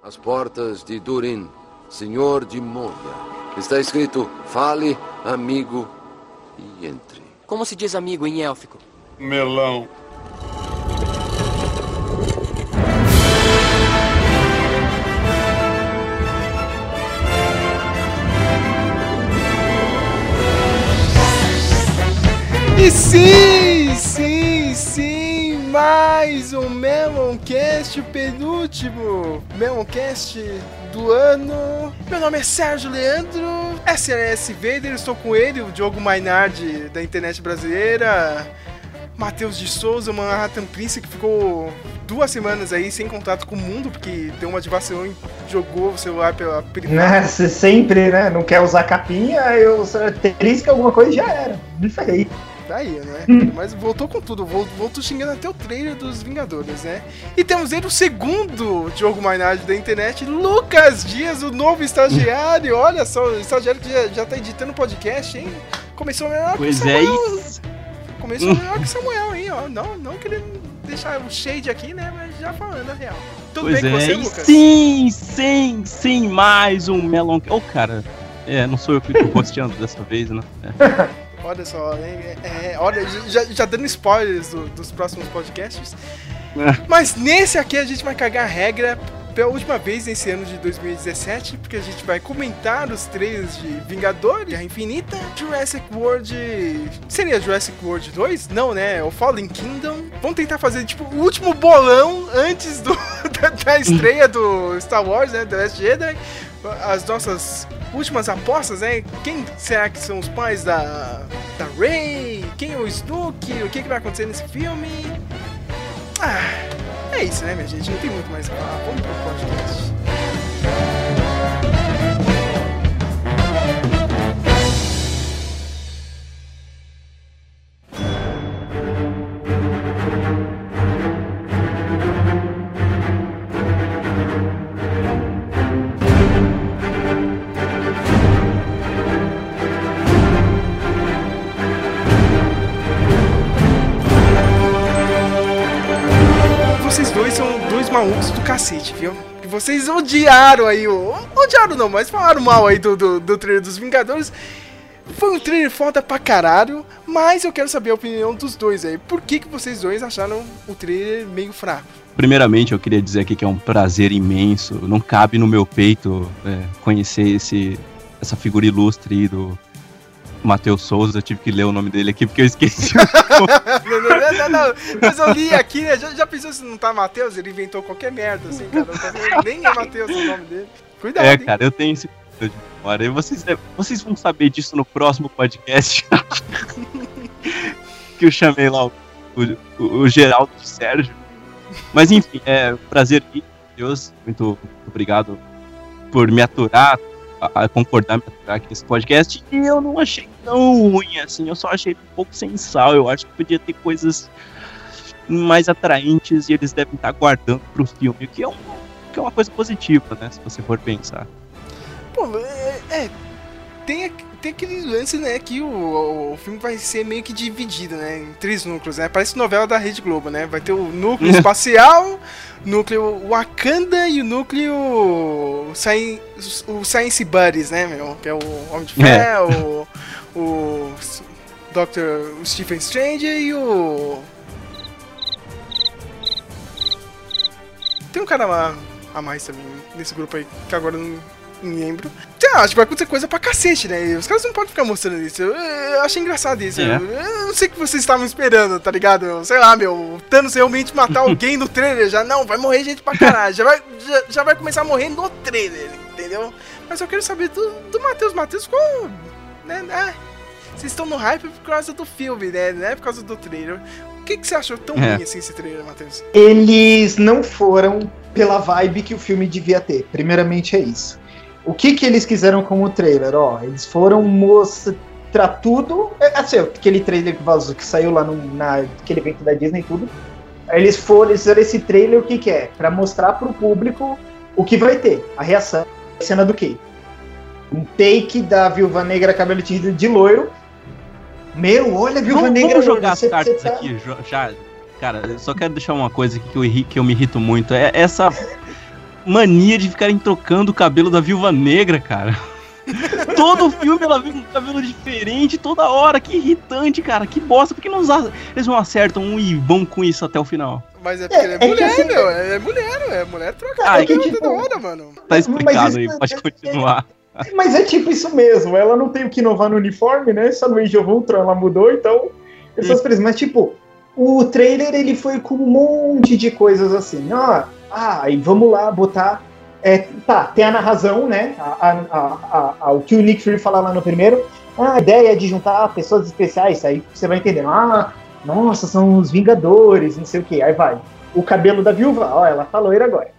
As portas de Durin, senhor de Moria. Está escrito: fale, amigo, e entre. Como se diz amigo em élfico? Melão. E sim, mais um Meloncast, o penúltimo Meloncast do ano. Meu nome é Sérgio Leandro, SLS Vader, estou com ele, o Diogo Mainardi da internet brasileira, Matheus de Souza, Manhattan Prince, que ficou duas semanas aí sem contato com o mundo, porque deu uma divação e jogou o celular pela privada. Né, você sempre, né? Não quer usar capinha, eu trisca alguma coisa já era. Me ferrei. Tá né? Mas voltou com tudo, voltou, xingando até o trailer dos Vingadores, né? E temos ele, o segundo Diogo Mainardi da internet, Lucas Dias, o novo estagiário. Olha só, o estagiário que já, já tá editando podcast, hein? Começou melhor Pois que o é Samuel. isso. Começou melhor que o Samuel, hein? Ó, não, não querendo deixar o shade aqui, né? Mas já falando a real. Tudo Pois bem com é, você, e Lucas? sim, sim, sim, mais um Melon. Ô, cara, é, não sou eu que tô posteando dessa vez, né? É. Olha só? É, é, olha, já, já dando spoilers do- dos próximos podcasts. É. Mas nesse aqui a gente vai cagar a regra pela última vez nesse ano de 2017, porque a gente vai comentar os trailers de Vingadores, Guerra Infinita, Jurassic World. Seria Jurassic World 2? Não, né? O Fallen Kingdom. Vamos tentar fazer tipo o último bolão antes do, da, da estreia do Star Wars, né? The Last Jedi. As nossas últimas apostas, né? Quem será que são os pais da, da Rey? Quem é o Snoke? O que, que vai acontecer nesse filme? Ah, é isso, né, minha gente? Não tem muito mais que falar. Vamos pro podcast. Dois malucos do cacete, viu? Que vocês odiaram aí o. Odiaram não, mas falaram mal aí do, do, do trailer dos Vingadores. Foi um trailer foda pra caralho, mas eu quero saber a opinião dos dois aí. Por que, que vocês dois acharam o trailer meio fraco? Primeiramente, eu queria dizer aqui que é um prazer imenso. Não cabe no meu peito é, conhecer esse, essa figura ilustre do Matheus Souza. Tive que ler o nome dele aqui porque eu esqueci. não, não, não, não. Mas eu li aqui, né? Já, já pensou se não tá Matheus? Ele inventou qualquer merda, assim, cara. Tá- Nem é Matheus o nome dele. Cuidado, é, hein? cara, eu tenho esse de memória. E vocês, vocês vão saber disso no próximo podcast. que eu chamei lá o, o, o Geraldo de Sérgio. Mas enfim, é um prazer aqui, Deus. Muito obrigado por me aturar, a, a concordar, aqui nesse podcast. E eu não achei tão ruim assim, eu só achei um pouco sem sal. Eu acho que podia ter coisas mais atraentes e eles devem estar guardando pro filme, o que é, um, que é uma coisa positiva, né? Se você for pensar. Pô, é, é, tem, tem aquele lance, né, que o, o filme vai ser meio que dividido, né, em três núcleos, né, parece novela da Rede Globo, né, vai ter o núcleo espacial, núcleo Wakanda e o núcleo Sci- o Science Buddies, né, meu, que é o Homem de Ferro, o, o Dr. Stephen Strange e o... Tem um cara a, a mais também nesse grupo aí, que agora não não lembro. Sei lá, acho que vai acontecer coisa pra cacete, né? E os caras não podem ficar mostrando isso. Eu, eu achei engraçado isso. É. Eu, eu não sei o que vocês estavam esperando, tá ligado? Sei lá, meu, o Thanos realmente matar alguém no trailer. Já não, vai morrer gente pra caralho. Já vai, já, já vai começar a morrer no trailer, entendeu? Mas eu quero saber do, do Matheus. Matheus ficou. Né, né? Vocês estão no hype por causa do filme, né? Não é por causa do trailer. O que, que você achou tão É. ruim assim esse trailer, Matheus? Eles não foram pela vibe que o filme devia ter. Primeiramente é isso. O que que eles quiseram com o trailer? Ó, eles foram mostrar tudo. é, Assim, aquele trailer que vazou, que saiu lá no, naquele evento da Disney e tudo. Eles foram, eles fizeram esse trailer, o que que é? Pra mostrar pro público o que vai ter, a reação, a cena do quê? Um take da Viúva Negra cabelo tingido de loiro. Meu, olha a Viúva Vamos, Negra vamos jogar as cartas tá- aqui já. Cara, eu só quero deixar uma coisa aqui que eu, que eu me irrito muito. É essa mania de ficarem trocando o cabelo da viúva negra, cara. Todo filme ela vem com um cabelo diferente toda hora. Que irritante, cara. Que bosta. Por que não usar? Eles não acertam e vão com isso até o final. Mas é porque É, ele é, é que mulher, assim- meu. É mulher, é mulher troca Ah, é que, tipo- toda hora, mano. Tá explicado isso aí, é- pode continuar. Mas é tipo isso mesmo, ela não tem o que inovar no uniforme, né? Só no Age of Ultron ela mudou, então. Essas coisas. Mas, tipo, o trailer ele foi com um monte de coisas assim. Ó, ah, e vamos lá botar. É, tá, tem a narração, né? A, a, a, o que o Nick Fury fala lá no primeiro. Ah, a ideia é de juntar pessoas especiais, aí você vai entendendo. Ah, nossa, são os Vingadores, não sei o que. Aí vai. O cabelo da viúva, ó, ela tá loira agora.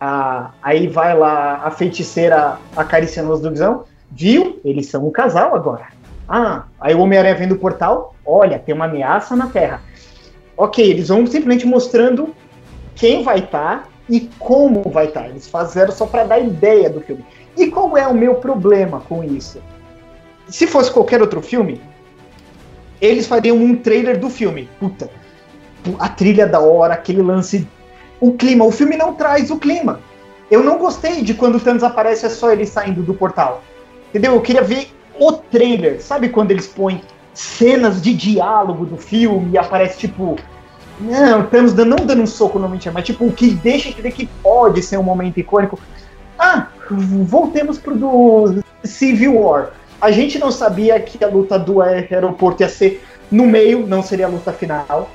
Ah, aí vai lá a feiticeira acariciando os Visão. Viu? Eles são um casal agora. Ah, aí o Homem-Aranha vem do portal. Olha, tem uma ameaça na Terra. Ok, eles vão simplesmente mostrando quem vai estar e como vai estar. Eles fizeram só para dar ideia do filme. E qual é o meu problema com isso? Se fosse qualquer outro filme, eles fariam um trailer do filme. Puta, a trilha da hora, aquele lance, o clima. O filme não traz o clima. Eu não gostei de quando o Thanos aparece é só ele saindo do portal. Entendeu? Eu queria ver o trailer. Sabe quando eles põem cenas de diálogo do filme e aparece tipo. Não, Thanos não dando um soco no mentira, mas tipo, o que deixa entender que pode ser um momento icônico. Ah, voltemos pro do Civil War. A gente não sabia que a luta do aeroporto ia ser no meio, não seria a luta final.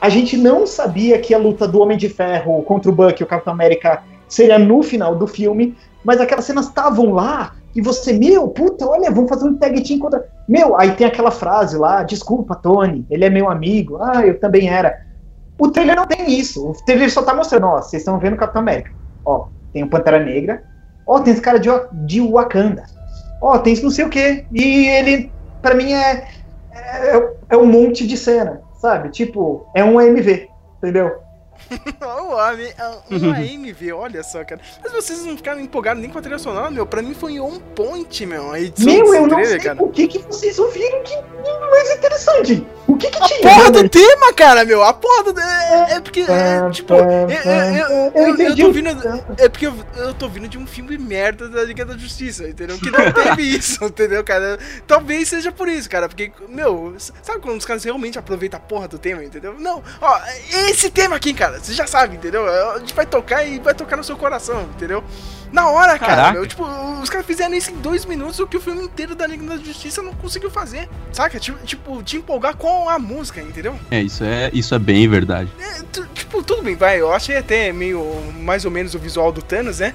A gente não sabia que a luta do Homem de Ferro contra o Buck o Capitão América seria no final do filme, mas aquelas cenas estavam lá e você, meu, puta, olha, vamos fazer um tag team contra. Meu, aí tem aquela frase lá, desculpa, Tony, ele é meu amigo, ah, eu também era. O trailer não tem isso, o trailer só tá mostrando, ó, vocês estão vendo o Capitão América, ó, tem o Pantera Negra, ó, tem esse cara de, de Wakanda, ó, tem isso não sei o que, e ele, pra mim, é, é, é um monte de cena, sabe? Tipo, é um AMV, entendeu? O AM, um AMV, olha só, cara. Mas vocês não ficaram empolgados nem com a trilha sonora, meu. Pra mim foi on point, meu. A edição Meu, eu não trailer, sei cara. o que, que vocês ouviram que mais interessante. O que que tinha? Porra do tema, cara, meu. A porra do. É, é porque, é, tipo, eu, eu, eu, tô vindo. É porque eu, eu tô vindo de um filme merda da Liga da Justiça, entendeu? Que não teve isso, entendeu, cara? Talvez seja por isso, cara. Porque, meu, sabe quando os caras realmente aproveitam a porra do tema, entendeu? Não, ó, esse tema aqui, cara, você já sabe, entendeu? A gente vai tocar e vai tocar no seu coração, entendeu? Na hora, cara, meu, tipo, os caras fizeram isso em dois minutos, o que o filme inteiro da Liga da Justiça não conseguiu fazer, saca? Tipo, te empolgar com a música, entendeu? É, isso é, isso é bem verdade. É, tipo, tudo bem, vai. Eu achei até meio mais ou menos o visual do Thanos, né?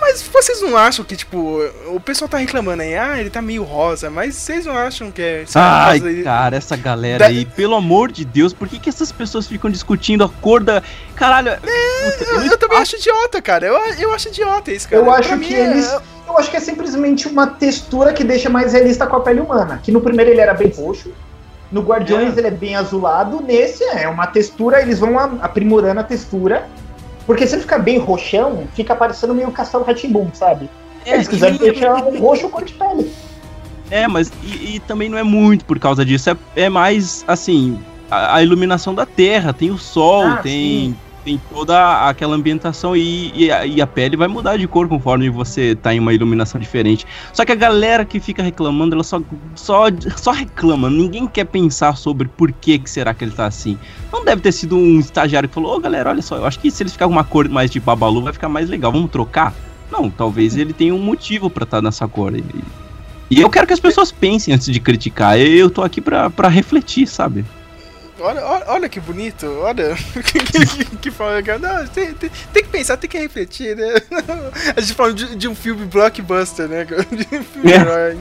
Mas vocês não acham que, tipo, o pessoal tá reclamando aí, ah, ele tá meio rosa, mas vocês não acham que é. Ai, rosa e- cara, essa galera Da- aí, pelo amor de Deus, por que, que essas pessoas ficam discutindo a cor da. Caralho, puta, Eu, não eu também acho idiota, cara. Eu, eu acho idiota isso, cara. Eu Pra acho mim que é- eles. Eu acho que é simplesmente uma textura que deixa mais realista com a pele humana. Que no primeiro ele era bem roxo, no Guardiões ele é bem azulado, nesse é uma textura, eles vão aprimorando a textura. Porque se ele ficar bem roxão, fica parecendo meio Castelo Ratimbum, sabe? É, eles quiserem e- deixar um roxo cor de pele. É, mas e, e também não é muito por causa disso. É, é mais assim, a, a iluminação da Terra, tem o sol, Ah, tem, tem toda aquela ambientação e, e, a, e a pele vai mudar de cor conforme você tá em uma iluminação diferente. Só que a galera que fica reclamando, ela só, só, só reclama. Ninguém quer pensar sobre por que, que será que ele tá assim. Não deve ter sido um estagiário que falou, ô galera, olha só, eu acho que se eles ficar com uma cor mais de babalu vai ficar mais legal, vamos trocar? Não, talvez ele tenha um motivo pra estar nessa cor. E, e eu quero que as pessoas pensem antes de criticar. Eu tô aqui pra refletir, sabe? Olha, olha, olha que bonito, olha. que, que, que fala, cara. Não, tem, tem, tem que pensar, tem que refletir, né? A gente fala de, de um filme blockbuster, né? De um filme É. herói.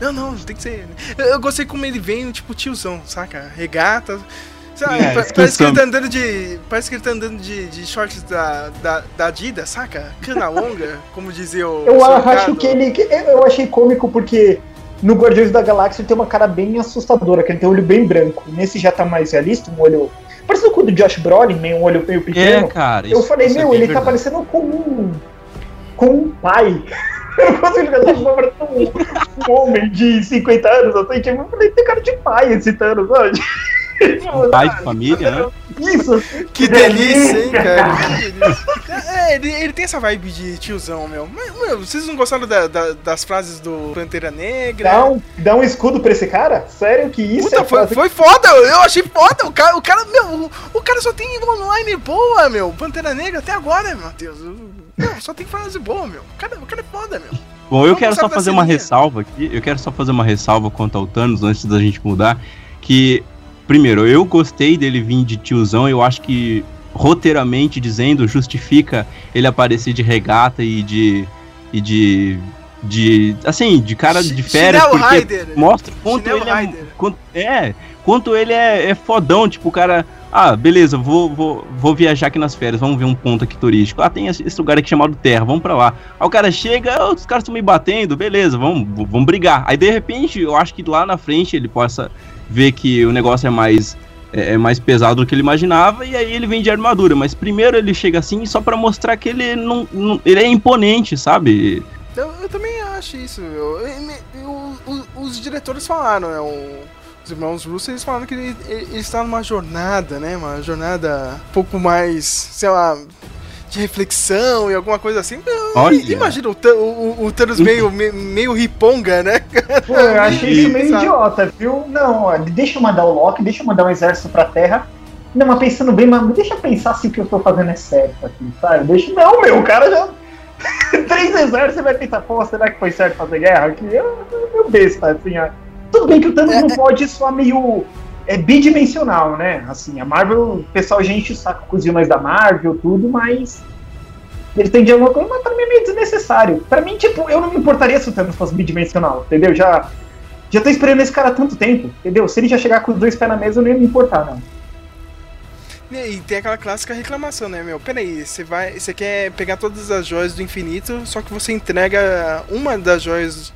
Não, não, tem que ser. Eu, eu gostei como ele vem, tipo, tiozão, saca? Regata. Sabe, É, pa- parece que ele tá andando de. Parece que ele tá andando de, de shorts da, da, da Adidas, saca? Cana longa, como dizia o. Eu acho que ele. Eu achei cômico porque no Guardiões da Galáxia ele tem uma cara bem assustadora, que ele tem um olho bem branco. Nesse já tá mais realista, um olho. Parece com o do Josh Brolin, meio um olho meio É, pequeno. cara. eu falei, é meu, ele tá verdade. parecendo com um. com um pai. Eu não consigo pensar, tá parecendo um, um homem de 50 anos, assim, tipo, eu falei, tem cara de pai esse Thanos, sabe? pai de família, né? Isso! Que delícia, hein, cara? Que delícia. É, ele, ele tem essa vibe de tiozão, meu. Mas, meu, vocês não gostaram da- da- das frases do Pantera Negra? Dá um, dá um escudo pra esse cara? Sério que isso Puta, é foi, frase- foi foda, eu achei foda. O cara, o cara, meu, o, o cara só tem online boa, meu. Pantera Negra até agora, Matheus. Meu, só tem frase boa, meu. O cara, o cara é foda, meu. Bom, eu quero só fazer uma ressalva aqui. Eu quero só fazer uma ressalva quanto ao Thanos antes da gente mudar. Que, primeiro, eu gostei dele vir de tiozão. Eu acho que, roteiramente dizendo, justifica ele aparecer de regata e de. e de. de. assim, de cara de férias. Chinelo Porque Rider. mostra quanto Chinelo ele é, quanto, é. Quanto ele é, é fodão, tipo, o cara. Ah, beleza, vou, vou, vou viajar aqui nas férias, vamos ver um ponto aqui turístico. Ah, tem esse lugar aqui chamado Terra, vamos pra lá. Aí o cara chega, "Ah, os caras estão me batendo, beleza, vamos, vamos brigar. Aí de repente, eu acho que lá na frente ele possa ver que o negócio é mais é, é mais pesado do que ele imaginava e aí ele vem de armadura. Mas primeiro ele chega assim só pra mostrar que ele não, não- ele é imponente, sabe? Eu, eu também acho isso. Eu, eu- os diretores falaram, né? os irmãos Russo, eles falaram que ele, ele, ele está numa jornada, né? Uma jornada um pouco mais, sei lá, de reflexão e alguma coisa assim. Eu- Olha. Imagina o, o, o- Thanos meio, me- meio riponga, né? Pô, eu achei isso meio Sabe? idiota, viu? Não, ó, deixa eu mandar o Loki, deixa eu mandar um exército pra Terra. Não, mas pensando bem, mas deixa eu pensar se o que eu tô fazendo é certo aqui, sabe? Deixa... Não, meu, o cara já. Três exércitos, você vai pensar, pô, será que foi certo fazer guerra aqui? Eu, meu besta, assim, ó. Tudo bem que o Thanos não pode soar meio. É bidimensional, né? Assim, a Marvel, o pessoal o saco com os da Marvel, tudo, mas. Ele tem coisa, mas pra mim é meio desnecessário. Pra mim, tipo, eu não me importaria se o Thanos fosse bidimensional, entendeu? Já, já tô esperando esse cara há tanto tempo, entendeu? Se ele já chegar com os dois pés na mesa, eu não ia me importar, não. E tem aquela clássica reclamação, né, meu? Peraí, você vai. Você quer pegar todas as joias do infinito, só que você entrega uma das joias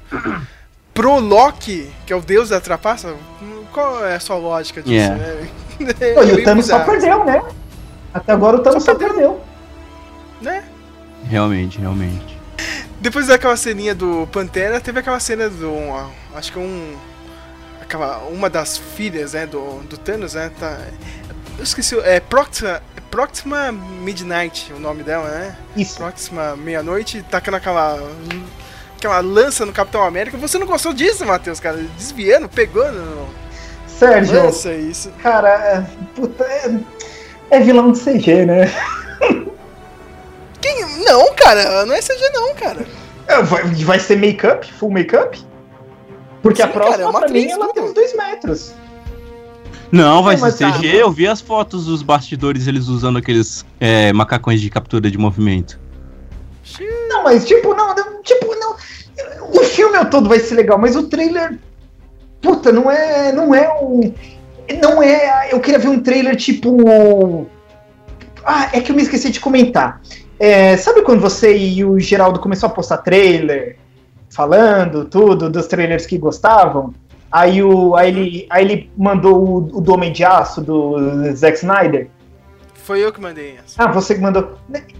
pro Loki, que é o deus da trapaça? Qual é a sua lógica disso? Yeah. né? Pô, e É o Thanos só bizarro, perdeu, né? Até agora o Thanos Só só, perdeu. perdeu. né? Realmente, realmente. Depois daquela ceninha do Pantera, teve aquela cena do. ah, Acho que um. Aquela, uma das filhas, né, do, do Thanos, né? Tá, eu esqueci, é Proxima, Proxima Midnight, o nome dela, né? Isso. Próxima meia-noite, tacando aquela. aquela lança no Capitão América. Você não gostou disso, Matheus, cara? Desviando, pegando. Sérgio, Lança, isso. cara, é, puta, é, é vilão de CG, né? Quem? Não, cara, não é CG, não, cara. É, Vai, vai ser make-up? Full make-up? Porque a Sim, cara, próxima, é uma pra mim, atriz, ela tudo. tem uns dois metros. Não, vai É, ser tá, CG. mas- Eu vi as fotos dos bastidores, eles usando aqueles é, macacões de captura de movimento. Não, mas tipo, não, não, tipo, não. O filme todo vai ser legal, mas o trailer. Puta, não é. Não é um. Não é. Eu queria ver um trailer tipo. Ah, é que eu me esqueci de comentar. É, sabe quando você e o Geraldo começou a postar trailer, falando tudo, dos trailers que gostavam? Aí, o, aí, ele, aí ele mandou o, o do Homem de Aço, do Zack Snyder. Foi eu que mandei essa. Ah, você que mandou.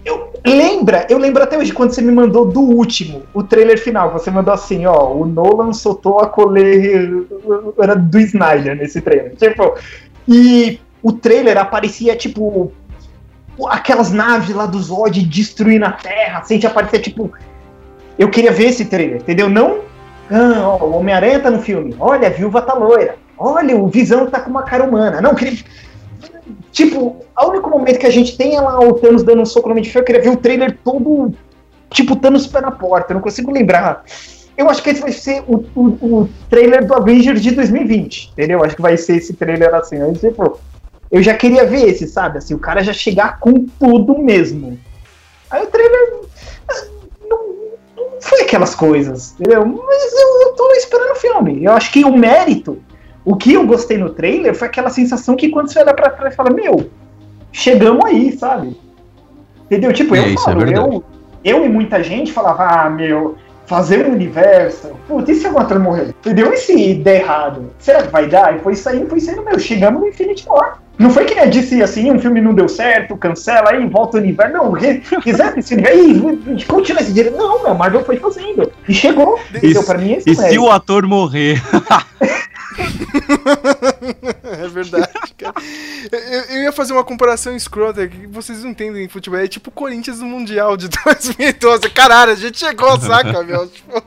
Eu, lembra? Eu lembro até hoje quando você me mandou do último, o trailer final. Você mandou assim, ó, o Nolan soltou a coleira do Snyder nesse trailer. Tipo, e o trailer aparecia tipo aquelas naves lá do Zod destruindo a Terra, assim, aparecia tipo eu queria ver esse trailer, entendeu? Não, ah, ó, o Homem-Aranha tá no filme. Olha, a Viúva tá loira. Olha, o Visão tá com uma cara humana. Não, queria Tipo, o único momento que a gente tem é lá o Thanos dando um soco no Homem de Ferro, eu queria ver o trailer todo, tipo, Thanos pé na porta, eu não consigo lembrar. Eu acho que esse vai ser o, o, o trailer do Avengers de 2020, entendeu? Acho que vai ser esse trailer assim. Aí, tipo, eu já queria ver esse, sabe? Assim, o cara já chegar com tudo mesmo. Aí o trailer ah, não, não foi aquelas coisas, entendeu? Mas eu, eu tô esperando o filme. Eu acho que o mérito o que eu gostei no trailer foi aquela sensação que quando você olha pra trás e fala, meu, chegamos aí, sabe? Entendeu? Tipo, É, eu isso é falo, verdade. eu, eu e muita gente falava, ah, meu, fazer um universo, putz, e se o ator morrer? Entendeu? E se der errado? Será que vai dar? E foi saindo, foi saindo, meu, chegamos no Infinity War. Não foi que nem disse assim, um filme não deu certo, cancela aí, volta o universo. Não, reseta esse universo, aí, continua esse direito. Não, meu, Marvel foi fazendo. E chegou. Entendeu? Pra mim, esse E é se mérito. o ator morrer? é verdade, cara. Eu, eu, ia fazer uma comparação escrota que vocês não entendem em futebol. É tipo o Corinthians no Mundial de 2012. Caralho, a gente chegou, saca, meu? Tipo,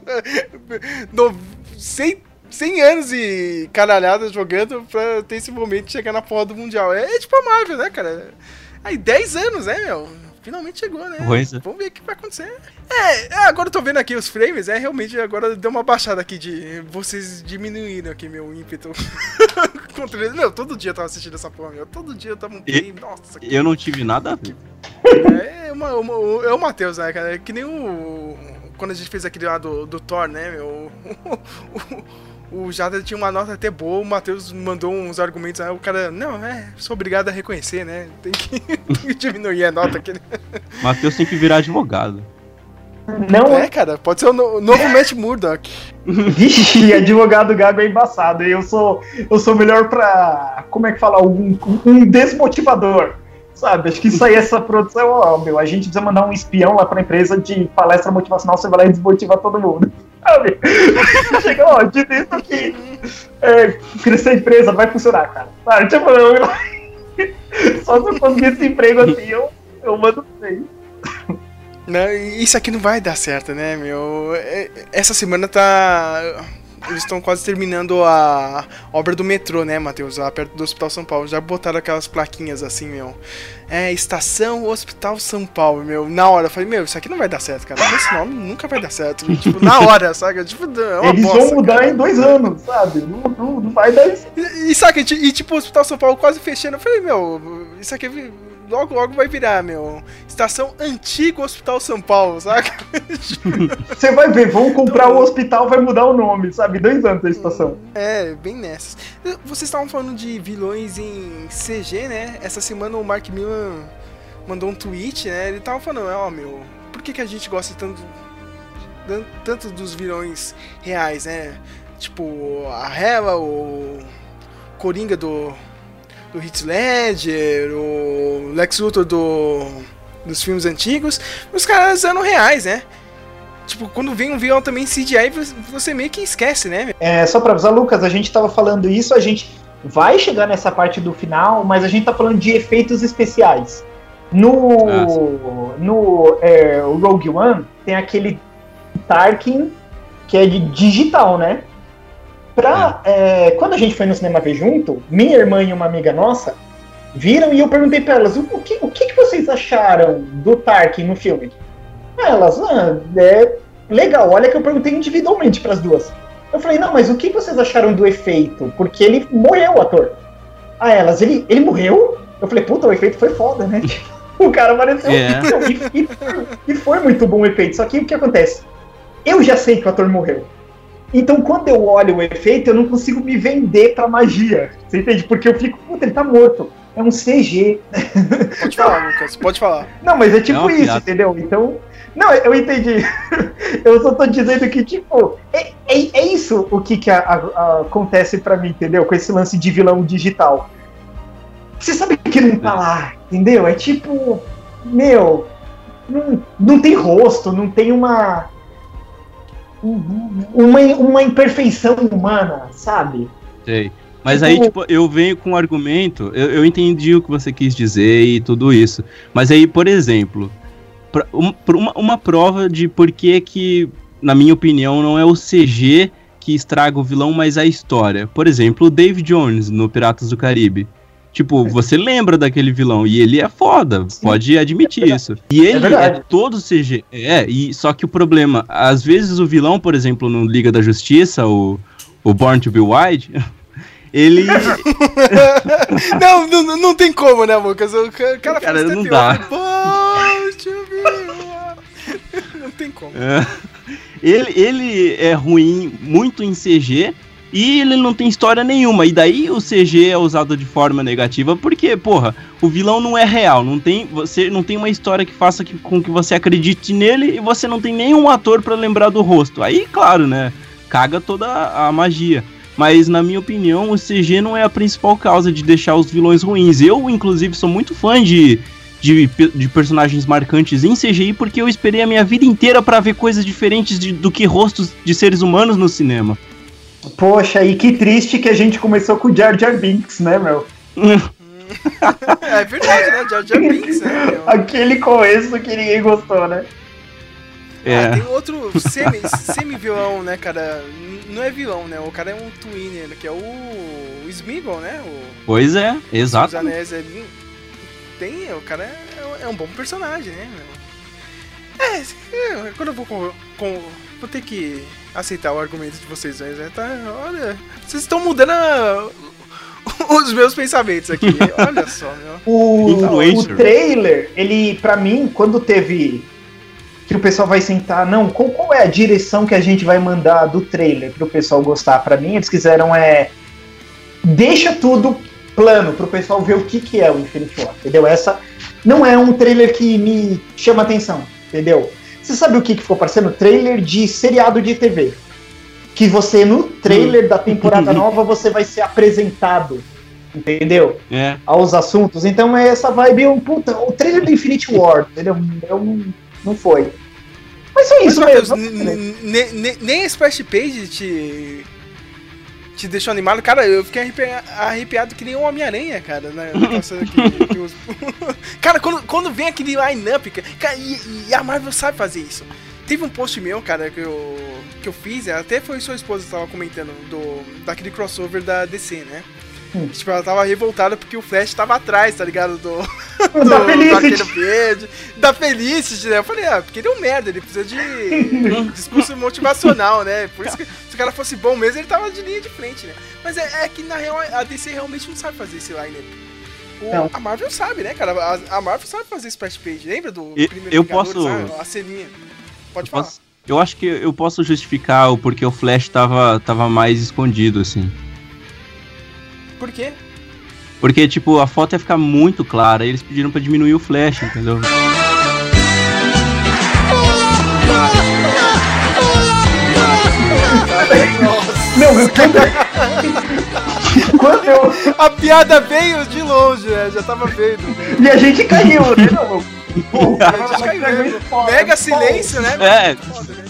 no, 100, 100 anos e caralhada jogando pra ter esse momento de chegar na porra do Mundial. É, é tipo a Marvel, né, cara? Aí 10 anos, né, meu? Finalmente chegou, né? Pois é. Vamos ver o que vai acontecer. É, agora eu tô vendo aqui os frames, é realmente agora deu uma baixada aqui de. Vocês diminuíram aqui meu ímpeto. Não, todo dia eu tava assistindo essa porra, meu. Todo dia eu tava um E- Nossa, que... Eu não tive nada a ver. É, uma, uma- é o Matheus, né, cara? É que nem o. Quando a gente fez aquele lá do, do Thor, né, meu? O, o Jada tinha uma nota até boa, o Matheus mandou uns argumentos, aí o cara, não, é, sou obrigado a reconhecer, né? Tem que, tem que diminuir a nota aqui. Matheus tem que virar advogado. Não É, cara, pode ser o no- novo Matt Murdock. Vixe, advogado gago é embaçado. Eu sou, eu sou melhor pra. Como é que fala? Um, um desmotivador. Sabe? Acho que isso aí, essa produção, ó, meu, a gente precisa mandar um espião lá pra empresa de palestra motivacional, você vai lá e desmotiva todo mundo. Sabe? Chega, ó, diz isso aqui. É, crescer empresa, não vai funcionar, cara. Sabe? Tipo, eu, só se eu conseguir esse emprego assim, eu, eu mando bem. Né, Isso aqui não vai dar certo, né, meu? É- Essa semana tá. Eles estão quase terminando a obra do metrô, né, Matheus? Lá perto do Hospital São Paulo. Já botaram aquelas plaquinhas assim, meu. É, Estação Hospital São Paulo, meu. Na hora, eu falei, meu, isso aqui não vai dar certo, cara. Esse nome nunca vai dar certo. tipo, na hora, sabe? Tipo, é Eles bosta, vão mudar cara. em dois anos, sabe? Não, não, não vai dar isso. E, e sabe, e, tipo, o Hospital São Paulo quase fechando. Eu falei, meu, isso aqui logo, logo vai virar, meu. Estação Antigo Hospital São Paulo, saca? Você vai ver, vão comprar o hospital, vai mudar o nome, sabe? Dois anos a estação. É, bem nessas. Vocês estavam falando de vilões em CG, né? Essa semana o Mark Millan mandou um tweet, né? Ele tava falando, ó, meu, por que, que a gente gosta tanto, tan- tanto dos vilões reais, né? Tipo, a Hela, o Coringa do, do Heath Ledger, o Lex Luthor do, dos filmes antigos, os caras eram reais, né? Tipo, quando vem um vilão também CGI, você- meio que esquece, né? É, só pra avisar, Lucas, a gente tava falando isso, a gente vai chegar nessa parte do final, mas a gente tá falando de efeitos especiais. No, Ah, no é, Rogue One, tem aquele Tarkin que é de digital, né? Pra, é, quando a gente foi no cinema ver junto, minha irmã e uma amiga nossa viram e eu perguntei pra elas: o, que, o que, que vocês acharam do Tarkin no filme? Elas, ah, é legal, olha que eu perguntei individualmente pras duas. Eu falei, não, mas o que vocês acharam do efeito? Porque ele morreu, o ator. Ah, elas, ele, ele morreu? Eu falei, puta, o efeito foi foda, né? o cara apareceu. É. E, e- e foi muito bom o efeito. Só que o que acontece? Eu já sei que o ator morreu. Então, quando eu olho o efeito, eu não consigo me vender pra magia. Você entende? Porque eu fico, puta, ele tá morto. É um CG. Pode falar, Lucas, pode falar. Não, mas é tipo uma isso, entendeu? Então. Não, eu entendi. eu só tô dizendo que, tipo, é, é, é isso o que, que a- a- a- acontece pra mim, entendeu? Com esse lance de vilão digital. Você sabe que não tá lá, entendeu? É tipo. Meu. Não, não tem rosto, não tem uma. Um- Uma, uma imperfeição humana, sabe? Sei. Mas aí, tipo, eu venho com um argumento, eu, eu entendi o que você quis dizer e tudo isso. Mas aí, por exemplo, pra- um- pra uma, uma prova de por que que, na minha opinião, não é o CG que estraga o vilão, mas a história. Por exemplo, o Dave Jones no Piratas do Caribe. Tipo, você lembra daquele vilão e ele é foda, pode admitir isso. E ele é, verdade. todo CG. É, e só que o problema, às vezes o vilão, por exemplo, no Liga da Justiça, o, o Born to Be Wild, ele. não, não, não tem como, né, Lucas? O ca- cara, Cara, faz não dá. off, Poxa vida. Não tem como. É. ele, ele é ruim muito em CG e ele não tem história nenhuma. E daí o CG é usado de forma negativa porque, porra, o vilão não é real. Não tem, você não tem uma história que faça que, com que você acredite nele e você não tem nenhum ator pra lembrar do rosto. Aí, claro, né? Caga toda a magia. Mas, na minha opinião, o CG não é a principal causa de deixar os vilões ruins. Eu, inclusive, sou muito fã de, de, de personagens marcantes em CGI porque eu esperei a minha vida inteira pra ver coisas diferentes de- do que rostos de seres humanos no cinema. Poxa, e que triste que a gente começou com o Jar Jar Binks, né, meu? é verdade, né? Jar Jar Binks, né? meu? Aquele começo que ninguém gostou, né? É. Ah, tem outro semi, semi-vilão, né, cara? Não é vilão, né? O cara é um twinner, que é o, o Smeagol, né? O Pois é, Os exato. Anéis ali. Tem, o cara é, é um bom personagem, né, meu? É, é, quando eu vou com, com- Vou ter que aceitar o argumento de vocês dois, né? Tá, olha, vocês estão mudando a- os meus pensamentos aqui. Olha só, meu. O, Influencer. o trailer, ele, pra mim, quando teve. Que o pessoal vai sentar, não, qual, qual é a direção que a gente vai mandar do trailer pro pessoal gostar? Pra mim, eles quiseram é. Deixa tudo plano pro pessoal ver o que, que é o Infinity War, entendeu? Essa não é um trailer que me chama atenção, entendeu? Você sabe o que, que ficou parecendo? Trailer de seriado de TV. Que você, no trailer da temporada nova, você vai ser apresentado, entendeu? É. aos assuntos. Então é essa vibe, um puta, o trailer do Infinity War, entendeu? Eu não, não foi. Mas foi Mas, isso Matheus, mesmo. n- nem a Splash Page te. Te deixou animado. Cara, eu fiquei arrepia- arrepiado que nem um Homem-Aranha, cara. Né? Que- cara, quando, quando vem aquele line-up, cara, e, e a Marvel sabe fazer isso. Teve um post meu, cara, que eu, que eu fiz, até foi sua esposa que tava comentando, do, daquele crossover da DC, né? Hum. Tipo, ela tava revoltada porque o Flash tava atrás, tá ligado? Do, do, Da Felicity. Verde, da Felicity, né? Eu falei, ah, porque ele é um merda, ele precisa de discurso motivacional, né? Por isso que se o cara fosse bom mesmo, ele tava de linha de frente, né? Mas é, é que na real a DC realmente não sabe fazer esse line o. A Marvel sabe, né, cara? A, a Marvel sabe fazer splash page. Lembra do E- primeiro eu Vingadores, posso- sabe? A ceninha. Pode Eu falar. posso- Eu acho que eu posso justificar o porquê o Flash tava, tava mais escondido, assim. Por quê? Porque, tipo, a foto ia ficar muito clara, e eles pediram pra diminuir o Flash, entendeu? Meu, quando, quando eu. A piada veio de longe, né? Já tava vendo. E a gente caiu, né? Não, Pô, A gente caiu Mega silêncio, né? É. Foda, né?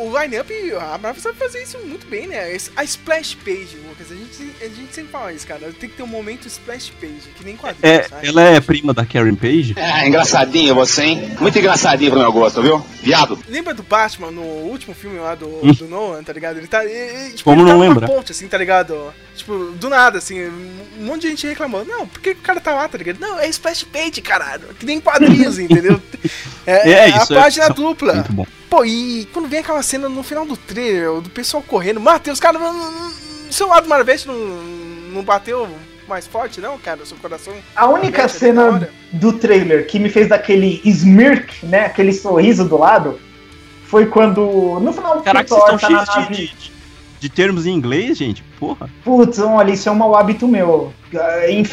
O line-up, a Marvel sabe fazer isso muito bem, né? A splash page, Lucas, a gente, a gente sempre fala isso, cara. Tem que ter um momento splash page, que nem quadrinhos, É, sabe? ela é prima da Karen Page? É, engraçadinho você, hein? Muito engraçadinho pro meu gosto, viu? Viado. Lembra do Batman no último filme lá do, do Nolan, tá ligado? Ele tá. ele- tipo, Como ele tá não lembra? ponte, assim, tá ligado? Tipo, do nada, assim, um monte de gente reclamou. Não, por que o cara tá lá, tá ligado? Não, é splash page, caralho. Que nem quadrinhos, entendeu? É, É, é isso a é- página é dupla. Muito bom. Pô, e quando vem aquela cena no final do trailer, do pessoal correndo, Matheus, cara, seu lado Marvete não, não bateu mais forte, não, cara? O seu coração. A única cena do trailer que me fez daquele smirk, né? Aquele sorriso do lado, foi quando. No final do Caraca, vocês estão tá na cheios de, de, de- termos em inglês, gente? Porra. Putz, olha, isso é um mau hábito meu. Ah, Em,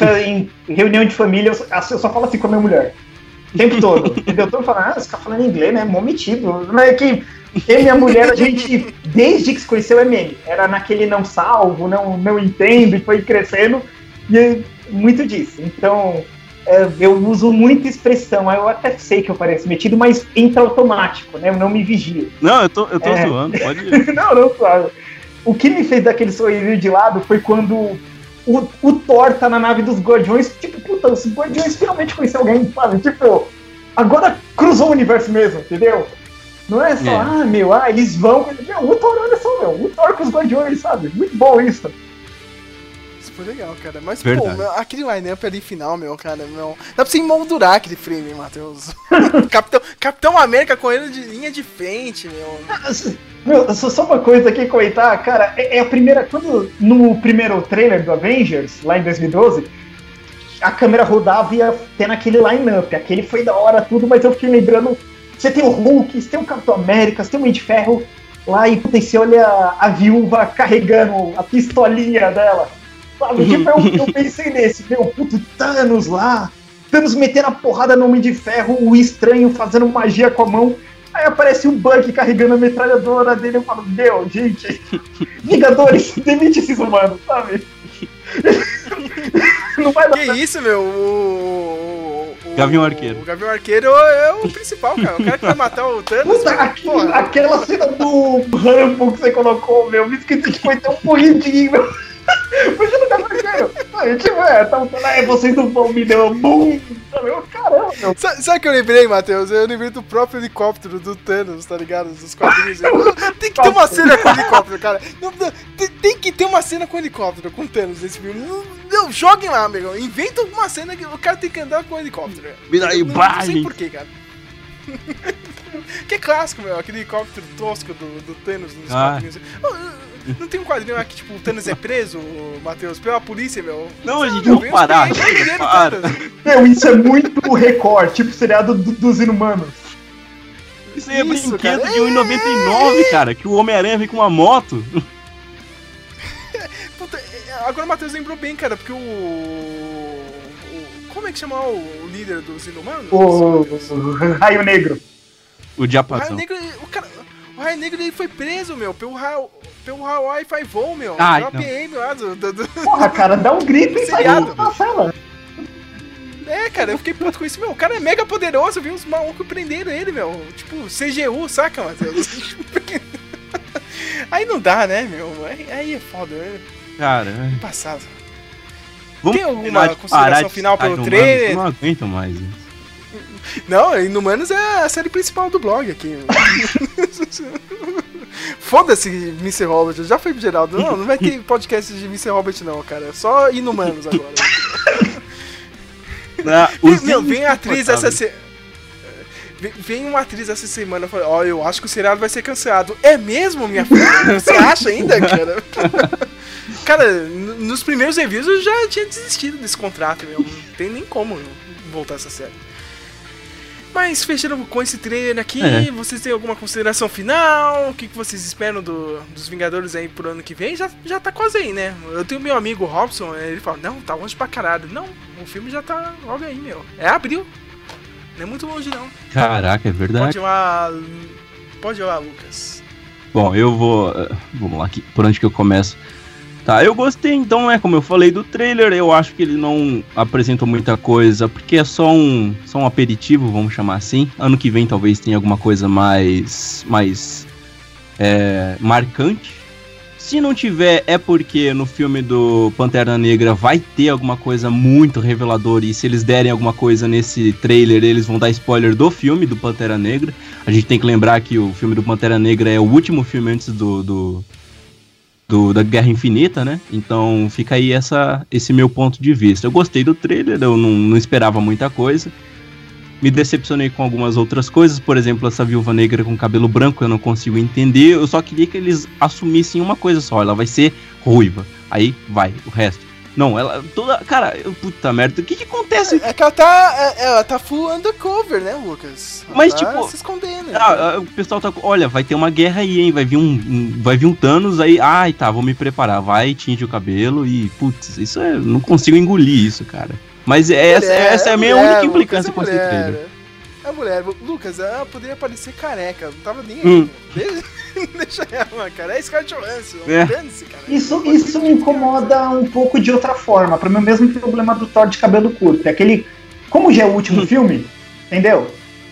em reunião de família, eu só, eu só falo assim com a minha mulher. O tempo todo. entendeu? Todo falando, ah, você tá falando inglês, né? Mó metido. Não é que eu e minha mulher, a gente, desde que se conheceu, é meme. Era naquele não salvo, não, não entendo, e foi crescendo. E é muito disso. Então, é, eu uso muita expressão. Eu até sei que eu pareço metido, mas entra automático, né? Eu não me vigio. Não, eu tô, eu tô É. zoando, pode ir. não, não, claro. O que me fez daquele sorriso de lado foi quando o, o Thor tá na nave dos Guardiões. Tipo, puta, os Guardiões finalmente conheceram alguém, sabe? Tipo, agora cruzou o universo mesmo, entendeu? Não é só, É. ah, meu, ah, eles vão. Meu, o Thor, olha só, meu, o Thor com os Guardiões, sabe? Muito bom isso. Isso foi legal, cara. Mas, Verdade. pô, meu, aquele line-up ali final, meu, cara, meu. Dá pra você emoldurar aquele frame, Matheus. Capitão, Capitão América correndo de linha de frente, meu. Meu, só, só uma coisa aqui comentar, cara, é, é a primeira. Quando no primeiro trailer do Avengers, lá em 2012, a câmera rodava e ia tendo aquele line-up. Aquele foi da hora tudo, mas eu fiquei lembrando. Você tem o Hulk, você tem o Capitão América, você tem o Homem de Ferro lá e, puta, você olha a, viúva carregando a pistolinha dela. Sabe? Tipo, eu, eu pensei nesse, meu, puto, Thanos lá. Thanos metendo a porrada no Homem de Ferro, o estranho fazendo magia com a mão. Aí aparece o Buck carregando a metralhadora dele. Eu falo, meu, gente, Vingadores, demite esses humanos, sabe? Não vai dar Que isso, meu? O, Gavião Arqueiro. O Gavião Arqueiro é o principal, cara. O cara que vai matar o Thanos. Puta, porra. aquela cena do Rambo que você colocou, meu, me esqueci que foi tão bonitinho, meu. Imagina o Gabriel. Aí, tipo, é, tá lutando, aí vocês não vão me dar um caramba, meu. Sa- Sabe o que eu lembrei, Matheus? Eu lembrei do próprio helicóptero do Thanos, tá ligado? Dos quadrinhos. Tem que ter uma cena com helicóptero, cara. Não, não, tem, tem que ter uma cena com helicóptero, com Thanos nesse filme. Não, não, joguem lá, amigo. Inventa uma cena que o cara tem que andar com helicóptero. Vira aí, não, não sei porquê, cara. que é clássico, meu. Aquele helicóptero tosco do, do Thanos nos Ah. quadrinhos. Não tem um quadrinho que, tipo, o Thanos é preso, Matheus, pela polícia, meu. Não, gente, vamos vem os parar. PM chega, prendendo o para. Meu, isso é muito recorde, tipo o seriado do- dos inumanos. Isso aí é Isso, brinquedo cara. de 1,99, cara. Que o Homem-Aranha vem com uma moto. Puta, é, agora o Matheus lembrou bem, cara, porque o. o- como é que chama o líder dos inumanos? O, o Raio Negro. O O Raio Diapasão. Negro, o cara. O Raio Negro ele foi preso, meu, pelo Raio. Pelo Hawaii Five-O, meu. Ah, pela então. PM lá do, do- do- Porra, cara, dá um grito e sai da sala. É, cara, eu fiquei puto com isso, meu. O cara é mega poderoso, viu? Os malucos prenderam ele, meu. Tipo, CGU, saca, Matheus? Aí não dá, né, meu? Aí, aí é foda, é Cara, passado. vamos Tem alguma consideração de final pelo trailer? Eu não aguento mais isso. Não, Inumanos é a série principal do blog aqui. Foda-se, Mr. Robert. Já foi pro Geraldo. Não, não vai ter podcast de Mr. Robert, não, cara. É Só Inumanos agora. Ah, Vem- os Meu, vem a atriz essa se... Vem- uma atriz essa semana e fala: Ó, eu acho que o seriado vai ser cancelado. É mesmo, minha filha? Você acha ainda, cara? cara, nos primeiros reviews eu já tinha desistido desse contrato, meu. Não tem nem como voltar essa série. Mas fechando com esse trailer aqui, É. vocês têm alguma consideração final? O que, que vocês esperam do- dos Vingadores aí pro ano que vem? Já, já tá quase aí, né? Eu tenho meu amigo Robson, ele fala, não, tá longe pra caralho. Não, o filme já tá logo aí, meu. É abril. Não é muito longe, não. Caraca, é verdade. Pode ir lá. Pode ir lá, Lucas. Bom, eu vou. eh, Vamos lá, aqui, por onde que eu começo? Tá, eu gostei, então, é como eu falei do trailer, eu acho que ele não apresentou muita coisa, porque é só um, só um aperitivo, vamos chamar assim. Ano que vem talvez tenha alguma coisa mais, mais é, marcante. Se não tiver, é porque no filme do Pantera Negra vai ter alguma coisa muito reveladora, e se eles derem alguma coisa nesse trailer, eles vão dar spoiler do filme do Pantera Negra. A gente tem que lembrar que o filme do Pantera Negra é o último filme antes do, do, do- da Guerra Infinita, né? Então fica aí essa, esse meu ponto de vista. Eu gostei do trailer, eu não, não esperava muita coisa. Me decepcionei com algumas outras coisas, por exemplo, essa viúva negra com cabelo branco, eu não consigo entender. Eu só queria que eles assumissem uma coisa só, ela vai ser ruiva. Aí vai, o resto. Não, ela toda. Cara, eu- puta merda, o que que acontece? É que ela tá. é- Ela tá full undercover, né, Lucas? Ela Mas, tá tipo, se escondendo. Ah, ah, o pessoal tá. Olha, vai ter uma guerra aí, hein? Vai vir um, um- vai vir um Thanos aí. Ai, tá, vou me preparar. Vai, tinge o cabelo e. Putz, isso é. Não consigo engolir isso, cara. Mas é essa, Mulher, essa é a minha mulher, única Lucas, implicância é com esse trailer. É mulher. Lucas, ela poderia parecer careca. Não tava nem aí. Hum. Deixa, ela, cara. É Scarlett Johansson. É. Dane-se, cara. Isso, isso me incomoda um pouco de outra forma. Para mim, o mesmo problema do Thor de cabelo curto. É aquele. Como já é o último filme, entendeu?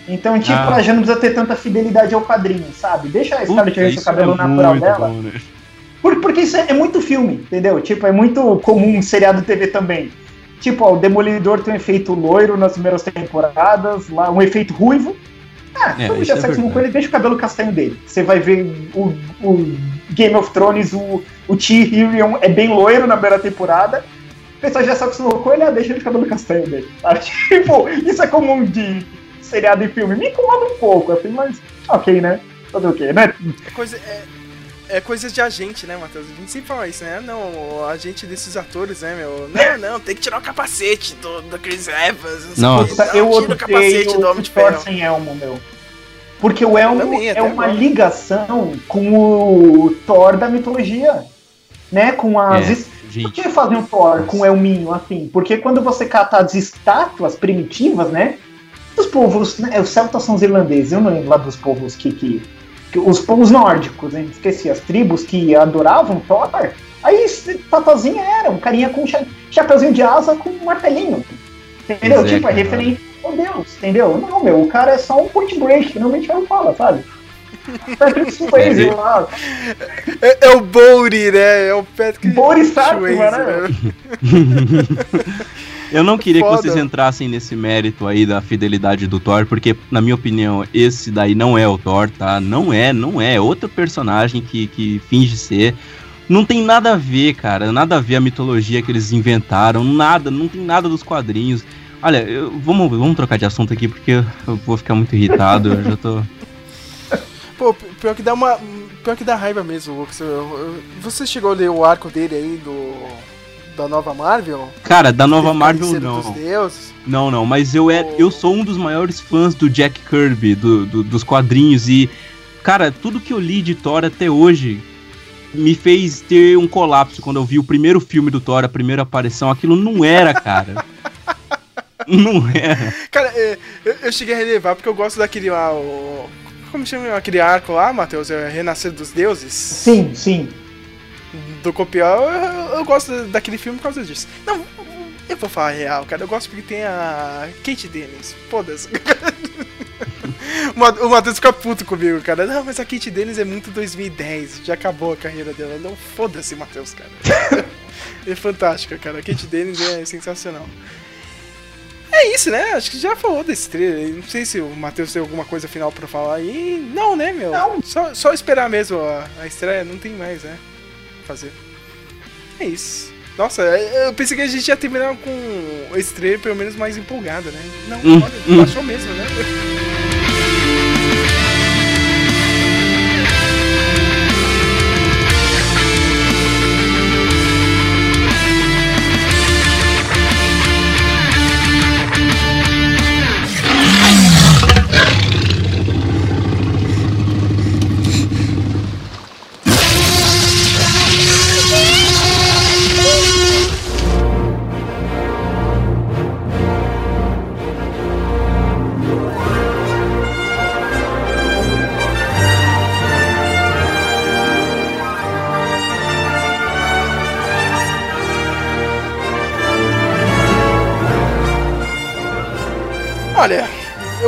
Então, tipo, Ah. ela já não precisa ter tanta fidelidade ao quadrinho, sabe? Deixa a Scarlett Johansson o cabelo é natural muito dela. bom, né? Por- porque isso é, é muito filme, entendeu? Tipo, é muito comum em seriado TV também. Tipo, ó, o Demolidor tem um efeito loiro nas primeiras temporadas, lá um efeito ruivo. Ah, É, já é sexo com verdade. ele, deixa o cabelo castanho dele. Você vai ver o, o Game of Thrones, o, o Tyrion é bem loiro na primeira temporada. O pessoal já se acostumou com ele, ah, deixa ele de cabelo castanho dele. sabe? Tipo, isso é comum de seriado e filme. Me incomoda um pouco, assim, mas ok, né? Fazer o quê, né? É coisa, é, é coisas de agente, né, Matheus? A gente sempre fala isso, né? Não, o agente desses atores, né, meu? Não, não, tem que tirar o capacete do, do Chris Evans. sei Nossa. o quê. Puta, Não, eu tira o capacete odeio do Homem de Thor Ferro. sem elmo, meu. Porque o elmo Também, é uma agora. ligação com o Thor da mitologia, né? Com as... É, es- Por gente. que fazem um Thor com o elminho assim? Porque quando você cata as estátuas primitivas, né? Os povos, né, os celtas são os irlandeses, eu não lembro lá dos povos que, que os povos nórdicos, hein? esqueci, as tribos que adoravam Thor. Aí esse tatuazinho era um carinha com cha chapeuzinho de asa com um martelinho. Entendeu? Pois tipo, é, referente ao Deus, entendeu? Não, meu, o cara é só um point break, que normalmente não fala, sabe? Swayze É, É, é o Bouri, né? É o Patrick Bodhisattva, Swayze, né? Eu não queria Foda. que vocês entrassem nesse mérito aí da fidelidade do Thor, porque, na minha opinião, esse daí não é o Thor, tá? Não é, não é. É outro personagem que, que finge ser. Não tem nada a ver, cara. Nada a ver a mitologia que eles inventaram. Nada, não tem nada dos quadrinhos. Olha, eu- vamos, vamos trocar de assunto aqui, porque eu, eu vou ficar muito irritado. Eu já tô. Pô, pior que dá uma. Pior que dá raiva mesmo, Lucas. Você chegou a ler o arco dele aí do. Da nova Marvel? Cara, da nova Teve Marvel não. dos Deuses. Não, não, mas eu, é, eu sou um dos maiores fãs do Jack Kirby, do, do- dos quadrinhos, e, cara, tudo que eu li de Thor até hoje me fez ter um colapso quando eu vi o primeiro filme do Thor, a primeira aparição. Aquilo não era, cara. não era. Cara, é, eu, eu cheguei a relevar porque eu gosto daquele lá, o. Como chama aquele arco lá, Matheus? É Renascer dos Deuses? Sim, sim. Do Copial, eu, eu gosto daquele filme por causa disso. Não, eu vou falar real, cara. Eu gosto porque tem a Kate Dennis. Foda-se. O Matheus fica puto comigo, cara. Não, mas a Kate Dennis é muito 2010. Já acabou a carreira dela. Não, foda-se, Matheus, cara. é fantástica, cara. A Kate Dennis é sensacional. É isso, né? Acho que já falou desse trailer. Não sei se o Matheus tem alguma coisa final pra falar aí. Não, né, meu? Não. Só, só esperar mesmo a, a estreia. Não tem mais, né? Fazer. É isso. Nossa, eu pensei que a gente ia terminar com esse trailer pelo menos mais empolgado, né? Não, Hum, olha, hum. baixou mesmo, né?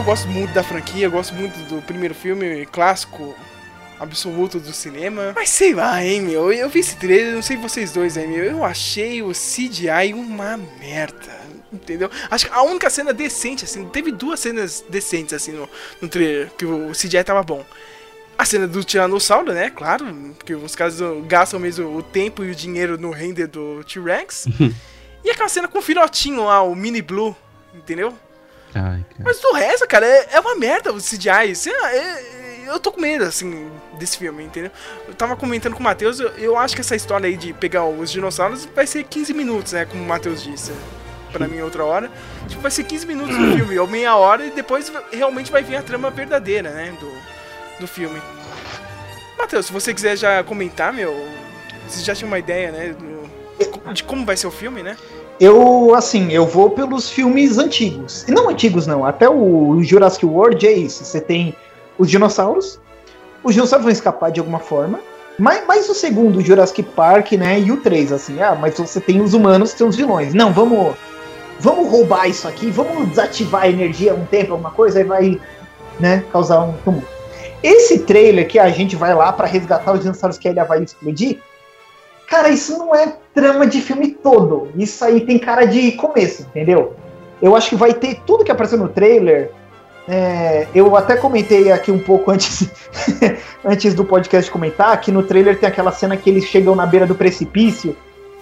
gosto muito da franquia, eu gosto muito do primeiro filme clássico absoluto do cinema. Mas sei lá, hein, meu. Eu vi esse trailer, não sei vocês dois aí, meu. Eu achei o CGI uma merda. Entendeu? Acho que a única cena decente, assim, teve duas cenas decentes, assim, no, no trailer, que o CGI tava bom. A cena do Tiranossauro, né? Claro, porque os caras gastam mesmo o tempo e o dinheiro no render do T-Rex. e aquela cena com o filhotinho lá, o Mini Blue, entendeu? Ai. Mas do resto, cara, é, é uma merda o CGI. Sei lá, é- eu tô com medo, assim, desse filme, entendeu? Eu tava comentando com o Matheus, eu, eu acho que essa história aí de pegar os dinossauros vai ser 15 minutos, né? Como o Matheus disse pra mim outra hora. Tipo, vai ser 15 minutos no filme, ou meia hora, e depois realmente vai vir a trama verdadeira, né? Do, do filme. Matheus, se você quiser já comentar, meu, você já tinha uma ideia, né? do- de como vai ser o filme, né? Eu, assim, eu vou pelos filmes antigos. E não antigos, não. Até o Jurassic World é isso. Você tem os dinossauros. Os dinossauros vão escapar de alguma forma. Mas, mas o segundo, Jurassic Park, né? E o 3, assim. Ah, mas você tem os humanos, tem os vilões. Não, vamos... Vamos roubar isso aqui. Vamos desativar a energia um tempo, alguma coisa. Aí vai, né? Causar um tumulto. Esse trailer que a gente vai lá pra resgatar os dinossauros que a ilha vai explodir. Cara, isso não é trama de filme todo. Isso aí tem cara de começo, entendeu? Eu acho que vai ter tudo que apareceu no trailer. É, eu até comentei aqui um pouco antes, antes do podcast comentar que no trailer tem aquela cena que eles chegam na beira do precipício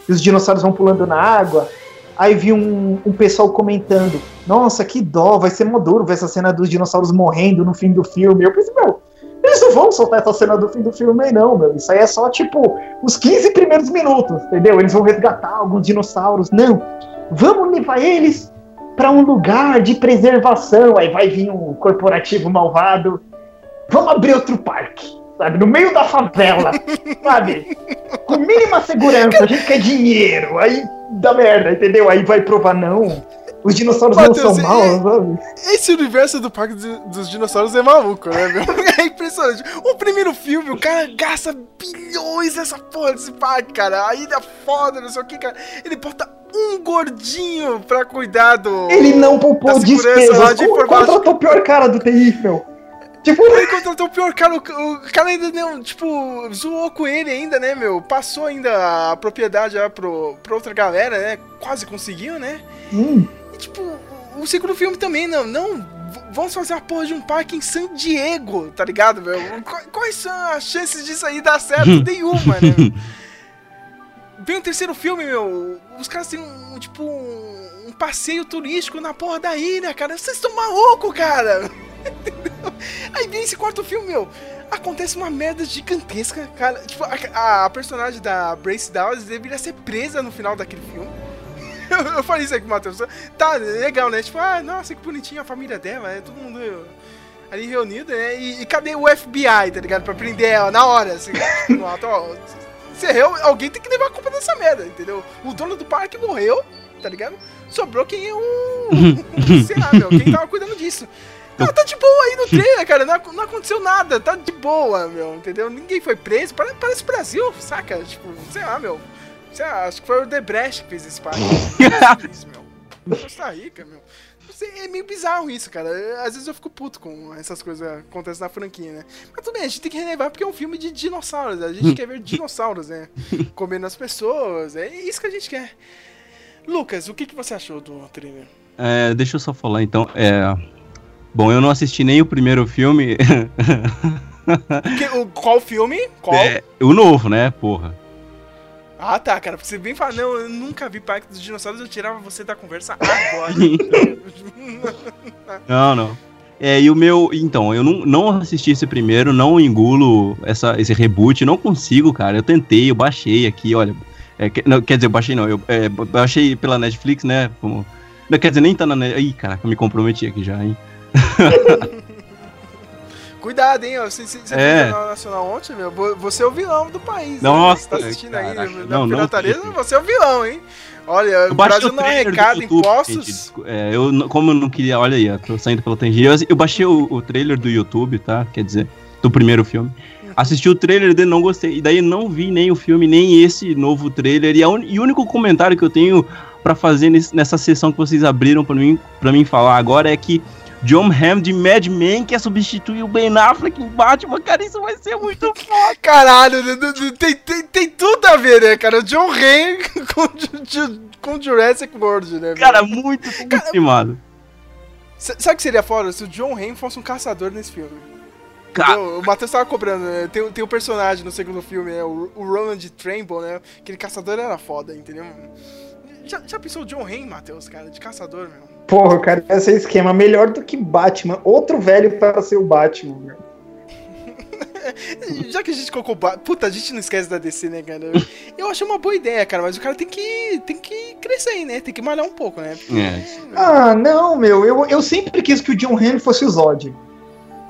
e os dinossauros vão pulando na água. Aí vi um, um pessoal comentando: Nossa, que dó, vai ser mó duro ver essa cena dos dinossauros morrendo no fim do filme. Eu pensei, meu, eles não vão soltar essa cena do fim do filme aí, não, meu. Isso aí é só, tipo, os 15 primeiros minutos, entendeu? Eles vão resgatar alguns dinossauros. Não, vamos levar eles para um lugar de preservação. Aí vai vir um corporativo malvado. Vamos abrir outro parque, sabe? No meio da favela, sabe? Com mínima segurança, a gente quer dinheiro. Aí dá merda, entendeu? Aí vai provar, não. Os dinossauros Matheus, não são maus, sabe? Esse universo do Parque do- dos Dinossauros é maluco, né, meu? É impressionante. O primeiro filme, o cara gasta bilhões nessa porra desse parque, cara. A ilha foda, não sei o que, cara. Ele bota um gordinho pra cuidar do. Ele não poupou despesas. lá de. Contratou o pior cara do TI, meu. Tipo, Ele contratou o pior cara, o, cara ainda, não, tipo, zoou com ele ainda, né, meu? Passou ainda a propriedade já pro, pra outra galera, né? Quase conseguiu, né? hum, E, tipo, o, segundo filme também, não, não. Vamos fazer a porra de um parque em San Diego, tá ligado, meu? Qu- Quais são as chances disso aí dar certo? Nenhuma, né? Vem o terceiro filme, meu. Os caras têm um, tipo, um, um passeio turístico na porra da ilha, cara. Vocês estão malucos, cara. Entendeu? Aí vem esse quarto filme, meu. Acontece uma merda gigantesca, cara. Tipo, a, a personagem da Brace Dawes deveria ser presa no final daquele filme. Eu, eu falei isso aí com o Matheus. Tá, legal, né? Tipo, ah, nossa, que bonitinha a família dela, é todo mundo ali reunido, né? E, e cadê o FBI, tá ligado? Pra prender ela na hora, assim, no alto, ó. Se errou, alguém tem que levar a culpa dessa merda, entendeu? O dono do parque morreu, tá ligado? Sobrou quem é o. sei lá, meu, quem tava cuidando disso. Não, tá de boa aí no trailer, cara. Não, não aconteceu nada, tá de boa, meu, entendeu? Ninguém foi preso. Pare- Parece o Brasil, saca? Tipo, sei lá, meu. Sei lá, acho que foi o Debrecht que fez esse parque. meu. Costa Rica, meu. Sei, É meio bizarro isso, cara. Às vezes eu fico puto com essas coisas que acontecem na franquia, né? Mas tudo bem, a gente tem que relevar porque é um filme de dinossauros. A gente quer ver dinossauros, né? Comendo as pessoas. É isso que a gente quer. Lucas, o que, que você achou do trailer? É, deixa eu só falar então. É, bom, eu não assisti nem o primeiro filme. Que- o, qual filme? Qual? É, o novo, né? Porra. Ah, tá, cara. Porque você bem fala, não, eu nunca vi Parque dos Dinossauros, eu tirava você da conversa agora. Não, não. É, e o meu. Então, eu não, não assisti esse primeiro, não engulo essa, esse reboot, não consigo, cara. Eu tentei, eu baixei aqui, olha. É, que- não, quer dizer, eu baixei não, eu é, baixei pela Netflix, né? Como, não, quer dizer, nem tá na Net. Ih, caraca, eu me comprometi aqui já, hein? Cuidado, hein. Você, você, É. viu o Jornal Nacional ontem, meu? Vo- Você é o vilão do país. Nossa, Né? Você tá assistindo aí na Não, não pirataria, acredito. você é o vilão, hein? Olha, Eu o Brasil não do arrecada YouTube, impostos. gente, é, eu, não- como eu não queria, olha aí, eu tô saindo pela tangente. Eu, eu baixei o, o trailer do YouTube, tá? Quer dizer, do primeiro filme. Uhum. Assisti o trailer dele, não gostei. E daí não vi nem o filme, nem esse novo trailer. E, un- e o único comentário que eu tenho pra fazer nesse- nessa sessão que vocês abriram pra mim, pra mim falar agora é que John Hamm de Mad Men quer substituir o Ben Affleck em Batman. Cara, isso vai ser muito foda. Caralho, tem, tem, tem tudo a ver, né, cara? John Ray com, com Jurassic World, né? Cara, muito. S- Sabe o que seria foda? Se o John Ray fosse um caçador nesse filme. Cara? O Matheus tava cobrando, né? Tem, tem um personagem no segundo filme, né? O, o Roland Tramble, né? Aquele caçador era foda, entendeu? Já, já pensou o John Ray, Matheus, cara, de caçador, meu? Porra, cara, esse é esquema melhor do que Batman. Outro velho para ser o Batman, meu. Já que a gente colocou. ba- Puta, a gente não esquece da DC, né, cara? Eu achei uma boa ideia, cara, mas o cara tem que, tem que crescer aí, né? Tem que malhar um pouco, né? Porque- É. Ah, não, meu. Eu, eu sempre quis que o John Henry fosse o Zod.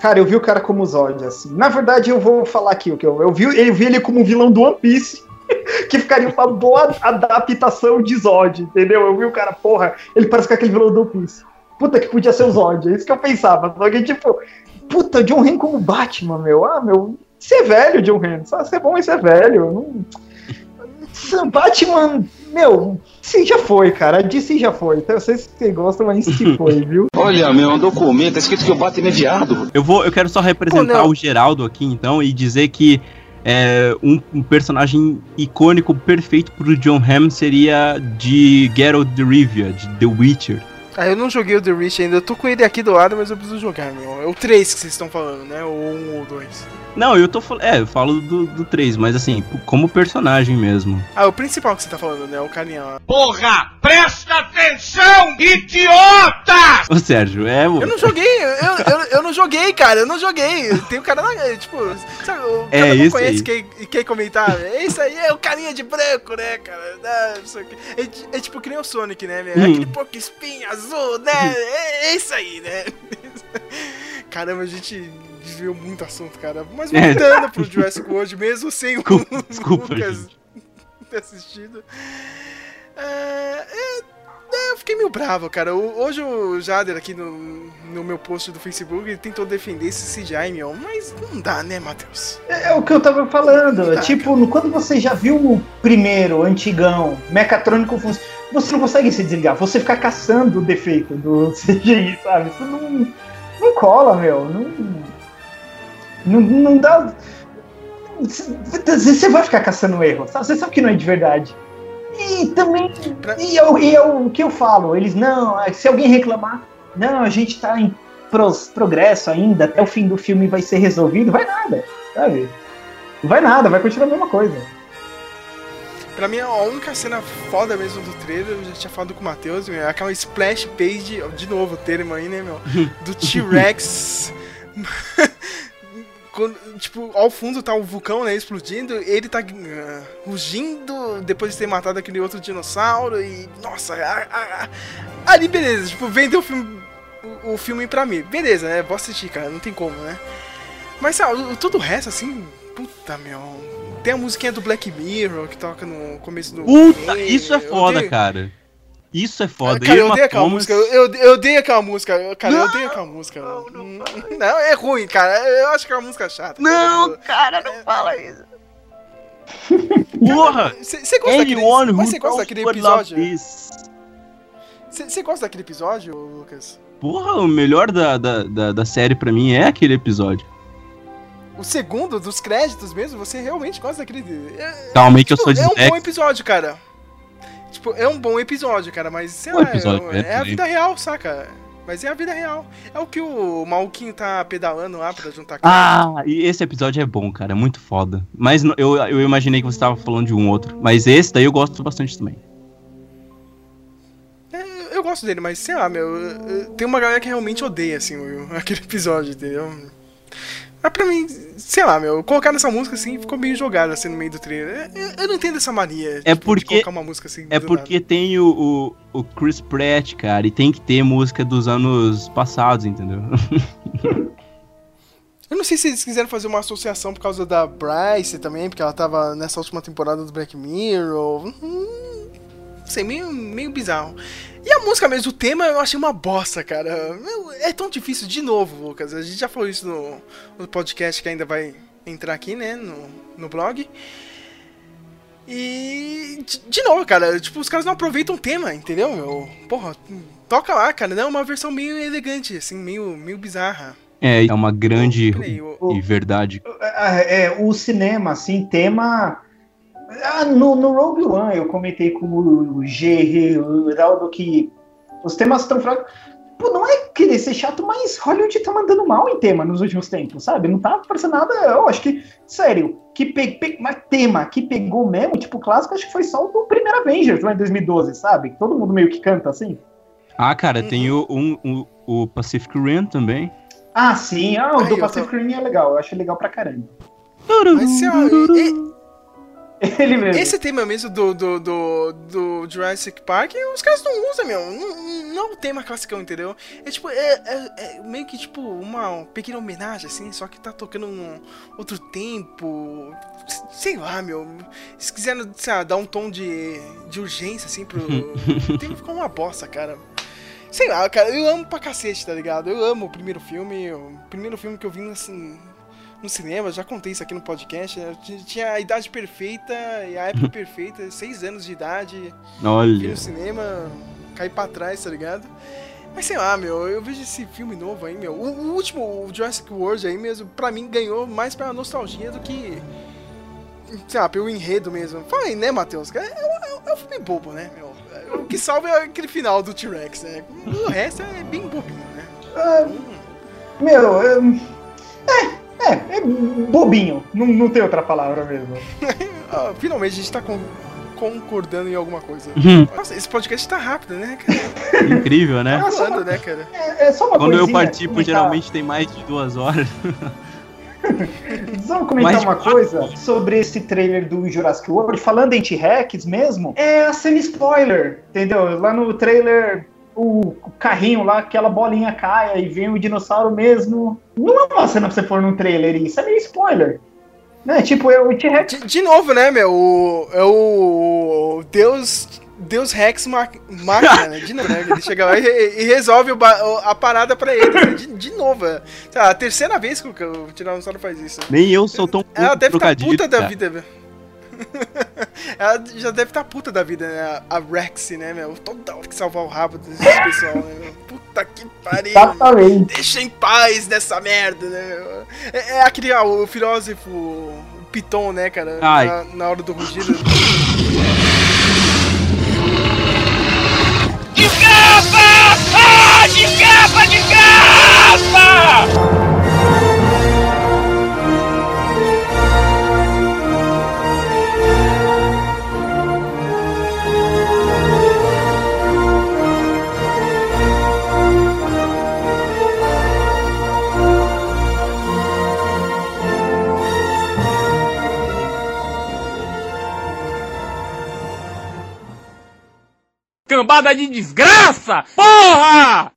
Cara, eu vi o cara como Zod, assim. Na verdade, eu vou falar aqui o que eu, eu vi. Eu vi ele como vilão do One Piece. Que ficaria uma boa adaptação de Zod, entendeu? Eu vi o cara, porra, ele parece com aquele vilão do Piece. Puta que podia ser o Zod, é isso que eu pensava. Só que, tipo, puta, John Henry como Batman, meu. Ah, meu. Ser velho, John Henry. Só ser bom e ser velho. Não... Batman, meu, sim, já foi, cara. DC já foi. Então eu sei se você gosta, mas se foi, viu? Olha, meu, um documento, tá escrito que o Batman é viado. Eu vou, eu quero só representar Pô, o Geraldo aqui, então, e dizer que é, um, um personagem icônico perfeito pro John Hamm seria de Geralt de Rivia, de The Witcher. Ah, eu não joguei o The Reach ainda. Eu tô com ele aqui do lado, mas eu preciso jogar, meu. É o 3 que vocês estão falando, né? Ou 1 ou 2. Não, eu tô falando. É, eu falo do, do 3, mas assim, como personagem mesmo. Ah, o principal que você tá falando, né? O carinha lá. Porra, presta atenção, idiota! Ô, Sérgio, é. o- Eu não joguei, eu, eu, eu não joguei, cara, eu não joguei. Tem o cara lá, é, tipo, sabe, o É cara não isso conhece aí. quem, quem comentar. Esse aí é o carinha de branco, né, cara? É, ti- é tipo que nem o Sonic, né? É Hum. aquele porco espinho azul, né? É, é isso aí, né? Caramba, a gente desviou muito assunto, cara. Mas É. voltando pro Jurassic World, mesmo sem o Desculpa, Lucas gente. ter assistido. É, é, é, eu fiquei meio bravo, cara. O- hoje o Jader aqui no, no meu post do Facebook ele tentou defender esse CGI, meu, mas não dá, né, Matheus? É o que eu tava falando. Tá, tipo, no- quando você já viu o primeiro, antigão, mecatrônico funcionando. você não consegue se desligar. Você fica caçando o defeito do CGI, sabe? Isso não, não cola, meu. Não, não, não dá. Você vai ficar caçando erro, sabe? Você sabe que não é de verdade. E também. E, eu, e eu, o que eu falo? Eles, não, é, se alguém reclamar, não, a gente tá em pros, progresso ainda, até o fim do filme vai ser resolvido, vai nada, sabe? Vai nada, vai continuar a mesma coisa. Pra mim, a única cena foda mesmo do trailer, eu já tinha falado com o Matheus, é aquela splash page, de novo o termo aí, né, meu? Do T-Rex. tipo, ao fundo tá o vulcão, né, explodindo, ele tá uh, rugindo depois de ter matado aquele outro dinossauro e. Nossa, a, a, a, ali beleza, tipo, vendeu o filme, o, o, filme pra mim. Beleza, né? Vou assistir, cara, não tem como, né? Mas sabe, tudo o resto, assim, puta meu. Tem a musiquinha do Black Mirror que toca no começo do. Puta, isso é foda, cara. Isso é foda. Cara, eu, odeio aquela Thomas... música. Eu, eu odeio aquela música. Cara, não, eu odeio aquela música. Não, não, não, é ruim, cara. Eu acho que é uma música chata. Não, cara, não fala isso. Porra! Você gosta daquele, mas você gosta daquele episódio? Você gosta daquele episódio, Lucas? Porra, o melhor da, da, da, da série pra mim é aquele episódio. O segundo dos créditos mesmo, você realmente gosta daquele. É, Calma aí que tipo, eu sou de É um bom episódio, cara. Tipo, é um bom episódio, cara, mas sei lá, é, é, a vida real, saca? Mas é a vida real. É o que o Malquinho tá pedalando lá pra juntar Ah, e esse episódio é bom, cara. É muito foda. Mas eu, eu imaginei que você tava falando de um outro. Mas esse daí eu gosto bastante também. É, eu gosto dele, mas sei lá, meu. Tem uma galera que realmente odeia, assim, aquele episódio, entendeu? Mas pra mim, sei lá, meu, colocar nessa música assim ficou meio jogado assim no meio do trailer. Eu, eu não entendo essa mania é tipo, porque, de colocar uma música assim. É porque nada. tem o, o, o, Chris Pratt, cara, e tem que ter música dos anos passados, entendeu? eu não sei se eles quiseram fazer uma associação por causa da Bryce também, porque ela tava nessa última temporada do Black Mirror. Hum, não sei, meio, meio bizarro. E a música mesmo, o tema, eu achei uma bosta, cara. Meu, é tão difícil, de novo, Lucas. A gente já falou isso no, no podcast que ainda vai entrar aqui, né, no, no blog. E. De, de, novo, cara, tipo, os caras não aproveitam o tema, entendeu, meu? Porra, toca lá, cara, né? Uma versão meio elegante, assim, meio, meio bizarra. É, é uma grande e verdade. É, é, o cinema, assim, tema ah, no, no Rogue One eu comentei com o G, o Heraldo, que os temas estão fracos. Pô, não é querer ser chato, mas Hollywood tá mandando mal em tema nos últimos tempos, sabe? Não tá parecendo nada. Eu acho que, sério, que pe, pe, mas tema que pegou mesmo, tipo, clássico, acho que foi só o primeiro Avengers lá em 2012, sabe? Todo mundo meio que canta assim. Ah, cara, uhum. tem o, um, o, o Pacific Rim também. Ah, sim. Ah, o Aí, do Pacific tô... Rim é legal. Eu acho legal pra caramba. Mas, ó, e, Ele mesmo. Esse tema mesmo do, do, do, do Jurassic Park, os caras não usam, meu. Não, não é o tema classicão, entendeu? É tipo, é, é, é, meio que tipo uma pequena homenagem, assim, só que tá tocando num outro tempo. Sei lá, meu. Se quiserem, sei lá, dar um tom de, de urgência, assim, pro. o tema ficou uma bosta, cara. Sei lá, cara, eu amo pra cacete, tá ligado? Eu amo o primeiro filme. O primeiro filme que eu vi assim no cinema, já contei isso aqui no podcast. Né? Tinha a idade perfeita e a época perfeita, seis anos de idade. Olha. no cinema, cair pra trás, tá ligado? Mas sei lá, meu, eu vejo esse filme novo aí, meu. O, o último, o Jurassic World aí mesmo, pra mim ganhou mais pela nostalgia do que. Sei lá, pelo enredo mesmo. Fala aí, né, Matheus? É, é, é um filme bobo, né, meu? O que salva é aquele final do T-Rex, né? O resto é bem bobinho, né? Uh, meu, eu... é, é, é bobinho. Não, não tem outra palavra mesmo. ah, finalmente a gente tá com, concordando em alguma coisa. Uhum. Nossa, esse podcast tá rápido, né, cara? Incrível, né? Tá falando, né, cara? É, é só uma Quando eu participo, comentar... geralmente tem mais de duas horas. Vamos comentar uma coisa sobre esse trailer do Jurassic World. Falando em T-Rex mesmo, é a semi-spoiler, entendeu? Lá no trailer o carrinho lá, aquela bolinha caia e vem o dinossauro mesmo. Não é uma cena pra você pôr num trailer, isso é meio spoiler. Né? Tipo, é o T-Rex. De, de, novo, né, meu? é o Deus. Deus Rex máquina, né? De novo, né? Ele chega lá e, e resolve o, a parada pra ele. Né? De, de novo. É. a terceira vez que o, o Tiranossauro faz isso. Nem eu sou tão Ela deve ficar puta da vida, velho. Ela já deve estar puta da vida, né? A Rex, né, meu? Toda hora que salvar o rabo desse pessoal, né? meu? Puta que pariu. Exatamente. Deixa em paz dessa merda, né? meu? É, é aquele, ah, o filósofo o Piton, né, cara? Na, na hora do rugido. De capa! Ah, de capa, Cambada de desgraça! Porra!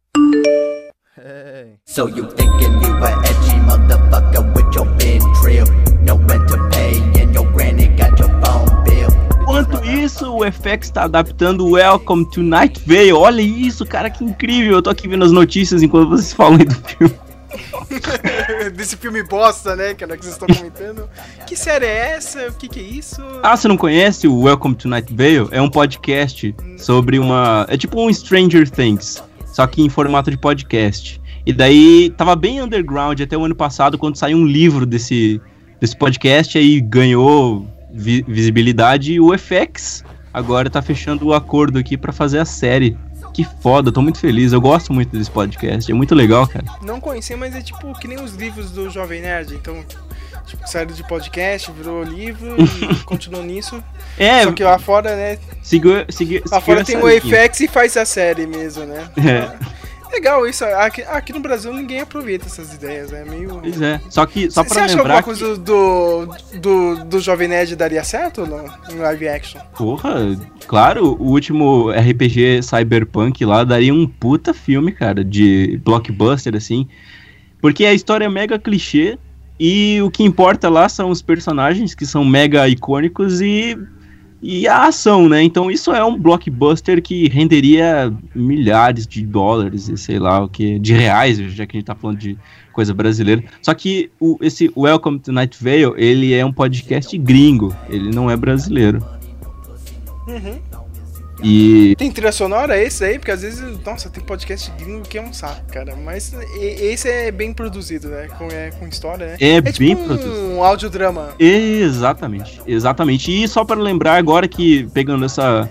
So you thinking you a edgy motherfucker with your big trip? No rent to pay and your granny got your phone bill. Enquanto isso, o FX está adaptando Welcome to Night Vale. Olha isso, cara, que incrível. Eu tô aqui vendo as notícias enquanto vocês falam aí do filme. Desse filme bosta, né, cara, que vocês estão comentando. Que série é essa? O que que é isso? Ah, você não conhece o Welcome to Night Vale? É um podcast sobre uma. É tipo um Stranger Things, só que em formato de podcast. E daí tava bem underground até o ano passado, quando saiu um livro desse, desse podcast, aí ganhou vi- visibilidade. E o FX agora tá fechando o acordo aqui pra fazer a série. Que foda, tô muito feliz. Eu gosto muito desse podcast, é muito legal, cara. Não conheci, mas é tipo que nem os livros do Jovem Nerd. Então, tipo, saiu de podcast, virou livro e continuou nisso. É, Só que lá fora, né? seguiu, seguiu, Lá seguiu fora tem o linha. FX e faz a série mesmo, né? É. Legal isso. Aqui, aqui no Brasil ninguém aproveita essas ideias, né? Meio. Pois é. Só que, só Você pra acha lembrar alguma coisa do, do, do Jovem Nerd daria certo ou não? Em live action? Porra, claro, o último RPG Cyberpunk lá daria um puta filme, cara, de blockbuster, assim. Porque a história é mega clichê e o que importa lá são os personagens que são mega icônicos e, e a ação, né? Então isso é um blockbuster que renderia milhares de dólares e sei lá o que, de reais, já que a gente tá falando de coisa brasileira. Só que o, esse Welcome to Night Vale, ele é um podcast gringo, ele não é brasileiro. Uhum. E Tem trilha sonora esse aí? Porque às vezes, nossa, tem podcast gringo que é um saco, cara. Mas esse é bem produzido, né? Com, é, com história, né? É tipo bem um produzido. audiodrama. Exatamente, exatamente. E só para lembrar agora que, pegando essa,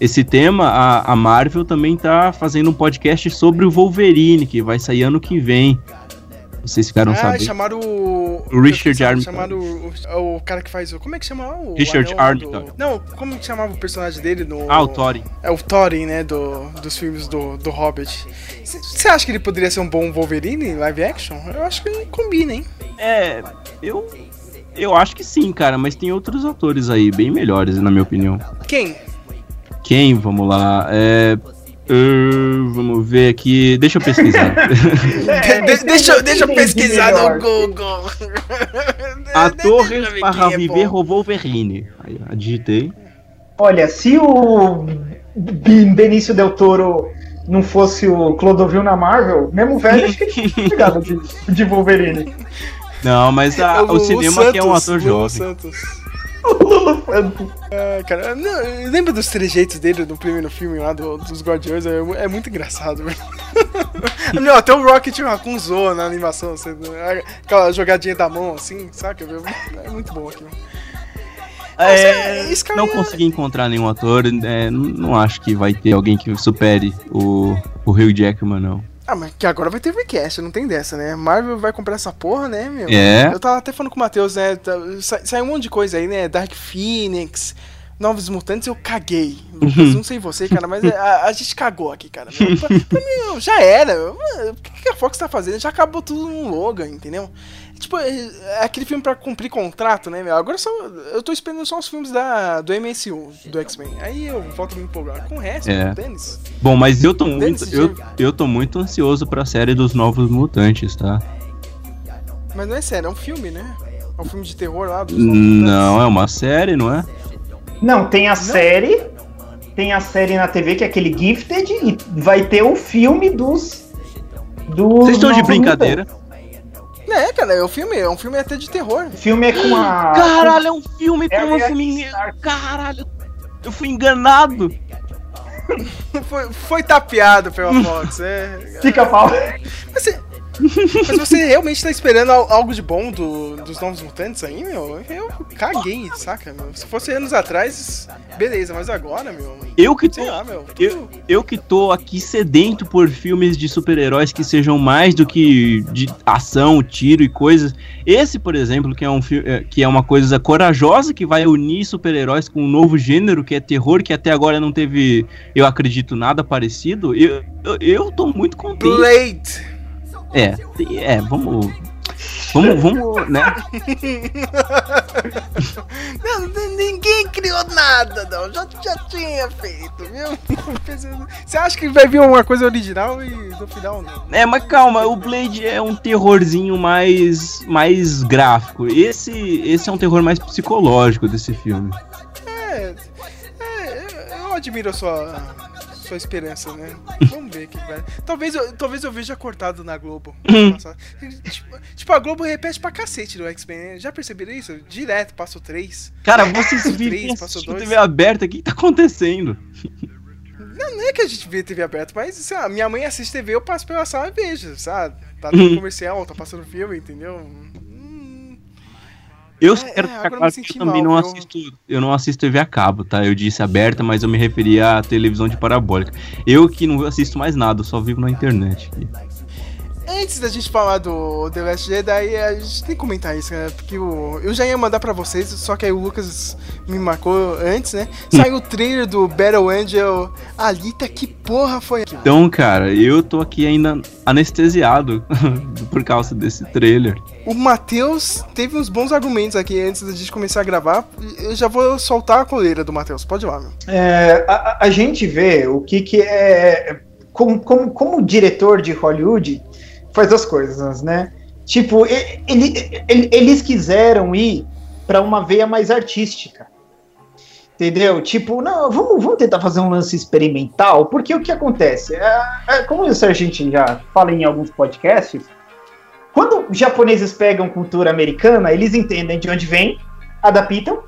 esse tema, a, a Marvel também tá fazendo um podcast sobre o Wolverine, que vai sair ano que vem. Vocês ficaram ah, sabendo? chamaram o. O Richard Armitage. Chamaram o, o cara que faz o. Como é que chama? O Richard Armitage. do- Não, como que chamava o personagem dele no. Ah, o Thorin. É o Thorin, né? Do, dos filmes do, do Hobbit. Você acha que ele poderia ser um bom Wolverine em live action? Eu acho que combina, hein? É, eu, eu acho que sim, cara, mas tem outros atores aí bem melhores, na minha opinião. Quem? Quem? Vamos lá. É. uh, vamos ver aqui. Deixa eu pesquisar. De- de- deixa, eu- deixa eu entendi pesquisar melhor. no Google. Eu ver para é viver o Wolverine. Aí, digitei. Olha, se o Ben- Benício Del Toro não fosse o Clodovil na Marvel, mesmo velho, acho que ele de, de Wolverine. Não, mas a- É o, cinema quer um Santos, ator Lulu jovem. Santos. O Ah, cara, não, lembra dos trejeitos dele no primeiro filme lá do- dos Guardiões? É, é muito engraçado, até o Rocket Raccoon zoa na animação, assim, aquela jogadinha da mão, assim, saca? É muito bom aquilo. É, esse cara não é- consegui encontrar nenhum ator. é, não, não acho que vai ter alguém que supere o, o Hugh Jackman, não. Ah, mas que agora vai ter recast, não tem dessa, né? Marvel vai comprar essa porra, né, meu? É. Eu tava até falando com o Matheus, né? tá- sa- Saiu um monte de coisa aí, né? Dark Phoenix, Novos Mutantes, eu caguei. Lucas, não sei você, cara, mas a, a gente cagou aqui, cara. Meu, pra, pra mim, já era. O que que a Fox tá fazendo? Já acabou tudo no Logan, entendeu? Tipo, é é aquele filme pra cumprir contrato, né, meu? Agora só, eu tô esperando só os filmes da, do MSU, do X-Men. Aí eu volto a me empolgar. Com o resto, É. Dennis. Bom, mas eu tô muito, eu, eu tô muito ansioso pra série dos Novos Mutantes, tá? Mas não é sério, é um filme, né? É um filme de terror lá dos Novos Mutantes. Não, é uma série, não é? Não, tem a série, tem a série na TV que é aquele Gifted e vai ter o filme dos. dos Vocês estão de brincadeira? Mutantes. É, cara, é um filme, é um filme até de terror. O filme é com a. Caralho, é um filme É com um a filme. Caralho, eu fui enganado. Foi, foi tapeado pela Fox. É, Fica pau. Mas você, mas você realmente tá esperando al- algo de bom do- dos Novos Mutantes aí, meu? Eu caguei, saca, meu? Se fosse anos atrás, beleza, mas agora, meu. Eu que tô, lá, meu. eu, eu que tô aqui sedento por filmes de super-heróis que sejam mais do que de ação, tiro e coisas. Esse, por exemplo, que é um eh, que é uma coisa corajosa que vai unir super-heróis com um novo gênero que é terror, que até agora não teve, eu acredito, nada parecido. Eu, eu, eu tô muito contente. Blade! É, é, vamos. Vamos, vamos, né? Não, ninguém criou nada, não. Já, já tinha feito, viu? Você acha que vai vir uma coisa original e no final não? É, mas calma, o Blade é um terrorzinho mais mais gráfico. Esse esse é um terror mais psicológico desse filme. É, é, eu admiro a sua, sua esperança, né? Vamos ver o que vai. Talvez eu, talvez eu veja cortado na Globo. Tipo, tipo, a Globo repete pra cacete no X-Men, né? Já perceberam isso? Direto, passo 3. Cara, vocês Três, passou dois. TV aberta, o que, que tá acontecendo? Não, não é que a gente vê TV aberta, mas sei lá, minha mãe assiste TV, eu passo pela sala e vejo, sabe? Tá no comercial, tá passando filme, entendeu? Eu É, quero é, eu claro que eu também mal, não assisto, eu não assisto TV a cabo, tá? Eu disse aberta, mas eu me referia à televisão de parabólica. Eu que não assisto mais nada, eu só vivo na internet. Antes da gente falar do The Last Jedi, a gente tem que comentar isso, né? Porque o, eu já ia mandar pra vocês, só que aí o Lucas me marcou antes, né? Saiu o trailer do Battle Angel. Alita, que porra foi aquilo? Então, cara, eu tô aqui ainda anestesiado por causa desse trailer. O Matheus teve uns bons argumentos aqui antes da gente começar a gravar. Eu já vou soltar a coleira do Matheus. Pode ir lá, meu. É, a, a- a gente vê o que, que é. Como, como, como diretor de Hollywood faz as coisas, né? Tipo, ele- ele- eles quiseram ir para uma veia mais artística. Entendeu? Tipo, não, vamos, vamos tentar fazer um lance experimental, porque o que acontece? É, é, como isso a gente já fala em alguns podcasts, quando os japoneses pegam cultura americana, eles entendem de onde vem, adaptam,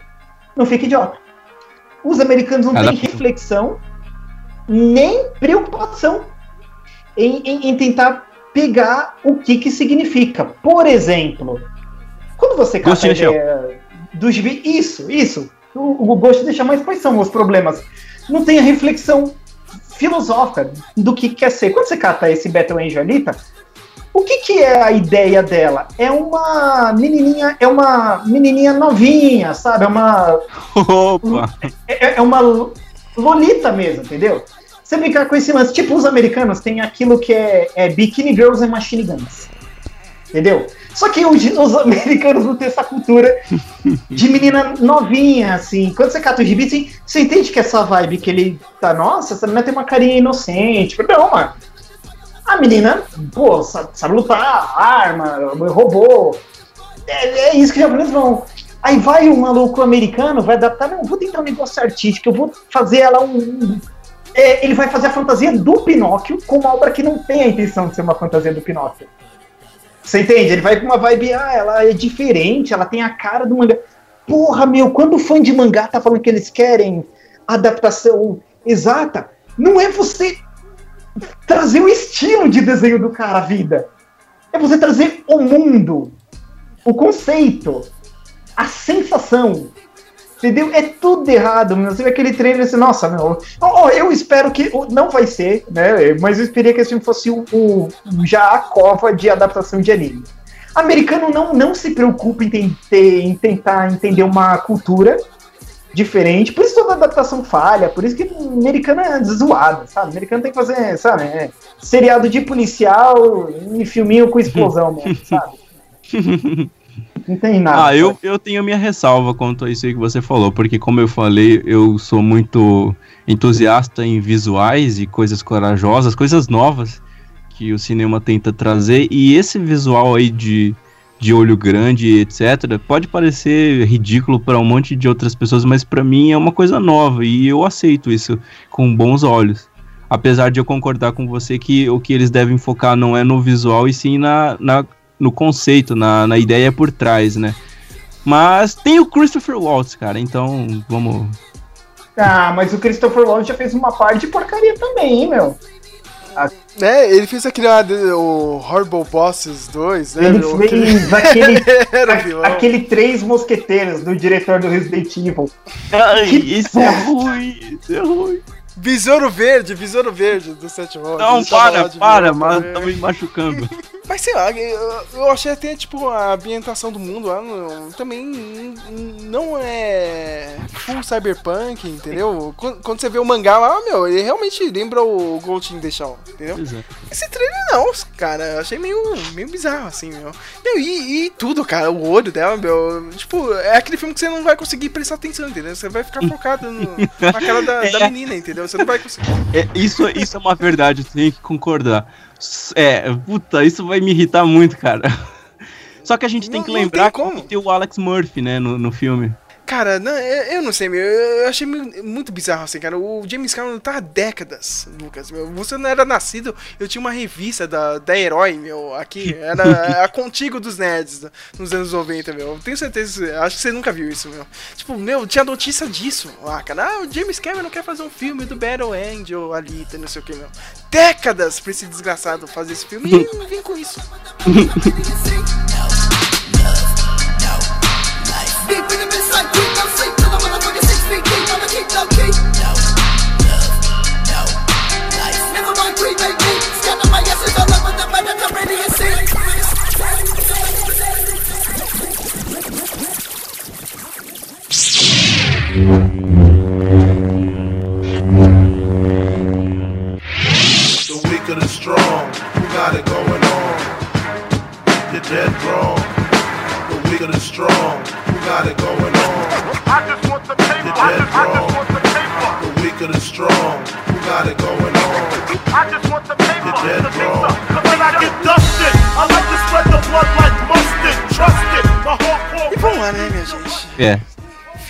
não fica idiota. Os americanos não têm reflexão nem preocupação em, em- em tentar pegar o que que significa. Por exemplo, quando você cata a ideia isso, isso, o, o Ghost deixa mais quais são os problemas. Não tem a reflexão filosófica do que quer ser. Quando você cata esse Battle Angel Alita, o que, que é a ideia dela? É uma menininha, é uma menininha novinha, sabe? É uma Opa! é, é uma lolita mesmo, entendeu? Você brincar com esse lance, tipo os americanos têm aquilo que é, é Bikini Girls and Machine Guns, entendeu? Só que os, os americanos não têm essa cultura de menina novinha, assim. Quando você cata o gibi, assim, você entende que essa vibe que ele tá, nossa, essa menina tem uma carinha inocente. Não, mano. A menina, pô, sabe, sabe lutar, arma, robô. É, é isso que os japoneses vão. Aí vai um maluco americano, vai adaptar, não, vou tentar um negócio artístico, eu vou fazer ela um. É, ele vai fazer a fantasia do Pinóquio com uma obra que não tem a intenção de ser uma fantasia do Pinóquio. Você entende? Ele vai com uma vibe, ah, ela é diferente, ela tem a cara do mangá. Porra, meu, quando o fã de mangá tá falando que eles querem adaptação exata, não é você trazer o estilo de desenho do cara à vida. É você trazer o mundo, o conceito, a sensação. Entendeu? É tudo errado, meu. Você vê aquele trailer assim, nossa, meu. ó, eu espero que. Não vai ser, né? Mas eu esperei que esse filme fosse o, o- já a cova de adaptação de anime. Americano não, não se preocupa em, ter- em tentar entender uma cultura diferente. Por isso toda adaptação falha, por isso que americano é zoado, sabe? Americano tem que fazer, sabe? é, seriado de policial e filminho com explosão mesmo, sabe? Não tem nada. Ah, eu, eu tenho minha ressalva quanto a isso aí que você falou, porque como eu falei, eu sou muito entusiasta em visuais e coisas corajosas, coisas novas que o cinema tenta trazer, e esse visual aí de, de olho grande, etc., pode parecer ridículo para um monte de outras pessoas, mas para mim é uma coisa nova e eu aceito isso com bons olhos. Apesar de eu concordar com você que o que eles devem focar não é no visual e sim na, na no conceito, na, na ideia por trás, né? Mas tem o Christopher Waltz, cara, então vamos. Ah, mas o Christopher Waltz já fez uma parte de porcaria também, hein, meu? É, ele fez aquele o Horrible Bosses 2, né? Ele meu? fez aquele, vilão. aquele Três Mosqueteiros do diretor do Resident Evil. Ai, Que isso é ruim, isso é ruim. Besouro Verde, Besouro Verde do Seth Rollins. Não, para, para, mas tá me machucando. Mas sei lá, eu, eu achei até, tipo, a ambientação do mundo lá não- também não é full cyberpunk, entendeu? Quando, quando você vê o mangá lá, meu, ele realmente lembra o Ghost in the Shell, entendeu? É. Esse trailer não, cara, eu achei meio, meio bizarro, assim, meu. Meu, e, e tudo, cara, o olho dela, meu, tipo, é aquele filme que você não vai conseguir prestar atenção, entendeu? Você vai ficar focado no, na cara da, da É. menina, entendeu? Você não vai conseguir. É, isso, isso é uma verdade, eu tenho que concordar. É, puta, isso vai me irritar muito, cara. Só que a gente tem Não- que lembrar tem como. que tem o Alex Murphy, né, no, no filme. Cara, não, eu, não sei, meu. Eu achei muito bizarro, assim, cara. O James Cameron tá há décadas, Lucas, meu. Você não era nascido, eu tinha uma revista da, da Herói, meu, aqui. Era a Contigo dos Nerds, nos anos 90, meu. Tenho certeza, acho que você nunca viu isso, meu. Tipo, meu, tinha notícia disso lá, cara. Ah, o James Cameron quer fazer um filme do Battle Angel, Alita, não sei o que, meu. Décadas pra esse desgraçado fazer esse filme e ele vem com isso. The weak of the strong, who got it going on? You're dead wrong. The weak of the strong, who got it going on? I just want the paper. You're dead wrong. The weak of the strong, who got it going on? I just want the paper. You're dead wrong. When I get dusted, I like to spread the blood like mustard. Trust it, my hardcore. E vamos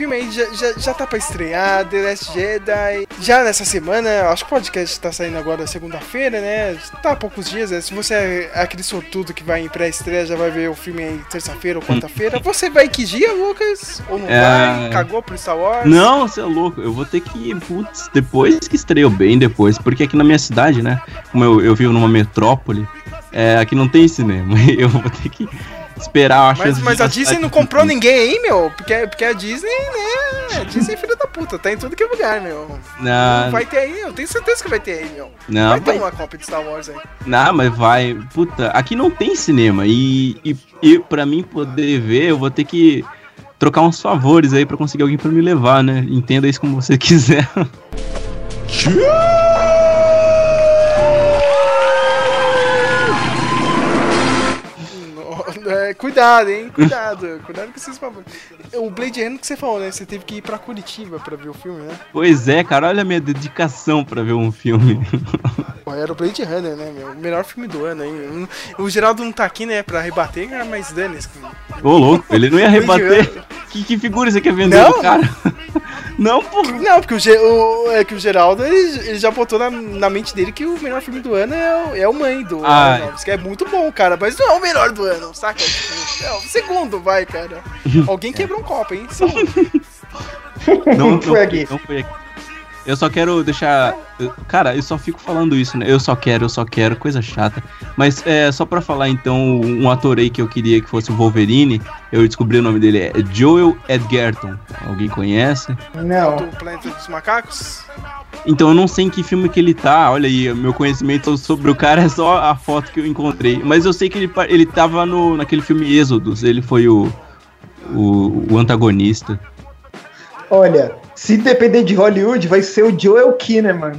filme aí já, já, já tá pra estrear, The Last Jedi. Já nessa semana, acho que o podcast tá saindo agora segunda-feira, né? Tá há poucos dias, né? Se você é aquele sortudo que vai em pré-estreia, já vai ver o filme aí terça-feira ou quarta-feira. Você vai que dia, Lucas? Ou não É. vai? Cagou pro Star Wars? Não, você é louco, eu vou ter que, putz, depois que estreou bem depois, porque aqui na minha cidade, né, como eu, eu vivo numa metrópole, é, aqui não tem cinema, eu vou ter que esperar a Mas, chance mas de a Disney não comprou ninguém aí, meu. Porque, porque a Disney, né? A Disney é filha da puta, tá em tudo que é lugar, meu. Não, Vai ter aí, eu tenho certeza que vai ter aí, meu. não, vai ter vai, uma cópia de Star Wars aí. não, mas vai, puta, aqui não tem cinema, e, e, e pra mim poder ver, eu vou ter que trocar uns favores aí pra conseguir alguém pra me levar, né, entenda isso como você quiser. No- cuidado, hein? Cuidado. cuidado com esses favores. O Blade Runner que você falou, né? Você teve que ir pra Curitiba pra ver o filme, né? Pois é, cara, olha a minha dedicação pra ver um filme. Pô, era o Blade Runner, né, meu? O melhor filme do ano aí. O Geraldo não tá aqui, né, pra rebater, cara, mas dane-se. Ô, louco, ele não ia rebater. Que, que figura você quer vender Não? do cara? Não, porra. Não, porque o, Ge- o- é que o Geraldo, ele, ele já botou na, na mente dele que o melhor filme do ano é o, é o Mãe do Ah. Aronofsky, que é muito bom, cara, mas não é o melhor do ano, saca? É o segundo, vai, cara. Alguém quebrou um copo, hein? Só um. Não, não, Foi aqui. Não foi aqui. Eu só quero deixar. Cara, eu só fico falando isso, né? Eu só quero, eu só quero, coisa chata. Mas é só pra falar então, um ator aí que eu queria que fosse o Wolverine, eu descobri o nome dele, é Joel Edgerton. Alguém conhece? Não. do Planeta dos Macacos. Então eu não sei em que filme que ele tá. Olha aí, meu conhecimento sobre o cara é só a foto que eu encontrei. Mas eu sei que ele, ele tava no, naquele filme Êxodos, ele foi o, o, o antagonista. Olha, se depender de Hollywood, vai ser o Joel Kinnaman.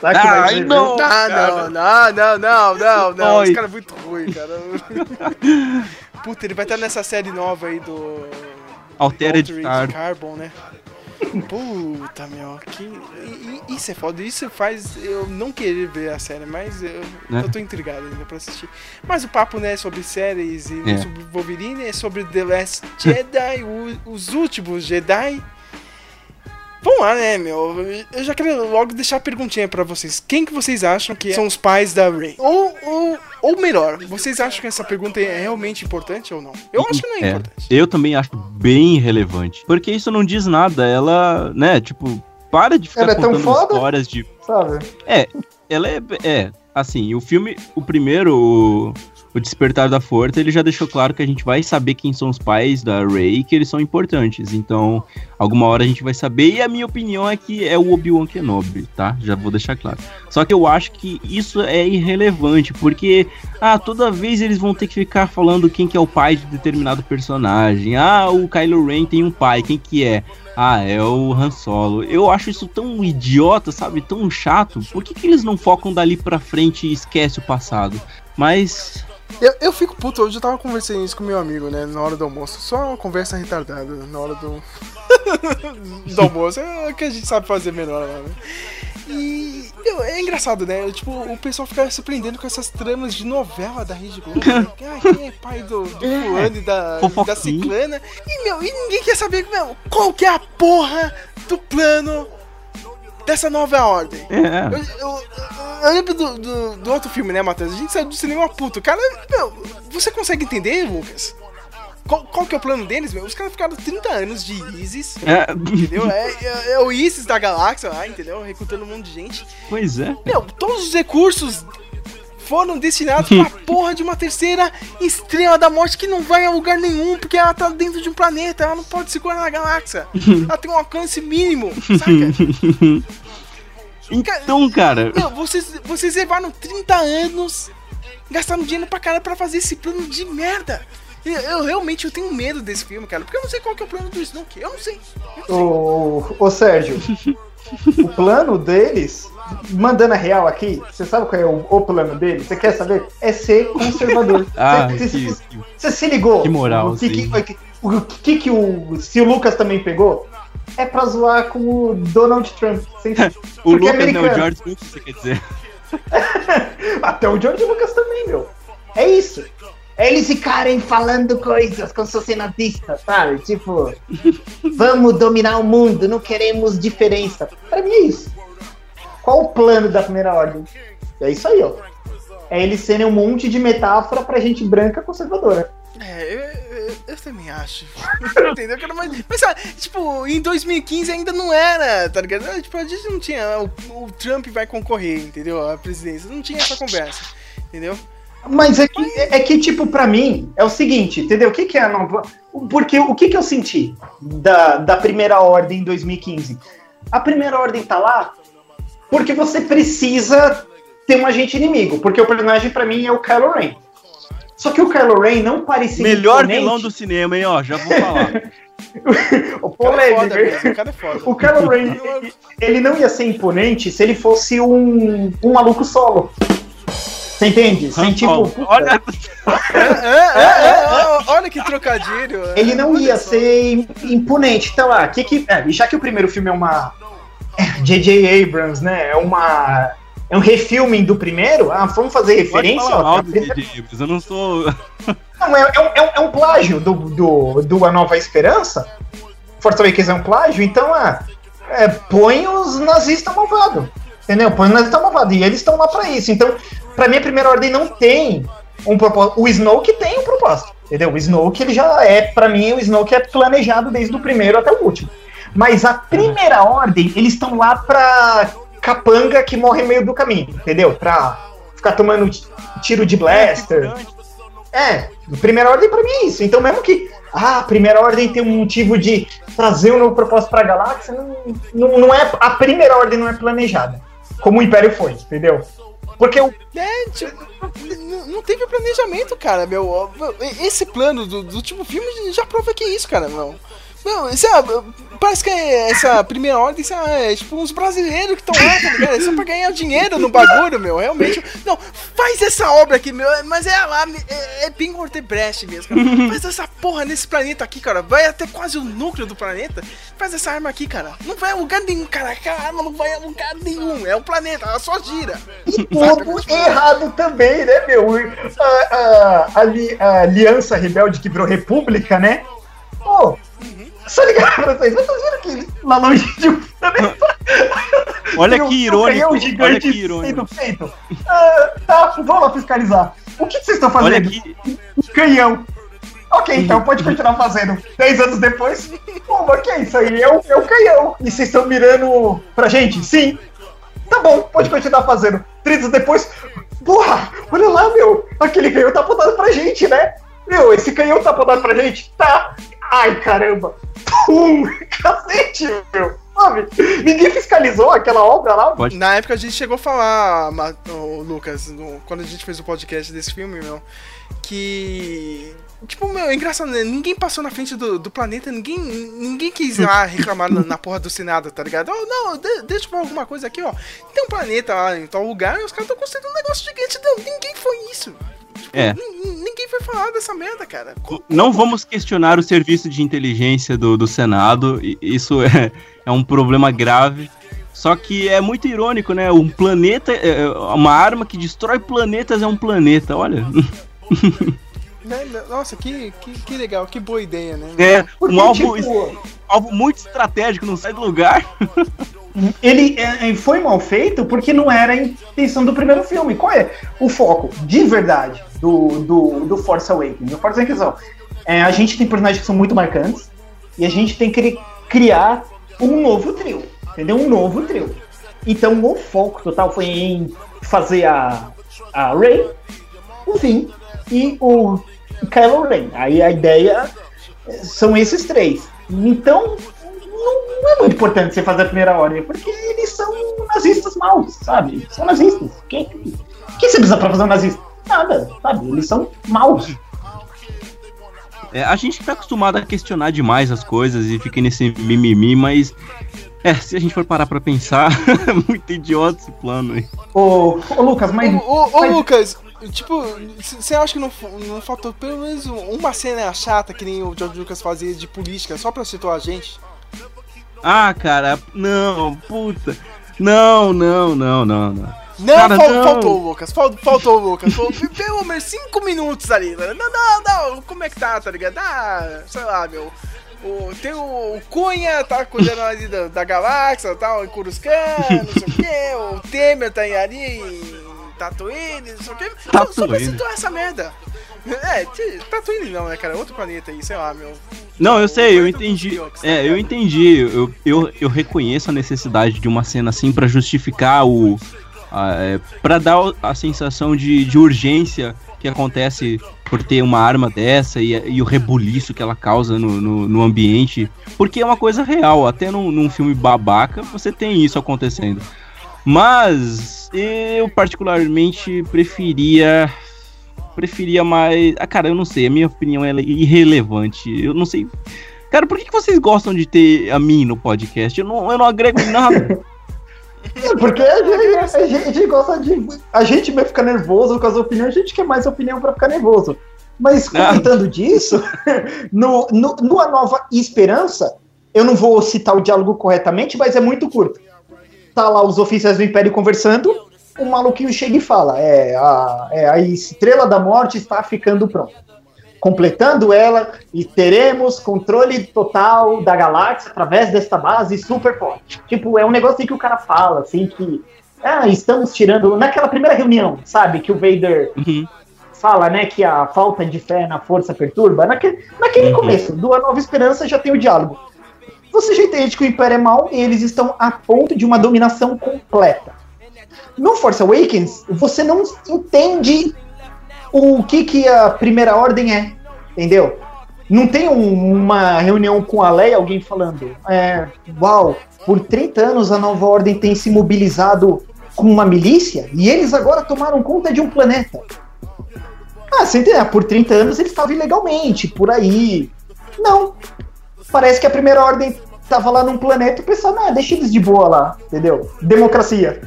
Tá vai ser, não. Ah, não, não, não, não, não, não. Esse cara é muito ruim, cara. Puta, ele vai estar nessa série nova aí do. Altered Altered Carbon. Né? Puta, meu, que. Isso é foda, isso faz eu não querer ver a série, mas eu, Né? eu tô intrigado ainda pra assistir. Mas o papo, né, sobre séries e É. sobre Wolverine é sobre The Last Jedi, o- os últimos Jedi. Vamos lá, né, meu? Eu já quero logo deixar a perguntinha pra vocês. Quem que vocês acham que são os pais da Ray? Ou, ou, ou melhor, vocês acham que essa pergunta é realmente importante ou não? Eu acho que não é, É, importante. eu também acho bem relevante. Porque isso não diz nada. Ela, né, tipo, para de ficar Ela é tão contando foda? histórias de. Sabe? É, ela é. É, assim, o filme, o primeiro, o, o Despertar da Força, ele já deixou claro que a gente vai saber quem são os pais da Rey que eles são importantes. Então, alguma hora a gente vai saber. E a minha opinião é que é o Obi-Wan Kenobi, tá? Já vou deixar claro. Só que eu acho que isso é irrelevante, porque, ah, toda vez eles vão ter que ficar falando quem que é o pai de determinado personagem. Ah, o Kylo Ren tem um pai, quem que é? Ah, é o Han Solo. Eu acho isso tão idiota, sabe? Tão chato. Por que, que eles não focam dali pra frente e esquecem o passado? Mas. Eu, eu fico puto, hoje eu tava conversando isso com meu amigo, né, na hora do almoço. Só uma conversa retardada, na hora do. do almoço. É o que a gente sabe fazer melhor lá, né? E é engraçado, né? Tipo, o pessoal fica se prendendo com essas tramas de novela da Rede Globo. Né? Ah, quem é pai do, do É, fulano e da, da ciclana. E, meu, e ninguém quer saber meu, qual que é a porra do plano dessa nova ordem. É. Eu, eu- eu lembro do, do, do outro filme, né, Matheus? A gente saiu do cinema puto. Cara, meu, você consegue entender, Lucas? Qual, qual que é o plano deles, meu? Os caras ficaram 30 anos de ISIS, É, entendeu? É, é- é o ISIS da galáxia lá, entendeu? Recrutando um monte de gente. pois é. Meu, todos os recursos foram destinados pra porra de uma terceira estrela da morte que não vai a lugar nenhum, porque ela tá dentro de um planeta, ela não pode segurar na galáxia. Ela tem um alcance mínimo, saca? Então, cara. Meu, vocês, vocês levaram 30 anos, gastaram dinheiro pra caralho pra fazer esse plano de merda. Eu, eu realmente eu tenho medo desse filme, cara, porque eu não sei qual que é o plano do Snoke. Eu não sei. Eu não sei. Ô, ô Sérgio, o plano deles, mandando a real aqui, você sabe qual é o, o plano deles? Você quer saber? É ser conservador. Ah, Você- que, você, se ligou? Que moral, o que, sim. que, o que, que o. Se o Lucas também pegou, é pra zoar com o Donald Trump. O é Lucas, né? O americano. George Lucas, você quer dizer. Até o George Lucas também, meu. É isso. É eles ficarem falando coisas como se fossem sabe? Tipo, vamos dominar o mundo, não queremos diferença. Pra mim é isso. Qual o plano da primeira ordem? É isso aí, ó. É eles serem um monte de metáfora pra gente branca conservadora. É, eu, eu- eu também acho. Entendeu? Que era mais- Mas, sabe, tipo, em 2015 ainda não era, tá ligado? Ah, Tipo, a gente não tinha. O, o Trump vai concorrer, entendeu? A presidência. Não tinha essa conversa, entendeu? Mas é que, é que, tipo, pra mim, é o seguinte, entendeu? O que, que é a nova. Porque o que, que eu senti da, da primeira ordem em 2015? A primeira ordem tá lá porque você precisa ter um agente inimigo. Porque o personagem, pra mim, é o Kylo Ren. Só que o Kylo Ren não parecia. Melhor imponente. vilão do cinema, hein, ó. Já vou falar. O O cara é foda polêmico. mesmo, o cara é foda. O Kylo Ren, ele não ia ser imponente se ele fosse um, um maluco solo. Você entende? Sem tipo. Olha, É, é, é, é, olha que trocadilho. ele não ia ser im- imponente. Então, ah, que que, é, já que o primeiro filme é uma. J.J. Abrams, né? É uma. É um refilming do primeiro. Ah, vamos fazer pode referência? falar ó, DJ Abrams, eu não sou... Não, é, é um, é um- é um plágio do, do, do A Nova Esperança. Força Awakens é um plágio, então ah, é, põe os nazistas malvados. Entendeu? Põe os nazistas malvados. E eles estão lá pra isso. Então, pra mim, a primeira ordem não tem um propósito. O Snoke tem um propósito. Entendeu? O Snoke, ele já é, pra mim, o Snoke é planejado desde o primeiro até o último. Mas a primeira ordem, eles estão lá pra capanga que morre no meio do caminho, entendeu? Pra ficar tomando tiro de blaster. É, a primeira ordem pra mim é isso. Então, mesmo que ah, a primeira ordem tem um motivo de trazer um novo propósito pra galáxia, não, não, não é, a primeira ordem não é planejada. Como o Império foi, entendeu? Porque o. É, tipo, não teve planejamento, cara, meu. Esse plano do, do último filme já prova que é isso, cara, meu. Meu, isso é, parece que é essa primeira ordem isso é, tipo uns brasileiros que estão lá, tá ligado? É só pra ganhar dinheiro no bagulho, meu, realmente. Não, faz essa obra aqui, meu, mas é lá, é, é bem Ortebrecht mesmo, cara. Faz essa porra nesse planeta aqui, cara. Vai até quase o núcleo do planeta. Faz essa arma aqui, cara. Não vai a lugar nenhum, cara. Aquela arma não vai a lugar nenhum. É o planeta, ela só gira. E tudo errado também, né, meu? A, a- a ali- a Aliança Rebelde que virou República, né? Pô, só ligar pra vocês, mas vocês viram que lá longe de um Olha um- que um irônico, canhão olha gigante que irônico. feito. Ah, tá, vamos lá fiscalizar. O que que vocês estão fazendo? Olha que, Um canhão. Ok, então pode continuar fazendo. Dez anos depois, pô, mas que é isso aí? É o, é o canhão. E vocês estão mirando pra gente? Sim. Tá bom, pode continuar fazendo. Três anos depois, porra, olha lá, meu. Aquele canhão tá apontado pra gente, né? Meu, esse canhão tá apontado pra gente? Tá. Ai, caramba. Pum, cacete, meu. Sabe? Ninguém fiscalizou aquela obra lá. Pode. Na época a gente chegou a falar, Lucas, no- quando a gente fez o podcast desse filme, meu, que. Tipo, meu, é engraçado, né? Ninguém passou na frente do, do planeta, ninguém, ninguém quis ir lá reclamar na, na porra do Senado, tá ligado? Oh, não, de- deixa eu falar alguma coisa aqui, ó. Tem um planeta lá em tal lugar e os caras estão construindo um negócio gigante. Não, ninguém foi isso. Tipo, É. nin- Ninguém foi falar dessa merda, cara. Co- não vamos questionar o serviço de inteligência do, do Senado, isso é, é um problema grave. Só que é muito irônico, né? Um planeta, é, uma arma que destrói planetas é um planeta, olha. né, né, Nossa, que, que, que legal, que boa ideia, né? É Porque, um alvo, tipo, alvo muito estratégico, não sai do lugar. ele é, é, foi mal feito porque não era a intenção do primeiro filme. Qual é o foco, de verdade, do, do, do Force Awakens? Do Force Awakens, ó, é, a gente tem personagens que são muito marcantes e a gente tem que cri- criar um novo trio, entendeu? Um novo trio. Então o foco total foi em fazer a, a Rey, o Finn e o Kylo Ren. Aí a ideia são esses três. Então não, é muito importante você fazer a primeira ordem, porque eles são nazistas maus, sabe? São nazistas. O que, que você precisa pra fazer um nazista? Nada, sabe? Eles são maus. É, a gente tá acostumado a questionar demais as coisas e fica nesse mimimi, mas. É, se a gente for parar pra pensar, é muito idiota esse plano aí. Ô, ô Lucas, mas. Ô, ô, ô, mas- Lucas, tipo, você acha que não, não faltou pelo menos uma cena chata que nem o George Lucas fazia de política só pra situar a gente? Ah, cara, não, puta. Não, não, não, não, não. Não, Cara, fal- não. faltou, Lucas, fal- faltou, Lucas. Faltou pelo menos 5 minutos ali. Não, não, não, como é que tá, tá ligado? Ah, sei lá, meu. O, tem o, o Cunha, tá cuidando ali da, da galáxia, tal, em Coruscant, não sei o quê. O Temer tá aí ali em Tatooine, não sei o quê. Só, só pra situar essa merda. É, Tatooine não, né, cara? Outro planeta aí, sei lá, meu. Não, eu sei, eu entendi. Tá É, eu entendi. Eu, eu, eu reconheço a necessidade de uma cena assim pra justificar o. a- é, pra dar a sensação de, de urgência que acontece por ter uma arma dessa e, e o rebuliço que ela causa no, no, no ambiente. Porque é uma coisa real. Até num, num filme babaca você tem isso acontecendo. Mas eu particularmente preferia. Preferia mais. Ah, cara, eu não sei. A minha opinião é irrelevante. Eu não sei. Cara, por que, que vocês gostam de ter a mim no podcast? Eu não, eu não agrego nada. É, Porque a gente, a gente gosta de. A gente vai ficar nervoso com as opiniões, a gente quer mais opinião pra ficar nervoso. Mas comentando disso, no, no, no A Nova Esperança, eu não vou citar o diálogo corretamente, mas é muito curto. Tá lá os oficiais do Império conversando, o maluquinho chega e fala: é, a, é, a estrela da morte está ficando pronta. Completando ela, e teremos controle total da galáxia através desta base super forte. Tipo, é um negócio assim que o cara fala, assim, que. Ah, estamos tirando. Naquela primeira reunião, sabe? Que o Vader Uhum. fala, né, que a falta de fé na força perturba. Naquele, naquele Uhum. começo, do A Nova Esperança já tem o diálogo. Você já entende que o Império é mau e eles estão a ponto de uma dominação completa. No Force Awakens, você não entende o que, que a Primeira Ordem é, entendeu? Não tem um- uma reunião com a Leia, alguém falando, é, uau, por 30 anos a Nova Ordem tem se mobilizado com uma milícia e eles agora tomaram conta de um planeta. Ah, você entendeu? Por 30 anos eles estavam ilegalmente, por aí. Não. Parece que a primeira ordem tava lá num planeta e o pessoal, não, deixa eles de boa lá, entendeu? Democracia.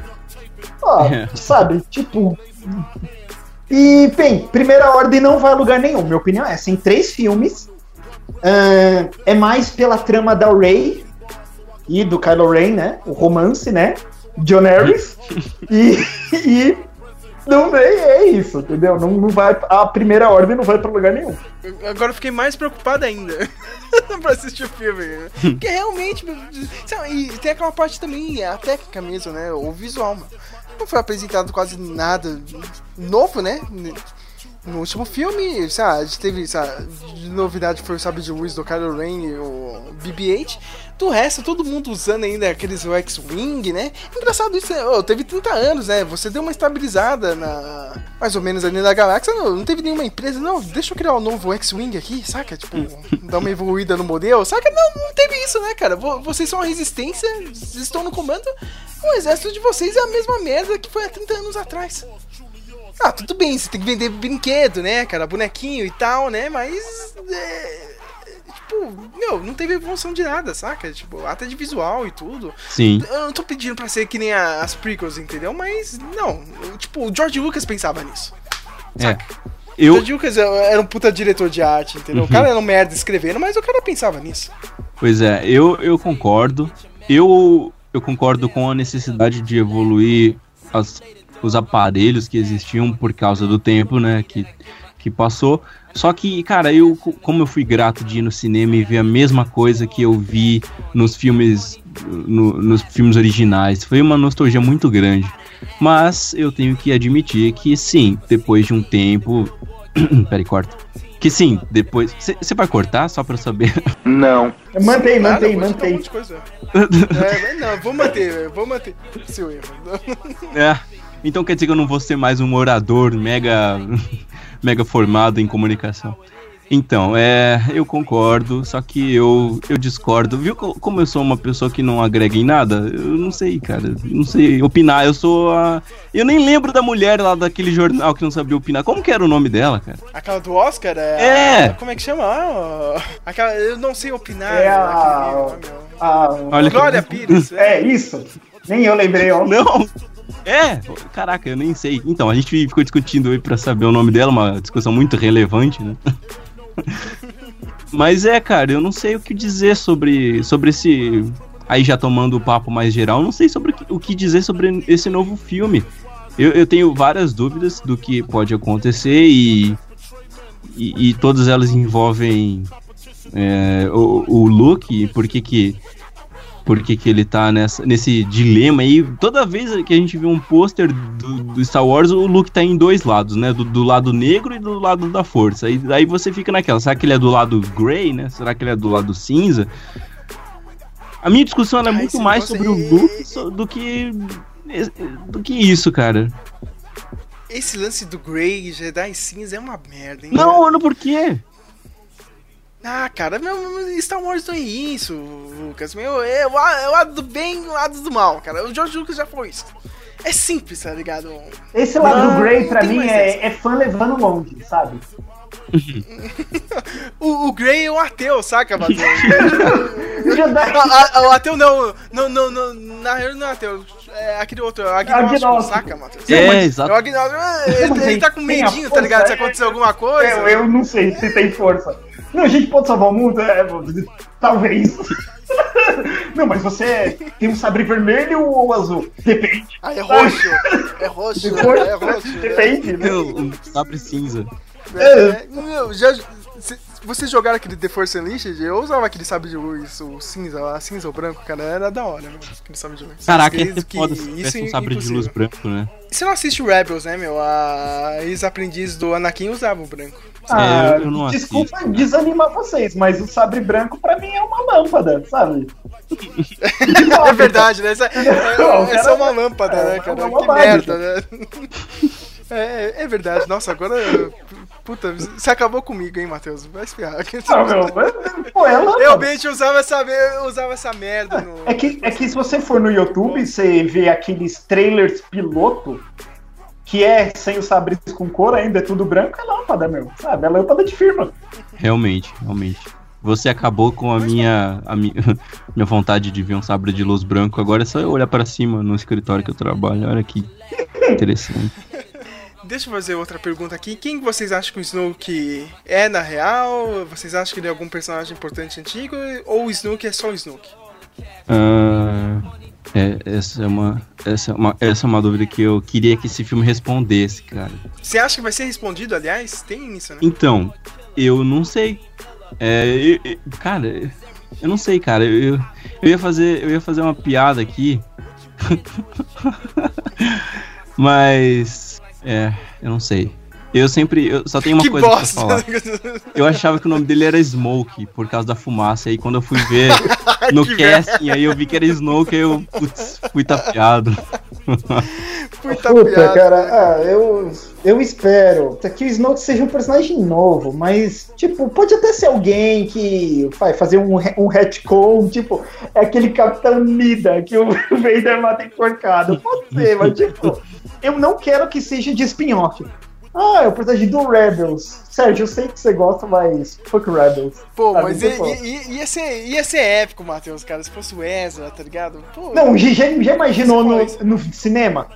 Ó, É. sabe, tipo. E, bem, primeira ordem não vai a lugar nenhum. Minha opinião é essa. Em três filmes. ah, é mais pela trama da Rey e do Kylo Ren, né? O romance, né? John Harris. e, e Não é, é isso, entendeu? Não, não vai, a primeira ordem não vai pra lugar nenhum. Agora eu fiquei mais preocupado ainda pra assistir o filme. né? Porque realmente. sabe, E tem aquela parte também, a técnica mesmo, né? O visual, mano. Não foi apresentado quase nada novo, né? No último filme, sei lá, a gente teve, sei lá, de novidade foi o sabre de luz do Kylo Ren e o BB-8. Do resto, todo mundo usando ainda aqueles X-Wing, né? Engraçado isso, né? Ô, teve 30 anos, né? Você deu uma estabilizada na. Mais ou menos ali na galáxia. Não, não teve nenhuma empresa, não, deixa eu criar um novo X-Wing aqui, saca? Tipo, dar uma evoluída no modelo, saca? Não, não teve isso, né, cara? Vo- Vocês são a resistência, estão no comando. O exército de vocês é a mesma merda que foi há 30 anos atrás. Ah, tudo bem, você tem que vender brinquedo, né, cara? Bonequinho e tal, né? Mas. É, tipo, meu, não teve evolução de nada, saca? Tipo, até de visual e tudo. Sim. Eu não tô pedindo pra ser que nem a- as prequels, entendeu? Mas, não. Tipo, o George Lucas pensava nisso. É. O Eu, George Lucas era um puta diretor de arte, entendeu? O Uhum. cara era um merda escrevendo, mas o cara pensava nisso. Pois é, eu, eu concordo. Eu, eu concordo com a necessidade de evoluir as- os aparelhos que existiam por causa do tempo, né, que, que passou. Só que, cara, eu, co- como eu fui grato de ir no cinema e ver a mesma coisa que eu vi nos filmes, no- nos filmes originais, foi uma nostalgia muito grande. Mas eu tenho que admitir que sim, depois de um tempo. Peraí, corta. Que sim, depois. Você vai cortar só pra eu saber? Não. Mantém, mantém, um mantém. monte de coisa. É, não, vou manter, vou manter seu erro. É. Então quer dizer que eu não vou ser mais um orador mega mega formado em comunicação. Então, é, eu concordo, só que eu, eu discordo. Viu co- como eu sou uma pessoa que não agrega em nada? Eu não sei, cara. Não sei opinar. Eu sou a. Eu nem lembro da mulher lá daquele jornal que não sabia opinar. Como que era o nome dela, cara? Aquela do Oscar é. É. a- como é que chama? Ah, aquela, eu não sei opinar. É aquele a-. Ah, Olha que- Glória Pires. é isso. Nem eu lembrei, ó. Não! É, caraca, eu nem sei. Então, a gente ficou discutindo aí pra saber o nome dela, uma discussão muito relevante, né? Mas é, cara, eu não sei o que dizer sobre, sobre esse. Aí já tomando o papo mais geral, não sei sobre o que, dizer sobre esse novo filme. Eu, eu tenho várias dúvidas do que pode acontecer e. E, e todas elas envolvem é, o, o Luke, por que que por que, que ele tá nessa, nesse dilema aí. Toda vez que a gente vê um pôster do, do Star Wars, o Luke tá em dois lados, né? Do, do lado negro e do lado da força. E aí você fica naquela, será que ele é do lado grey, né? Será que ele é do lado cinza? A minha discussão é muito mais sobre o Luke do que do que isso, cara. Esse lance do Grey, Jedi cinza é uma merda, hein? Não, não por quê? Ah, cara, meu, Star Wars não é isso, Lucas. Meu, é o, é o lado do bem e o lado do mal, cara. O George Lucas já falou isso. É simples, tá ligado? Esse lado Não, do Grey, pra mim, é, é fã levando longe, sabe? O, o Grey é um ateu, saca, Matheus? Jedi- Ah, ah, o ateu não, não, não, não, na real não é ateu, é aquele outro, é o agnóstico, Agnóstico. saca, Matheus? É, É exato. o agnóstico, ah, ele, ele tá com a medinho, tá ligado? Se força, acontecer alguma coisa. Eu, eu não sei se tem força. Não, a gente pode salvar o mundo? É, talvez. Não, mas você tem um sabre vermelho ou azul? Depende. Ah, é roxo, é roxo, Depois, é roxo. Depende, né? Um sabre cinza. É, meu, já, se- vocês jogaram aquele The Force Unleashed? Eu usava aquele sabre de luz, o cinza, a cinza ou branco, cara, era da hora, meu, aquele sabre de luz. Caraca, ia ser que foda se isso um é sabre de impossível. luz branco, né? Você não assiste o Rebels, né, meu? A ex-aprendiz do Anakin usava o branco. Ah, É, eu- eu não desculpa assisto. desanimar vocês, mas o sabre branco pra mim é uma lâmpada, sabe? É verdade, né? Essa, é, Não, é cara, uma lâmpada, é né, cara? uma Que merda, né? É, é- é verdade. Nossa, agora. Puta, você acabou comigo, hein, Matheus? Vai espiar. Não, meu, é- pô. Realmente eu usava essa, usava essa merda no. É que, é que se você for no YouTube, você vê aqueles trailers piloto, que é sem os sabres com cor ainda, é tudo branco, é lâmpada, meu. Sabe? É lâmpada de firma. Realmente, realmente. Você acabou com a minha, a minha, minha vontade de ver um sabre de luz branco. Agora é só eu olhar pra cima no escritório que eu trabalho. Olha que interessante. Deixa eu fazer outra pergunta aqui. Quem vocês acham que o Snoke é na real? Vocês acham que ele é algum personagem importante antigo? Ou o Snoke é só o Snoke? Ah, É, essa é uma, essa é uma, essa é uma dúvida que eu queria que esse filme respondesse, cara. Você acha que vai ser respondido, aliás? Tem isso, né? Então, eu não sei. É, eu- eu- cara, eu não sei, cara. Eu, eu ia fazer, eu ia fazer uma piada aqui, mas é, eu não sei. Eu sempre, eu só tenho uma que coisa pra bosta! falar. Eu achava que o nome dele era Smoke por causa da fumaça. Aí quando eu fui ver no casting, aí eu vi que era Smoke, aí eu putz, fui tapeado. Puta, Puta, piada. cara, ah, eu, eu espero que o Snoke seja um personagem novo, mas, tipo, pode até ser alguém que vai fazer um, um retcon, tipo, é aquele Capitão Nida que o Vader mata enforcado. Pode ser, mas, tipo, eu não quero que seja de spin-off. Ah, é o personagem do Rebels. Sérgio, eu sei que você gosta, mas fuck Rebels. Pô, sabe? mas ia, ia- ia ser, ia ser épico, Matheus, cara, se fosse o Ezra, tá ligado? Pô, Não, já, já imaginou no, no cinema?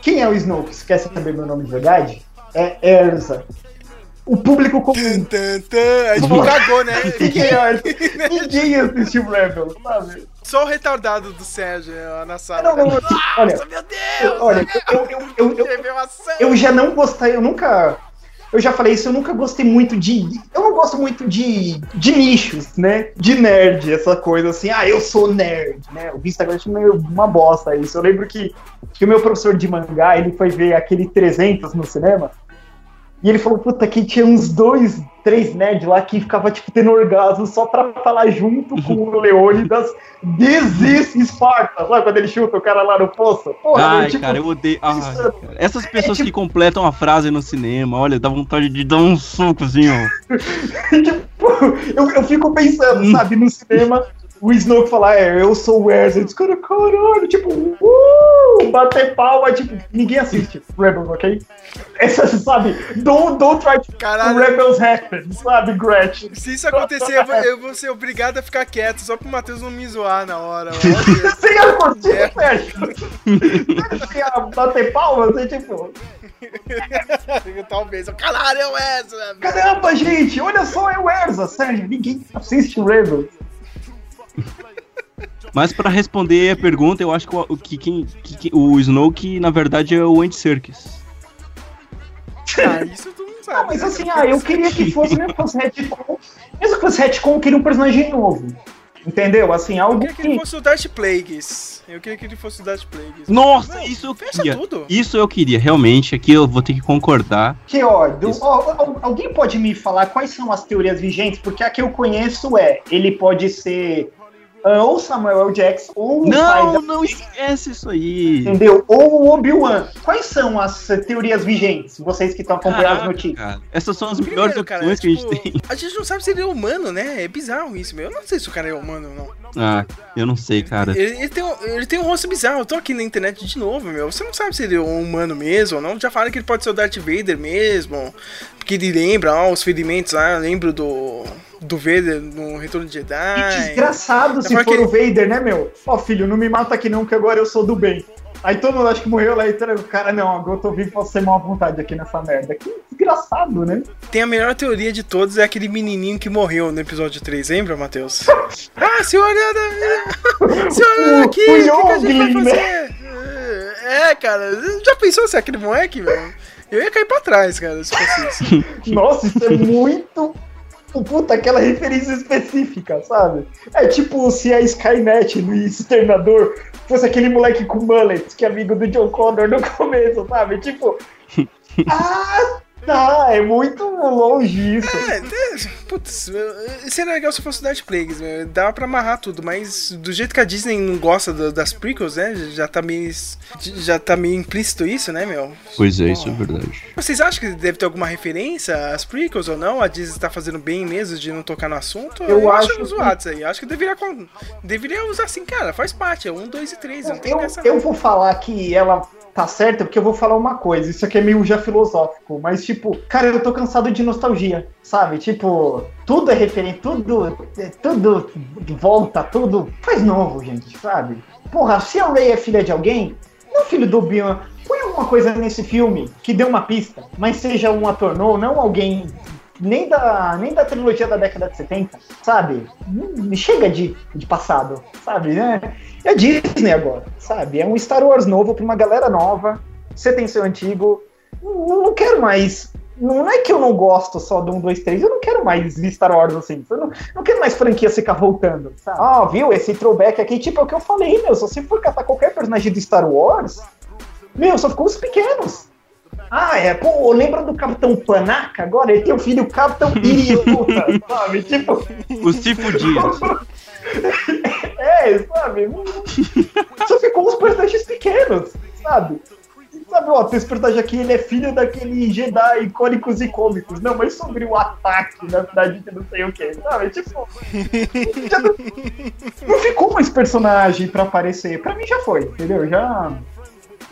Quem é o Snoke? Você quer saber meu nome de verdade? É Erza. O público comum. Tan, tan, a gente cagou, né? Ninguém, ninguém assistiu Rebels, sabe? Só o retardado do Sérgio é, na sala. Não, não, não, olha, meu Deus! olha, eu, eu, eu, eu, já não gostei, eu nunca. Eu já falei isso, eu nunca gostei muito de. Eu não gosto muito de, de nichos, né? De nerd, essa coisa assim, ah, eu sou nerd, né? O Instagram é meio uma bosta isso. Eu lembro que, que o meu professor de mangá, ele foi ver aquele 300 no cinema. E ele falou, puta, que tinha uns dois, três nerds lá que ficava, tipo, tendo orgasmo só pra falar junto com o Leônidas This is Sparta. Sabe quando ele chuta o cara lá no poço? Porra, Ai, eu, tipo, cara, eu odeio. Ai, pensando. cara. Essas pessoas tipo- que completam a frase no cinema, olha, dá vontade de dar um ó. tipo, eu, eu fico pensando, sabe, no cinema, o Snoke falar, é, eu sou o Wesley, os caras, caralho, tipo, uh, bater palma, tipo, ninguém assiste Rebels, ok? Essa, sabe, don't, don't try to Caralho. Rebels happen, sabe, Gretchen? Se isso acontecer, eu vou, eu vou ser obrigado a ficar quieto, só pro Matheus não me zoar na hora. Ia curtir, É. Sérgio? Você ia bater palma, você, tipo, Talvez. Caralho, é o Ezra! velho. caramba, gente, olha só, é o Erza, Sérgio, ninguém assiste Rebels. Mas pra responder a pergunta, eu acho que o, que, quem, que, que- o Snoke, na verdade, é o Andy Serkis. Ah, isso tu não sabe. Não, mas né, assim, ah, eu queria que fosse, mesmo que fosse retcon, mesmo que fosse retcon, eu queria um personagem novo. Entendeu? Assim, Eu algo queria que ele que. fosse o Darth Plagueis. Eu queria que ele fosse o Darth Plagueis. Nossa, Não, isso eu fecha queria. tudo. Isso eu queria, realmente. Aqui eu vou ter que concordar. Que, ó, do- Isso. ó, ó, alguém pode me falar quais são as teorias vigentes? Porque a que eu conheço é, ele pode ser ah, ou Samuel L. Jackson, ou o pai Não, da- não esquece isso aí. entendeu? Ou o Obi-Wan. Quais são as teorias vigentes? Vocês que estão acompanhando as notícias. cara. Essas são as melhores Primeiro, cara, opções que a gente tipo, tem. A gente não sabe se ele é humano, né? É bizarro isso, meu. Eu não sei se o cara é humano ou não. Ah, eu não sei, cara. Ele, ele tem, um, ele tem um rosto bizarro. Eu tô aqui na internet de novo, meu. Você não sabe se ele é um humano mesmo ou não. Já falaram que ele pode ser o Darth Vader mesmo. Porque ele lembra, ó, os ferimentos lá. Lembro do, do Vader no Retorno de Que Jedi. desgraçado se É porque- for o Vader, né, meu? Ó, filho, não me mata aqui não, que agora eu sou do bem. Aí todo mundo acha que morreu lá e o cara, não, agora eu tô vivo, posso ser mal à vontade aqui nessa merda. Que desgraçado, né? Tem a melhor teoria de todos, é aquele menininho que morreu no episódio 3, lembra, Matheus? ah, senhor Ana! Senhor Ana aqui, o o que, que a gente vai Youngling, fazer? É, cara, já pensou se é aquele moleque, velho? Eu ia cair pra trás, cara, se fosse isso. Nossa, isso é muito. Puta, aquela referência específica, sabe? É tipo se a Skynet no Exterminador fosse aquele moleque com mullet, que é amigo do John Connor no começo, sabe? Tipo. Ah, tá, é muito longe isso. É, é, putz, eu- seria legal se fosse o Darth Plagueis, meu. Dava pra amarrar tudo, mas do jeito que a Disney não gosta do- das prequels, né? Já tá meio. Já tá meio implícito isso, né, meu? Pois é, isso é verdade. Vocês acham que deve ter alguma referência às prequels ou não? A Disney tá fazendo bem mesmo de não tocar no assunto? Eu acho que- zoado isso aí. Acho que deveria, deveria usar assim, cara. Faz parte. É um, dois e três. Não tem Eu, dessa. eu vou falar que ela tá certa porque eu vou falar uma coisa. Isso aqui é meio já filosófico, mas tipo, cara, eu tô cansado de nostalgia, sabe? Tipo, tudo é referente, tudo, é, tudo volta, tudo faz novo, gente, sabe? Porra, se a Ray é filha de alguém, não filho do Obi-Wan. Põe alguma coisa nesse filme que dê uma pista, mas seja um ator novo, não alguém nem da, nem da trilogia da década de 70, sabe? Hum, Chega de, de passado, sabe? né? É Disney agora, sabe? É um Star Wars novo pra uma galera nova. Você tem seu antigo. Não, não quero mais. Não é que eu não gosto só do 1, 2, 3, eu não quero mais Star Wars assim. Eu não, não quero mais franquia ficar voltando. Sabe? Ah, viu? Esse throwback aqui, tipo, é o que eu falei, meu. Se você for catar qualquer personagem do Star Wars, meu, só ficou os pequenos. Ah, é, pô, lembra do Capitão Panaca agora? Ele tem o filho Capitão Idiota, sabe? Tipo. O Cifo Dias. É, sabe? Só ficou os personagens pequenos, sabe? Sabe, ó, esse personagem aqui, ele é filho daquele Jedi icônicos e cômicos. Não, mas sobre o ataque na cidade de não sei o que, sabe? Tipo. já não, não ficou mais personagem pra aparecer. Pra mim já foi, entendeu? Já.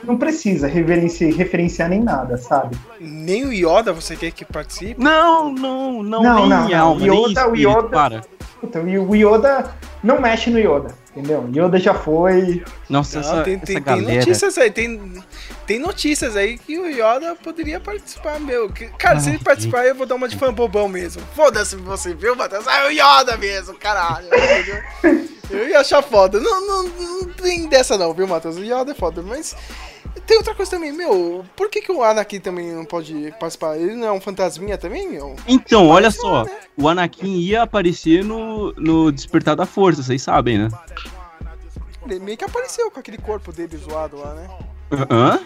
Não precisa reverenciar, referenciar nem nada, sabe? Nem o Yoda você quer que participe? Não, não, não, Não, nem não, não. alma, nem Yoda, o Yoda- para. Puta, e o Yoda não mexe no Yoda, entendeu? Yoda já foi. Nossa, Não, essa, tem, essa tem, tem galera... notícias aí, tem, tem notícias aí que o Yoda poderia participar, meu. Que- Cara, se ele Ah, participar, eu vou dar uma de fã bobão mesmo. Foda-se você, viu, Matheus? Ah, é o Yoda mesmo, caralho. eu ia achar foda. Não, não, não tem dessa não, viu, Matheus? O Yoda é foda, mas... Tem outra coisa também, meu, por que, que o Anakin também não pode participar? Ele não é um fantasminha também, meu? Então, olha só, o Anakin ia aparecer no, no Despertar da Força, vocês sabem, né? Ele meio que apareceu com aquele corpo dele zoado lá, né? Hã?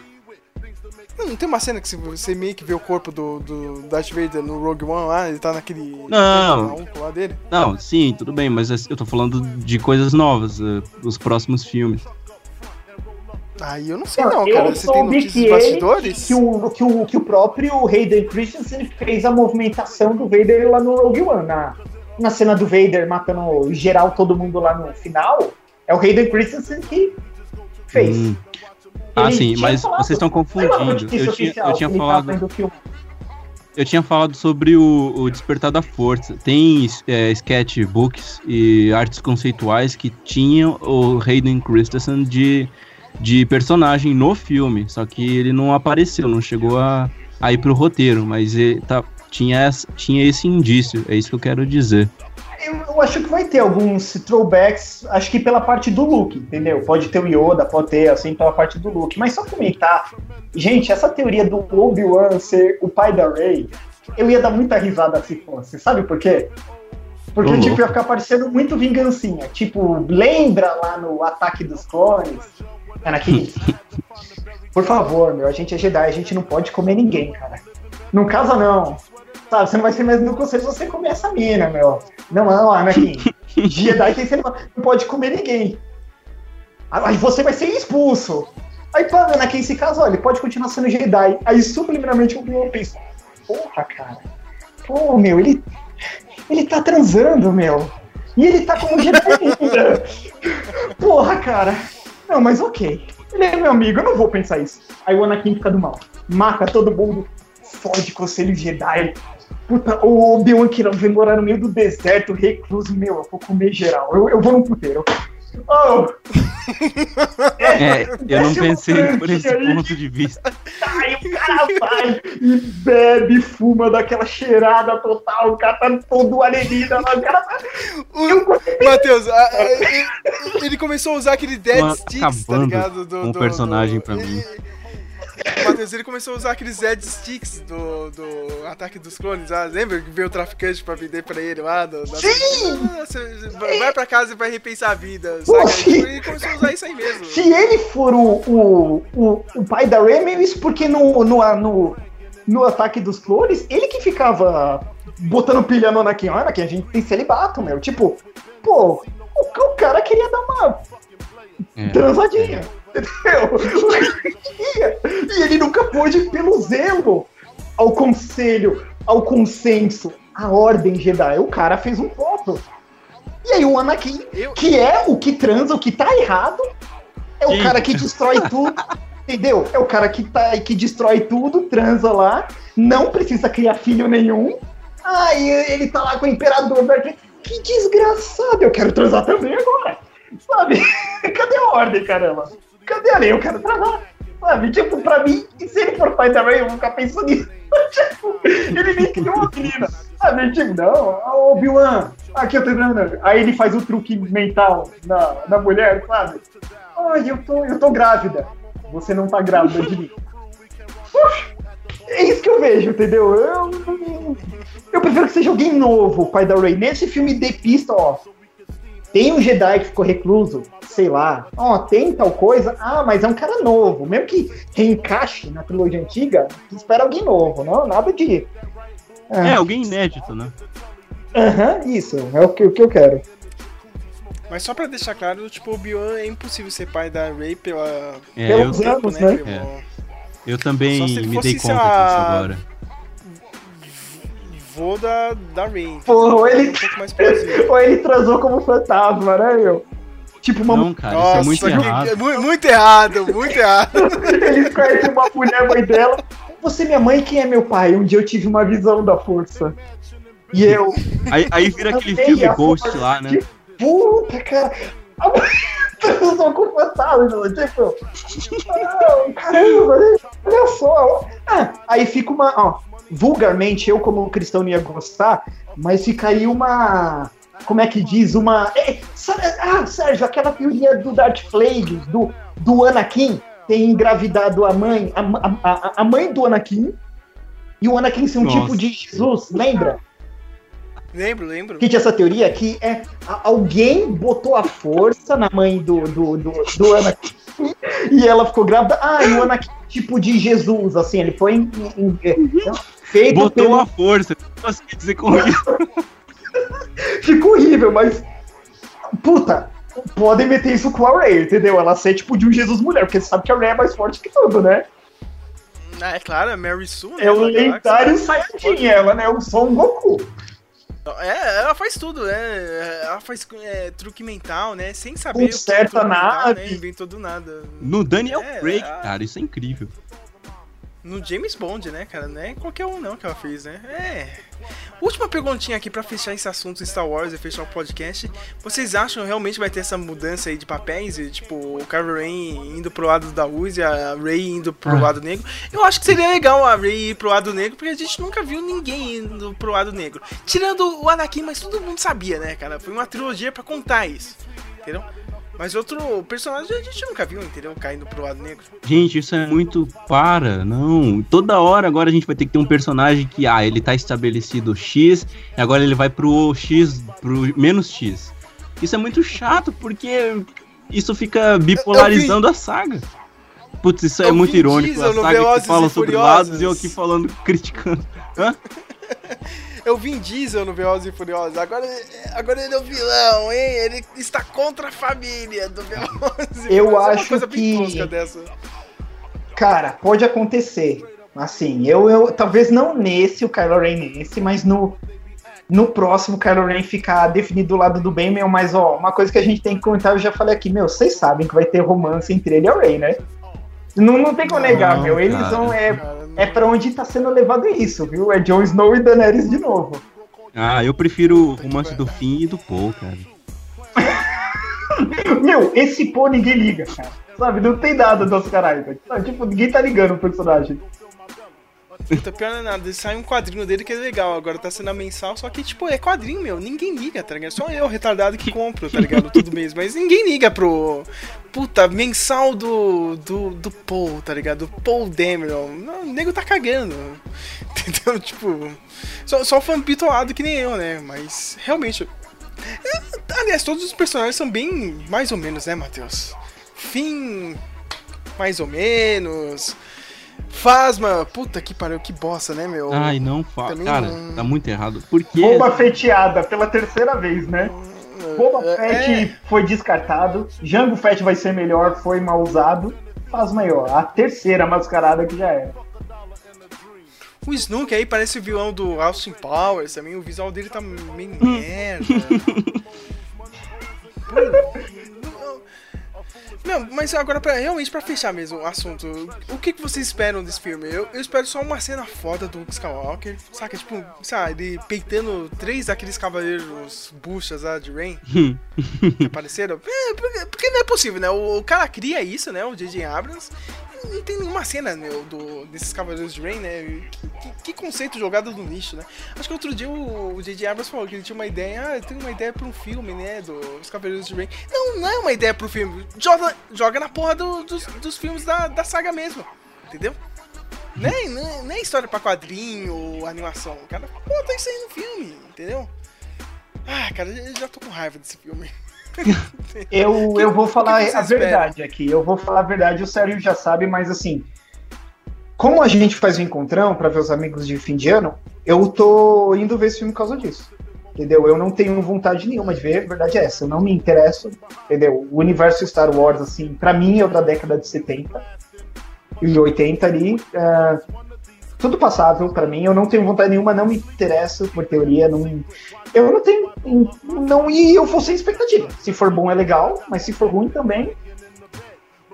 Não, não tem uma cena que você meio que vê o corpo do, do Darth Vader no Rogue One lá, ele tá naquele... Não. lá dele? Não, sim, tudo bem, mas eu tô falando de coisas novas, eh, dos próximos filmes. Aí eu não sei não, eu cara. Você tem soube notícias que bastidores? Que o, que, o, que o próprio Hayden Christensen fez a movimentação do Vader lá no Rogue One. Na, na cena do Vader matando geral todo mundo lá no final, é o Hayden Christensen que fez. Hum. Ah, Ele sim, mas falado- vocês estão confundindo. notícia Eu tinha, eu tinha falado. Eu tinha falado sobre o, o Despertar da Força. Tem é, sketchbooks e artes conceituais que tinham o Hayden Christensen de, de personagem no filme. Só que ele não apareceu, não chegou a, a ir pro roteiro. Mas ele tá, tinha, tinha esse indício, é isso que eu quero dizer. Eu, eu acho que vai ter alguns throwbacks, acho que pela parte do look, entendeu? Pode ter o Yoda, pode ter, assim, pela parte do look. Mas só comentar, gente, essa teoria do Obi-Wan ser o pai da Rey, eu ia dar muita risada se fosse. Sabe por quê? Porque, tipo, ia ficar parecendo muito vingancinha. Tipo, lembra lá no Ataque dos Clones? Anakin, por favor, meu, a gente é Jedi, a gente não pode comer ninguém, cara. Não casa não. Sabe, você não vai ser mais no conselho se você comer essa mina, meu. Não, não, Anakin. Jedi tem que ser, não pode comer ninguém. Aí você vai ser expulso. Aí, pá, Anakin se casa, olha, ele pode continuar sendo Jedi. Aí, subliminalmente, o Obi-Wan pensa, porra, cara. Pô, meu, ele, ele tá transando, meu. E ele tá como Jedi ainda. Porra, cara. Não, mas ok. Ele é meu amigo, eu não vou pensar isso. Aí o Anakin fica do mal. Mata todo mundo. Fode conselho Jedi. Puta, o Obi-Wan que vem morar no meio do deserto, recluso, meu, eu vou comer geral. Eu, eu vou num puteiro. Oh! É, eu não pensei por esse aí. ponto de vista. Aí o cara vai e bebe, fuma daquela cheirada total, o cara tá todo alienígena lá, o cara tá... O Matheus, ele, começou a usar aquele Dead Sticks, tá ligado? Do, com o do- personagem do- pra mim. Matheus, ele começou a usar aqueles Dead Sticks do, do Ataque dos Clones, ah, lembra que veio o traficante pra vender pra ele lá? Do, da- Sim! Ah, você vai pra casa e vai repensar a vida, Pô, sim. Ele começou a usar isso aí mesmo. Se ele for o, o, o, o pai da isso porque no, no, no, no ataque dos clones, ele que ficava botando pilha no Anakin. Olha, Anakin, a gente tem celibato, meu. Tipo, pô, o, o cara queria dar uma É. transadinha. Entendeu? E ele nunca pôde pelo zelo ao conselho, ao consenso, à ordem Jedi. O cara fez um voto. E aí o Anakin, Eu- que é o que transa, o que tá errado, é o Sim. cara que destrói tudo. Entendeu? É o cara que, tá, que destrói tudo, transa lá, não precisa criar filho nenhum. Aí ele tá lá com o imperador. Que desgraçado, eu quero transar também agora. Sabe? Cadê a ordem, caramba? Cadê a lei? Eu quero transar. Sabe? Tipo, pra mim, se ele for pai Rey, eu vou ficar pensando nisso. tipo, ele me criou uma menina. Sabe, tipo, não, ô Obi-Wan, aqui eu tô treinando. Aí ele faz o truque mental na, na mulher, sabe? Ai, eu tô, eu tô grávida. Você não tá grávida de mim. É isso que eu vejo, entendeu? Eu, eu prefiro que seja alguém novo, pai da Rey. Nesse filme de pista, ó. Tem um Jedi que ficou recluso, sei lá. Ó, tem tal coisa. Ah, mas é um cara novo. Mesmo que reencaixe na trilogia antiga, espera alguém novo, não? Nada de. É, alguém inédito, né? Aham, isso. É o que, o que eu quero. Mas só pra deixar claro, tipo, o Obi-Wan é impossível ser pai da Rey pela... É, Pelos eu, anos, né? pelo- É. eu também me fosse, dei conta disso agora. Vô da, da Rey. Pô, ou ele, Um ou ele transou como fantasma, né, meu? Tipo, uma Não, cara, isso é muito que- errado. mu- muito errado, muito errado. Eles conhecem uma mulher, mãe dela. Você é minha mãe, quem é meu pai? Um dia eu tive uma visão da força. E eu. Aí, aí vira aquele filme a Ghost lá, né? Puta, cara. Eu sou confortável, tipo. ah, Caramba, olha só. Ah, aí fica uma. Ó, vulgarmente, eu como cristão não ia gostar, mas ficaria uma. Como é que diz? Uma. é, ah, Sérgio, aquela teoria do Darth Plagueis, do, do Anakin, ter engravidado a mãe, a, a, a- mãe do Anakin, e o Anakin ser um Nossa. tipo de Jesus, lembra? Lembro, lembro. que tinha essa teoria que é alguém botou a força na mãe do, do, do, do Anakin e ela ficou grávida. Ah, e o Anakin tipo de Jesus, assim, ele foi em- em- em- feito Botou pelo... a força. Nossa, quer dizer com isso? Ficou horrível, mas puta, podem meter isso com a Rey, entendeu? Ela ser tipo de um Jesus mulher, porque você sabe que a Rey é mais forte que tudo, né? Ah, é claro, é Mary Sue, né? É o lendário Saiyajin, ela, né? Eu sou um Goku. É, ela faz tudo, né? Ela faz é, truque mental, né? Sem saber o que é Conserta truque mental, né? Inventou do nada. No Daniel É, Craig, a- cara, isso é incrível. No James Bond, né, cara? Não é qualquer um não que ela fez, né? É. Última perguntinha aqui pra fechar esse assunto Star Wars e fechar o podcast. Vocês acham que realmente vai ter essa mudança aí de papéis? E, tipo, o Kylo Ren indo pro lado da luz e a Rey indo pro Ah. lado negro? Eu acho que seria legal a Rey ir pro lado negro, porque a gente nunca viu ninguém indo pro lado negro. Tirando o Anakin, mas todo mundo sabia, né, cara? Foi uma trilogia pra contar isso. Entendeu? Mas outro personagem a gente nunca viu, entendeu? Caindo pro lado negro. Gente, isso é muito para, não. Toda hora agora a gente vai ter que ter um personagem que, ah, ele tá estabelecido X, e agora ele vai pro X, pro menos X. Isso é muito chato, porque isso fica bipolarizando a saga. Putz, isso é Eu muito vi irônico. Diesel A saga que fala sobre lados e eu aqui falando, criticando. Hã? Eu vim Diesel no Velozes e Furiosos. Agora, agora ele é o vilão, hein? Ele está contra a família do Velozes e Eu Furiosos. É uma acho coisa bem que- tosca dessa. Cara, pode acontecer. Assim, eu, eu talvez não nesse, o Kylo Ren nesse, mas no, no próximo o Kylo Ren ficar definido do lado do bem, meu, mas ó, uma coisa que a gente tem que comentar, eu já falei aqui, meu, vocês sabem que vai ter romance entre ele e a Rey, né? Não, não tem como negar, meu. Eles cara. vão. É, Cara, é pra onde tá sendo levado isso, viu? É Jon Snow e Daenerys de novo. Ah, eu prefiro o romance do Finn e do Paul, cara. Meu, esse pô ninguém liga, cara. Sabe? Não tem nada dos caras. Tipo, ninguém tá ligando o personagem. Puta, pior não é nada. Sai um quadrinho dele que é legal. Agora tá sendo mensal, só que, tipo, é quadrinho, meu. Ninguém liga, tá ligado? Só eu, retardado, que compro, tá ligado? Tudo mês. Mas ninguém liga pro. Puta, mensal do. do, do Paul, tá ligado? Do Paul Dameron. Não, o nego tá cagando. Entendeu? Tipo. Só, só fã bitolado que nem eu, né? Mas realmente. é, aliás, todos os personagens são bem mais ou menos, né, Matheus? Fim. Mais ou menos. Fasma, puta que pariu, que bosta, né, meu? Ai, não fala. Cara, não- tá muito errado. Por quê? Boba feteada pela terceira vez, né? Boba É, Fett foi descartado. Jango Fett vai ser melhor, foi mal usado. Faz maior. A terceira mascarada que já era. O Snook aí parece o vilão do Austin Powers também. O visual dele tá meio merda. Não, mas agora pra, realmente pra fechar mesmo o assunto, o que, que vocês esperam desse filme? Eu, eu espero só uma cena foda do Luke Skywalker, saca? Tipo, sabe, ele peitando três daqueles cavaleiros buchas lá de Rain que apareceram. É, porque, porque não é possível, né? O, o cara cria isso, né? O J.J. Abrams. Não tem nenhuma cena, meu, do, desses Cavaleiros de Rain, né? Que, que- que conceito jogado no lixo, né? Acho que outro dia o, J.J. Abrams falou que ele tinha uma ideia, ah, tenho uma ideia pra um filme, né, dos Cavaleiros de Rain. Não, não é uma ideia pro filme, joga, joga na porra do- dos, dos filmes da, da saga mesmo, entendeu? Nem, nem, nem história pra quadrinho ou animação, cara, bota isso aí no filme, entendeu? Ah, cara, eu já tô com raiva desse filme. Eu, eu vou falar a espera? verdade aqui. Eu vou falar a verdade. O Sérgio já sabe, mas assim, como a gente faz o encontrão pra ver os amigos de fim de ano, eu tô indo ver esse filme por causa disso. Entendeu? Eu não tenho vontade nenhuma de ver, a verdade é essa. Eu não me interesso, entendeu? O universo Star Wars, assim, pra mim é o da década de 70 e 80 ali. é, tudo passável pra mim. Eu não tenho vontade nenhuma, não me interesso por teoria. Não, eu não tenho. Não, e eu vou sem expectativa. Se for bom é legal, mas se for ruim também.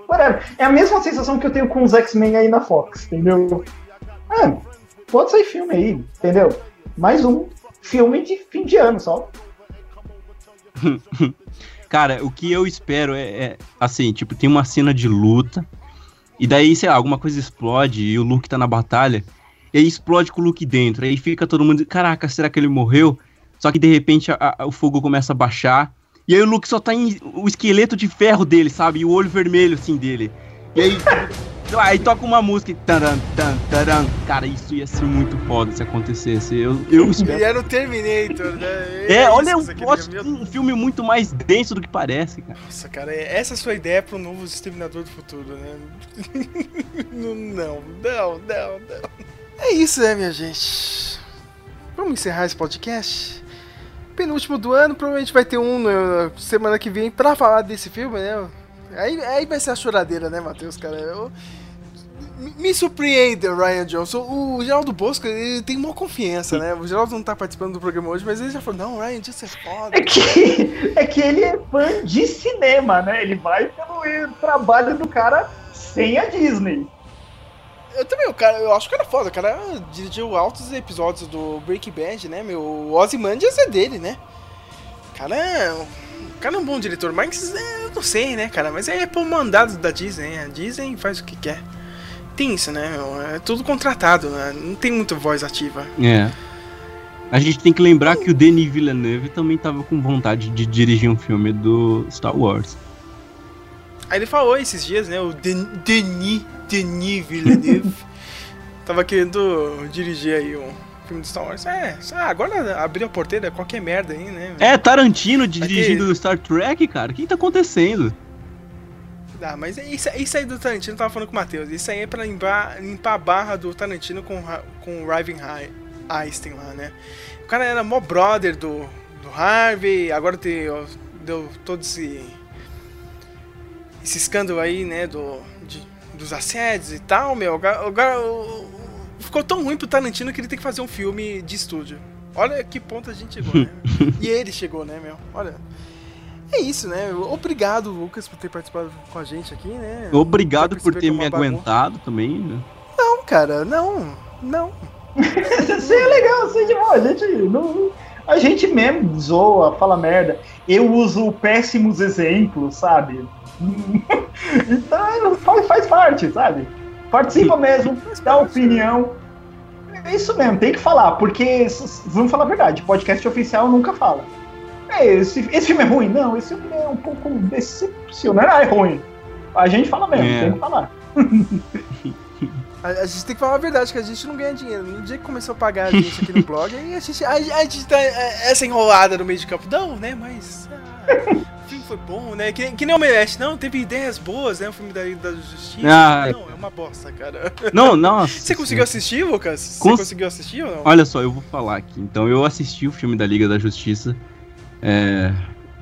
Whatever. É a mesma sensação que eu tenho com os X-Men aí na Fox, entendeu? Ah, pode sair filme aí, entendeu? Mais um filme de fim de ano só. Cara, o que eu espero é, é, assim, tipo, tem uma cena de luta, e daí, sei lá, alguma coisa explode e o Luke tá na batalha, e aí explode com o Luke dentro, aí fica todo mundo, caraca, será que ele morreu? Só que de repente a- a- o fogo começa a baixar, e aí o Luke só tá em o esqueleto de ferro dele, sabe? E o olho vermelho, assim, dele. E aí, aí toca uma música e taran, tan, taran. Cara, isso ia ser muito foda se acontecesse. Eu, eu espero. Ele era o Terminator, né? É, olha, isso eu gosto de um filme muito mais denso do que parece, cara. Nossa, cara, é- essa é a sua ideia pro novo Exterminador do Futuro, né? não, não, não, não, não. É isso, né, minha gente? Vamos encerrar esse podcast? Penúltimo do ano, provavelmente vai ter um na semana que vem pra falar desse filme, né? Aí, aí vai ser a choradeira, né, Matheus, cara? Eu- me- surpreende, Ryan Johnson. O Geraldo Bosco, ele tem uma confiança, né? O Geraldo não tá participando do programa hoje, mas ele já falou: não, Ryan Johnson é foda. É que, é que ele é fã de cinema, né? Ele vai pelo trabalho do cara sem a Disney. Eu também, o cara, eu acho que o cara é foda. O cara dirigiu altos episódios do Breaking Bad, né? Meu, o Ozymandias é dele, né? O cara é, o cara é um bom diretor, mas é, eu não sei, né, cara? Mas é por mandado da Disney. A Disney faz o que quer. Tem isso, né? meu? É tudo contratado, né? Não tem muita voz ativa. É. A gente tem que lembrar que o Denis Villeneuve também tava com vontade de dirigir um filme do Star Wars. Aí ele falou esses dias, né? O Den- Denis, Denis Villeneuve tava querendo dirigir aí um filme do Star Wars. É, agora abriu a porteira, qualquer merda aí, né? É, Tarantino dirigindo Star Trek, cara. O que tá acontecendo? Ah, mas isso, isso aí do Tarantino eu tava falando com o Matheus. Isso aí é pra limpar, limpar a barra do Tarantino com, com o Raven Hi- Einstein lá, né? O cara era mó brother do, do Harvey, agora ó, deu todo esse. esse escândalo aí, né? Do, de- dos assédios e tal, meu. O ga- o ga- o- ficou tão ruim pro Tarantino que ele tem que fazer um filme de estúdio. Olha que ponto a gente chegou, né? e ele chegou, né, meu? Olha. É isso, né? Obrigado, Lucas, por ter participado com a gente aqui, né? Obrigado por ter é me bagunça. aguentado também, né? Não, cara, não. Não. Isso é legal, isso é de boa. A gente, não, a gente mesmo zoa, fala merda. Eu uso péssimos exemplos, sabe? então faz, faz parte, sabe? Participa mesmo, dá opinião. É isso mesmo, tem que falar, porque vamos falar a verdade, podcast oficial nunca fala. É, esse, esse filme é ruim? Não, esse filme é um pouco decepcionante. Ah, é ruim. A gente fala mesmo, É. tem que falar. A, gente tem que falar a verdade, que a gente não ganha dinheiro. No dia que começou a pagar a gente aqui no blog, aí a gente, a, a gente tá é, essa enrolada no meio de campo. Não, né? Mas. ah, foi bom, né? Que, que nem o merece. Não, teve ideias boas, né? O filme da, da Justiça. Ah, não, é uma bosta, cara. Não, nossa. Você conseguiu assistir, Lucas? Você Cons- conseguiu assistir ou não? Olha só, eu vou falar aqui. Então, eu assisti o filme da Liga da Justiça. é,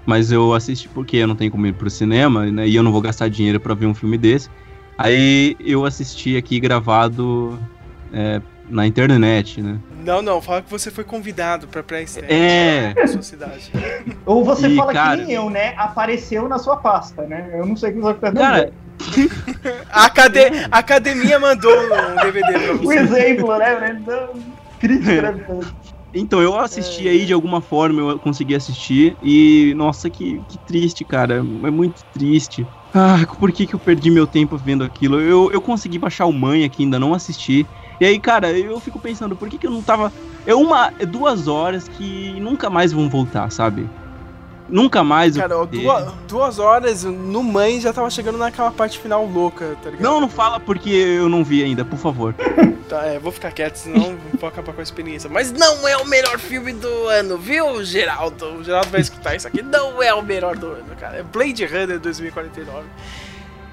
mas eu assisti porque eu não tenho como ir pro cinema, né? E eu não vou gastar dinheiro pra ver um filme desse. Aí eu assisti aqui gravado é, na internet, né? Não, não, fala que você foi convidado pra pré-estreia É. na sua cidade. Ou você E, fala cara- que nem eu, né? Apareceu na sua pasta, né? Eu não sei o que você tá Cara, A, acade a academia mandou um DVD pra O você. exemplo, né? Né? Então, eu assisti aí de alguma forma, eu consegui assistir. E, nossa, que, que triste, cara. É muito triste. Ah, por que, que eu perdi meu tempo vendo aquilo? Eu, eu consegui baixar o Mãe aqui, ainda não assisti. E aí, cara, eu fico pensando, por que, que eu não tava. É uma. É duas horas que nunca mais vão voltar, sabe? Nunca mais. Cara, eu- duas, duas horas no Mãe já tava chegando naquela parte final louca, tá ligado? Não, não fala porque eu não vi ainda, por favor. Tá, é, vou ficar quieto, senão vou acabar com a experiência. Mas não é o melhor filme do ano, viu, Geraldo? O Geraldo vai escutar isso aqui. Não é o melhor do ano, cara. É Blade Runner 2049.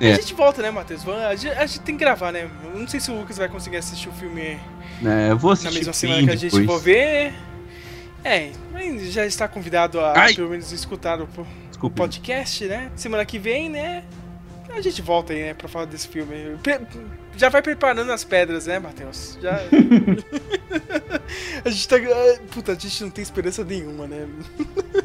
É. A gente volta, né, Matheus? Vamos- A gente, a gente tem que gravar, né? Não sei se o Lucas vai conseguir assistir o filme É, eu vou na assistir mesma sim semana que a gente for ver. É, mas já está convidado a Ai. pelo menos escutar o, o podcast, né? Semana que vem, né? A gente volta aí, né, pra falar desse filme. Já vai preparando as pedras, né, Matheus? Já. a gente tá. Puta, a gente não tem esperança nenhuma, né?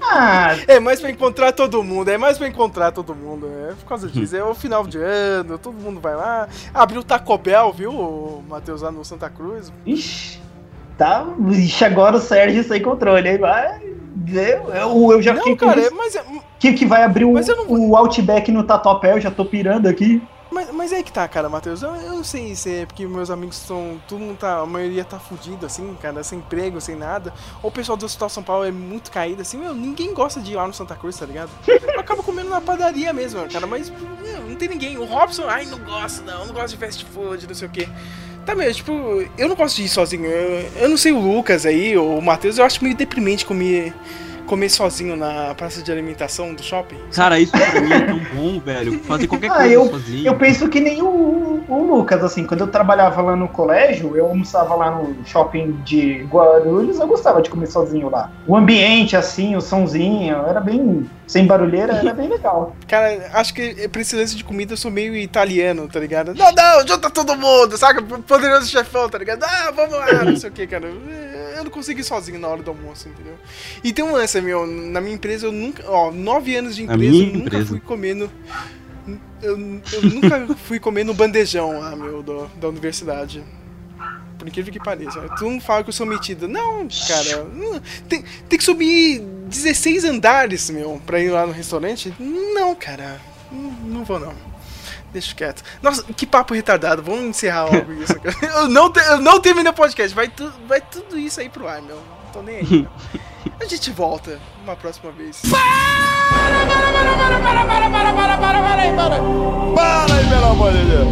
Ah, É mais pra encontrar todo mundo, é mais pra encontrar todo mundo, é por causa disso. É o final de ano, todo mundo vai lá. Abriu o Taco Bell, viu, Matheus, lá no Santa Cruz? ixi. Tá. Ixi, agora o Sérgio sem controle, hein? Vai. Eu, eu, eu já Não, fiquei cara, é- com mas, é- que, que vai abrir o, não o Outback no Tatuapé, eu já tô pirando aqui. Mas, mas é que tá, cara, Matheus. Eu, eu não sei se é porque meus amigos estão. Todo mundo tá. A maioria tá fudido, assim, cara, sem emprego, sem nada. Ou o pessoal do Hospital São Paulo é muito caído, assim, meu, ninguém gosta de ir lá no Santa Cruz, tá ligado? Eu acabo comendo na padaria mesmo, cara, mas meu, não tem ninguém. O Robson, ai, não gosto, não, não gosto de fast food, não sei o quê. Tá, meu, tipo, eu não gosto de ir sozinho. Eu, eu não sei o Lucas aí, ou o Matheus, eu acho meio deprimente comer, comer sozinho na praça de alimentação do shopping. Cara, isso pra mim é tão bom, velho. Fazer qualquer Ah, coisa eu, sozinho. eu penso que nem o, o Lucas, assim, quando eu trabalhava lá no colégio, eu almoçava lá no shopping de Guarulhos, eu gostava de comer sozinho lá. O ambiente, assim, o sonzinho, era bem. sem barulheira, era bem legal. Cara, acho que pra esse lance de comida eu sou meio italiano, tá ligado? Não, não, junta todo mundo, saca? Poderoso chefão, tá ligado? Ah, vamos lá, não sei o que, cara. Eu não consigo ir sozinho na hora do almoço, entendeu? E tem um lance, meu, na minha empresa eu nunca. Ó, nove anos de empresa, eu nunca empresa. fui comendo. Eu, eu nunca fui comer no bandejão lá, meu, do- da universidade. Por incrível que pareça. Tu não fala que eu sou metido. Não, cara. não- Tem, tem que subir 16 andares, meu, pra ir lá no restaurante? Não, cara. Não, não vou, não. Deixa quieto. Nossa, que papo retardado. Vamos encerrar logo isso. cara. Eu não, eu não terminei o podcast. Vai, tu, vai tudo isso aí pro ar, meu. Não tô nem aí. cara. A gente volta uma próxima vez. Para aí, pelo amor de Deus.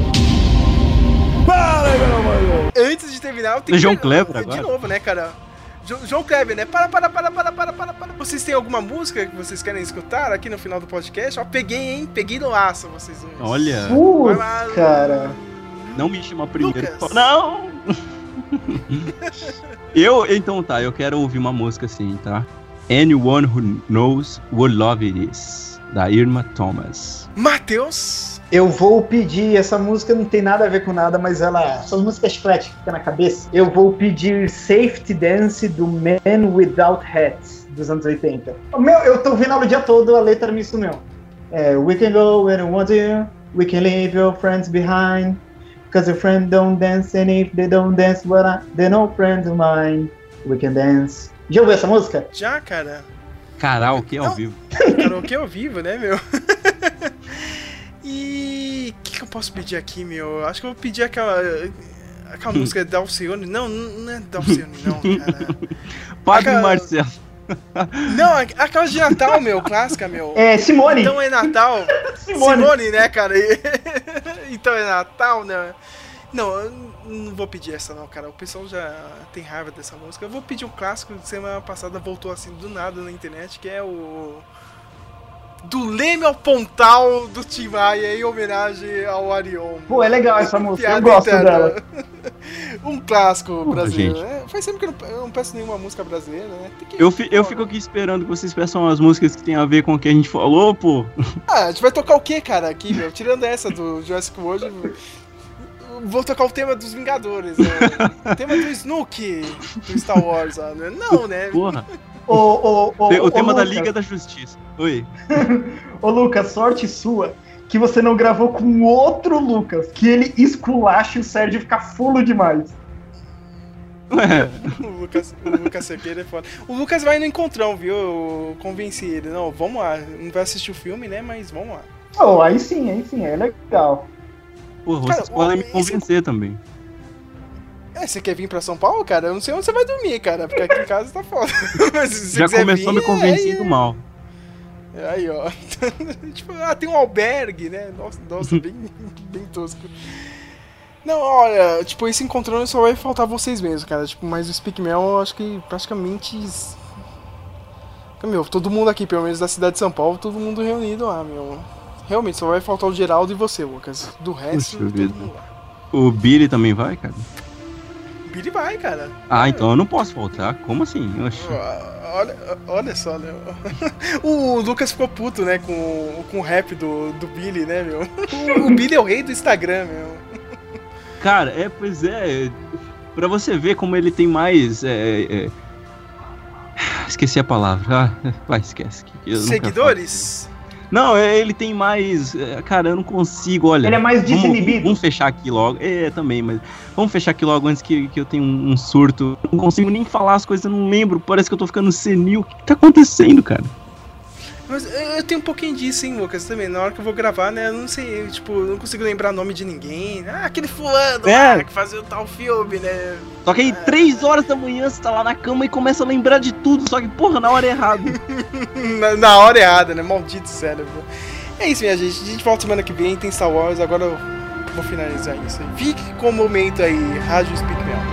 Para aí, pelo amor de Deus. Antes de terminar, eu tenho João que. Kleber De agora? novo, né, cara? Jo- João Kleber, né? Para, para, para, para, para, para, para. Vocês têm alguma música que vocês querem escutar aqui no final do podcast? Ó, peguei, hein? Peguei no aço vocês dois. Olha, Putz, lá, cara. não me chama primeiro. Lucas. Não! eu, então tá, eu quero ouvir uma música assim, tá? Anyone Who Knows What Love It Is, da Irma Thomas. Matheus. Eu vou pedir, essa música não tem nada a ver com nada, mas ela. Essas músicas chiclete que fica na cabeça. Eu vou pedir Safety Dance do Man Without Hats, dos anos 80. Meu, eu tô vendo aula o dia todo, a letra me sumiu. É, we can go where we want to, we can leave your friends behind. Cause your friends don't dance, and if they don't dance, well, I- they're no friends of mine. We can dance. Já ouviu essa música? Já, cara. Karaokê ao Não. vivo. Karaokê ao vivo, né, meu? e. O que, que eu posso pedir aqui, meu? Eu Acho que eu vou pedir aquela. Aquela música da Alcione. Não, não é da Alcione, não, cara. Padre Aquela- Marcelo. Não, aqu- aquela de Natal, meu, clássica, meu. É, Simone. Então é Natal. Simone. Simone, né, cara? então é Natal, né? Não, eu não vou pedir essa não, cara. O pessoal já tem raiva dessa música. Eu vou pedir um clássico que semana passada voltou assim do nada na internet, que é o. Do Leme ao Pontal do Tim Maia em homenagem ao Arion. Pô, é legal essa música, eu gosto interna. dela. um clássico brasileiro, gente. né? Faz sempre que eu não, eu não peço nenhuma música brasileira, né? Tem que- Eu, fi- eu fico aqui esperando que vocês peçam as músicas que tem a ver com o que a gente falou, pô. Ah, a gente vai tocar o que, cara, aqui, meu? Tirando essa do Jurassic World, vou tocar o tema dos Vingadores, né? O tema do Snook do Star Wars, né? Não, né? Porra. Ô, ô, ô, Tem o ô, tema da. Liga da Justiça. Oi. Ô, Lucas, sorte sua que você não gravou com outro Lucas, que ele esculacha e o Sérgio fica fulo demais. Ué, O Lucas, o Lucas Cerqueira é foda. O Lucas vai no encontrão, viu? Eu convenci ele. Não, vamos lá. Não vai assistir o filme, né? Mas vamos lá. Oh, aí sim, aí sim, é legal. Pô, vocês Cara, podem me esse- convencer também. É, você quer vir pra São Paulo, cara? Eu não sei onde você vai dormir, cara, porque aqui em casa tá foda. Mas Já começou vir, me convencendo aí- mal. Aí, ó. tipo, ah, tem um albergue, né? Nossa, nossa bem, bem tosco. Não, olha, tipo, esse encontrando só vai faltar vocês mesmos, cara. Tipo, mas o Speak Mel, eu acho que praticamente. Meu, todo mundo aqui, pelo menos da cidade de São Paulo, todo mundo reunido lá, meu. Realmente, só vai faltar o Geraldo e você, Lucas. Do resto, Puxa todo mundo lá. O Billy também vai, cara? O Billy vai, cara. Ah, então eu não posso faltar. Como assim? Oxe. Olha, olha só, né? O Lucas ficou puto, né, com, com o rap do, do Billy, né, meu? O, o Billy é o rei do Instagram, meu. Cara, é, pois é. Pra você ver como ele tem mais. é, é, Esqueci a palavra. Ah, vai, esquece. Seguidores? Não, é, ele tem mais. é, Cara, eu não consigo, olha. Ele é mais vamos- desinibido. Vamos, fechar aqui logo. É, também, mas. Vamos fechar aqui logo antes que, que eu tenha um, um surto. Eu não consigo nem falar as coisas, eu não lembro. Parece que eu tô ficando senil. O que que tá acontecendo, cara? Mas eu tenho um pouquinho disso, hein, Lucas, também. Na hora que eu vou gravar, né, eu não sei, eu, tipo, eu não consigo lembrar nome de ninguém. Ah, aquele fulano É. lá que fazia o tal filme, né? Só que aí, três horas da manhã, você tá lá na cama e começa a lembrar de tudo. Só que, porra, na hora errada. na, na hora errada, né? Maldito cérebro. É isso, minha gente. A gente volta semana que vem, tem Star Wars. Agora eu vou finalizar isso aí. Fique com o momento aí, Rádio Speak Mel.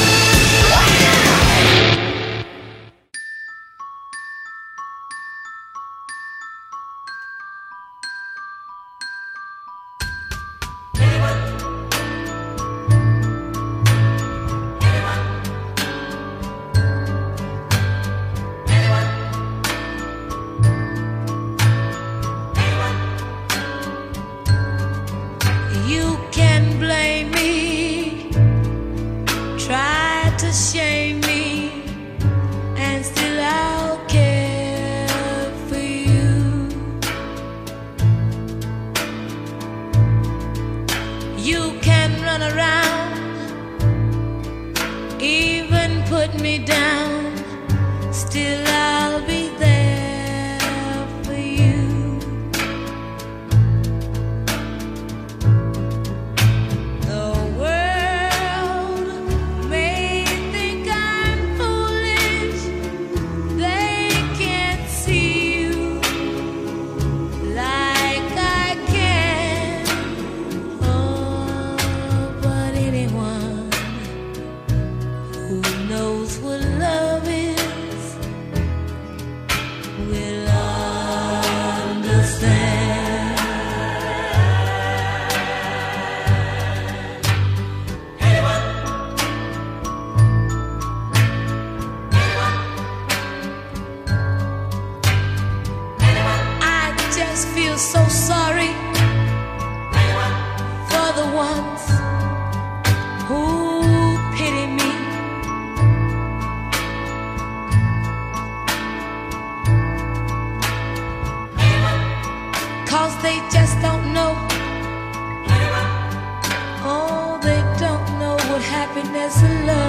They just don't know. Oh, they don't know what happiness and love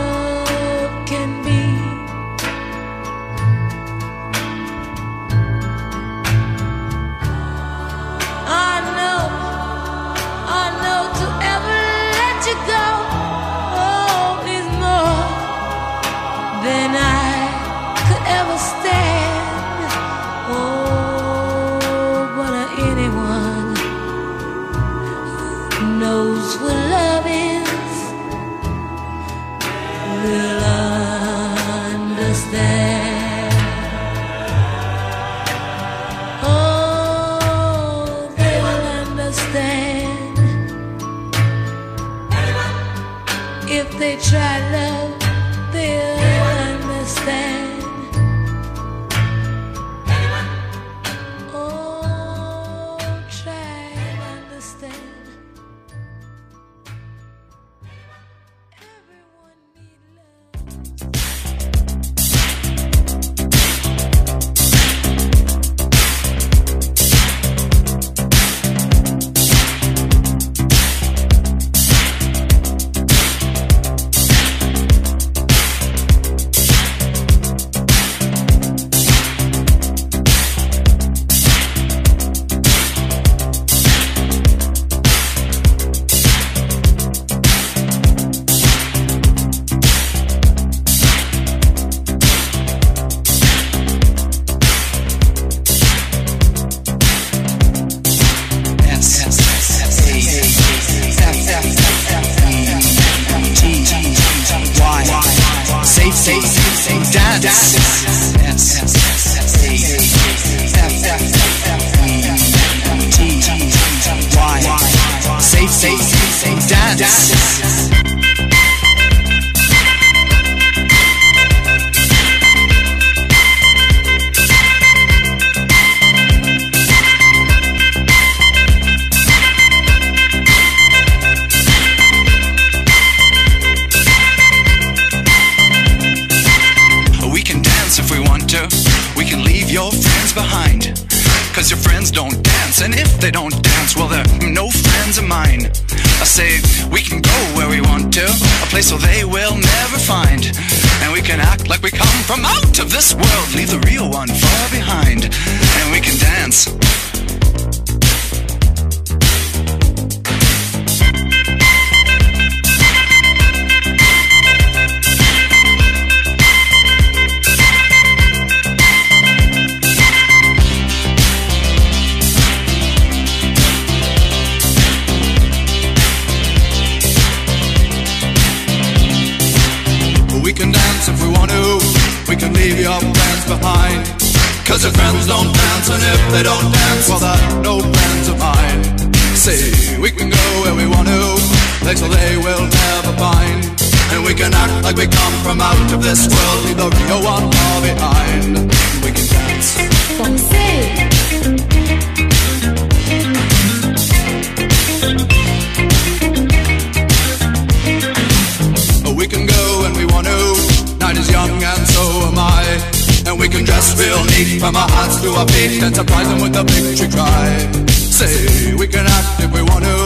to our feet and surprise them with a victory cry. Say we can act if we want to.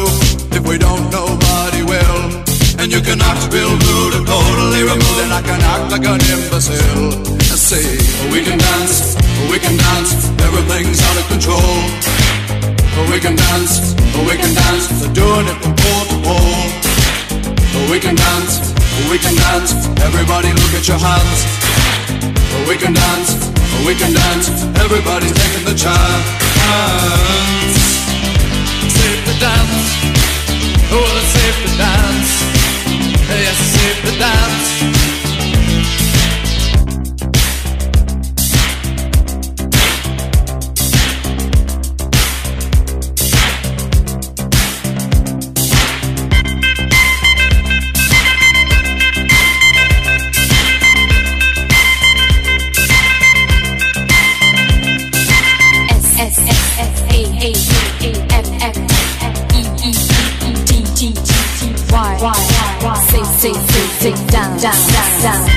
If we don't, nobody will. And you can act real rude and totally removed, and I can act like an imbecile. Say we can dance, we can dance, everything's out of control. We can dance, we can dance, they're doing it from pole to pole. We can dance, we can dance. Everybody look at your hands. We can dance, we can dance. Everybody's taking the chance. Safe to dance. Oh, it's safe to dance. Yes, safe to dance. Down. Down. down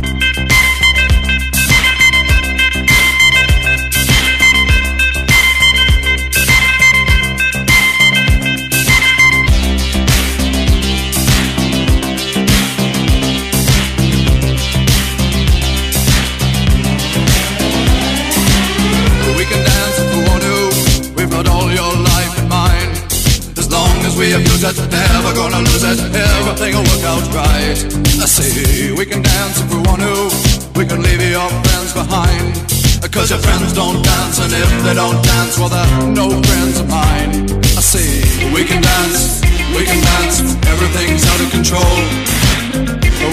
friends behind. Cause your friends don't dance, and if they don't dance, well, they're no friends of mine. I say we can dance, we can dance. Everything's out of control.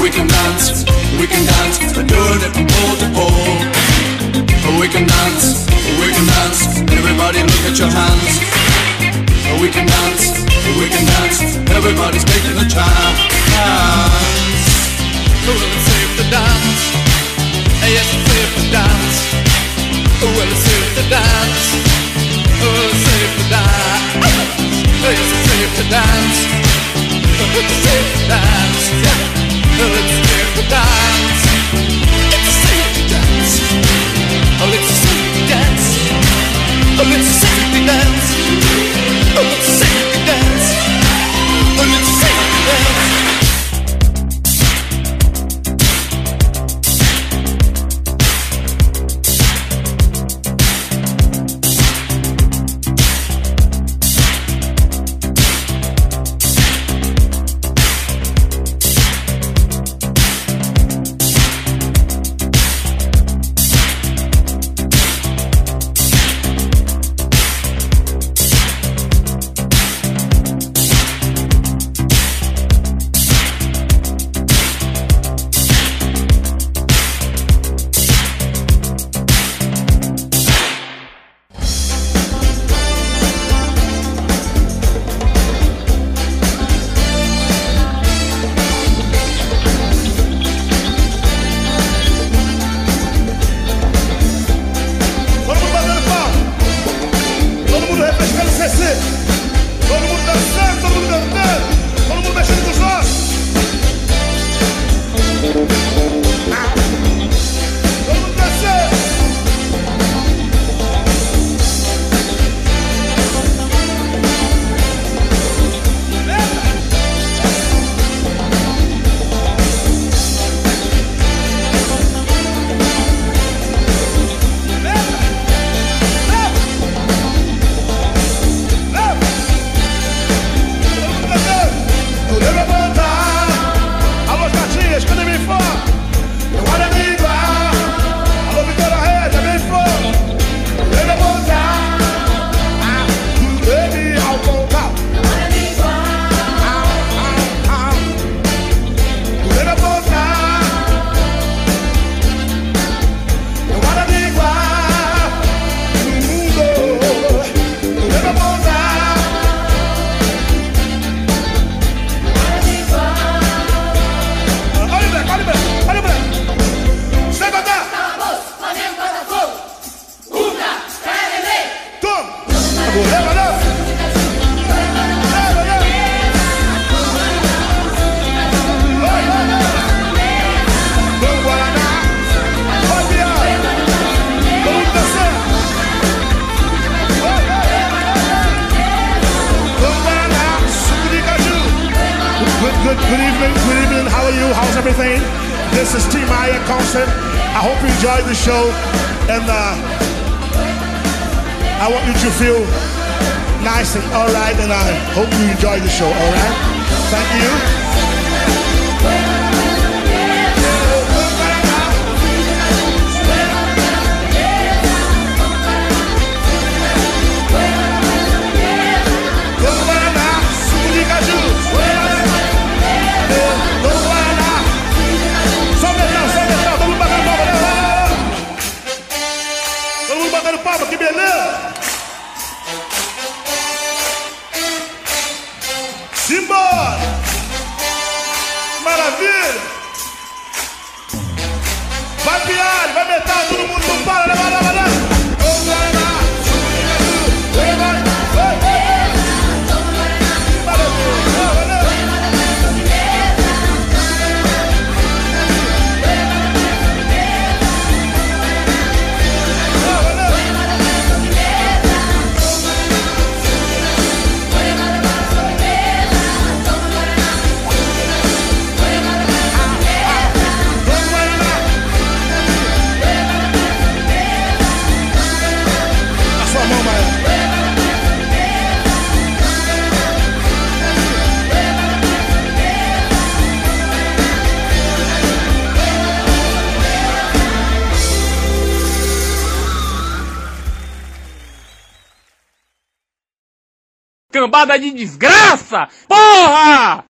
We can dance, we can dance. We're doing it from pole to pole. We can dance, we can dance. Everybody look at your hands. We can dance, we can dance. Everybody's making a chance. Well, it's safe to dance. Yes, it's safe to dance. Well, it's safe to dance. Oh, it's safe to dance. Yes, it's safe to dance. It's safe to dance. Yeah. It's safe to dance. It's safe to dance. Oh, it's safe to dance. Oh, it's safe to dance. Oh, it's safe. Cambada de desgraça! Porra!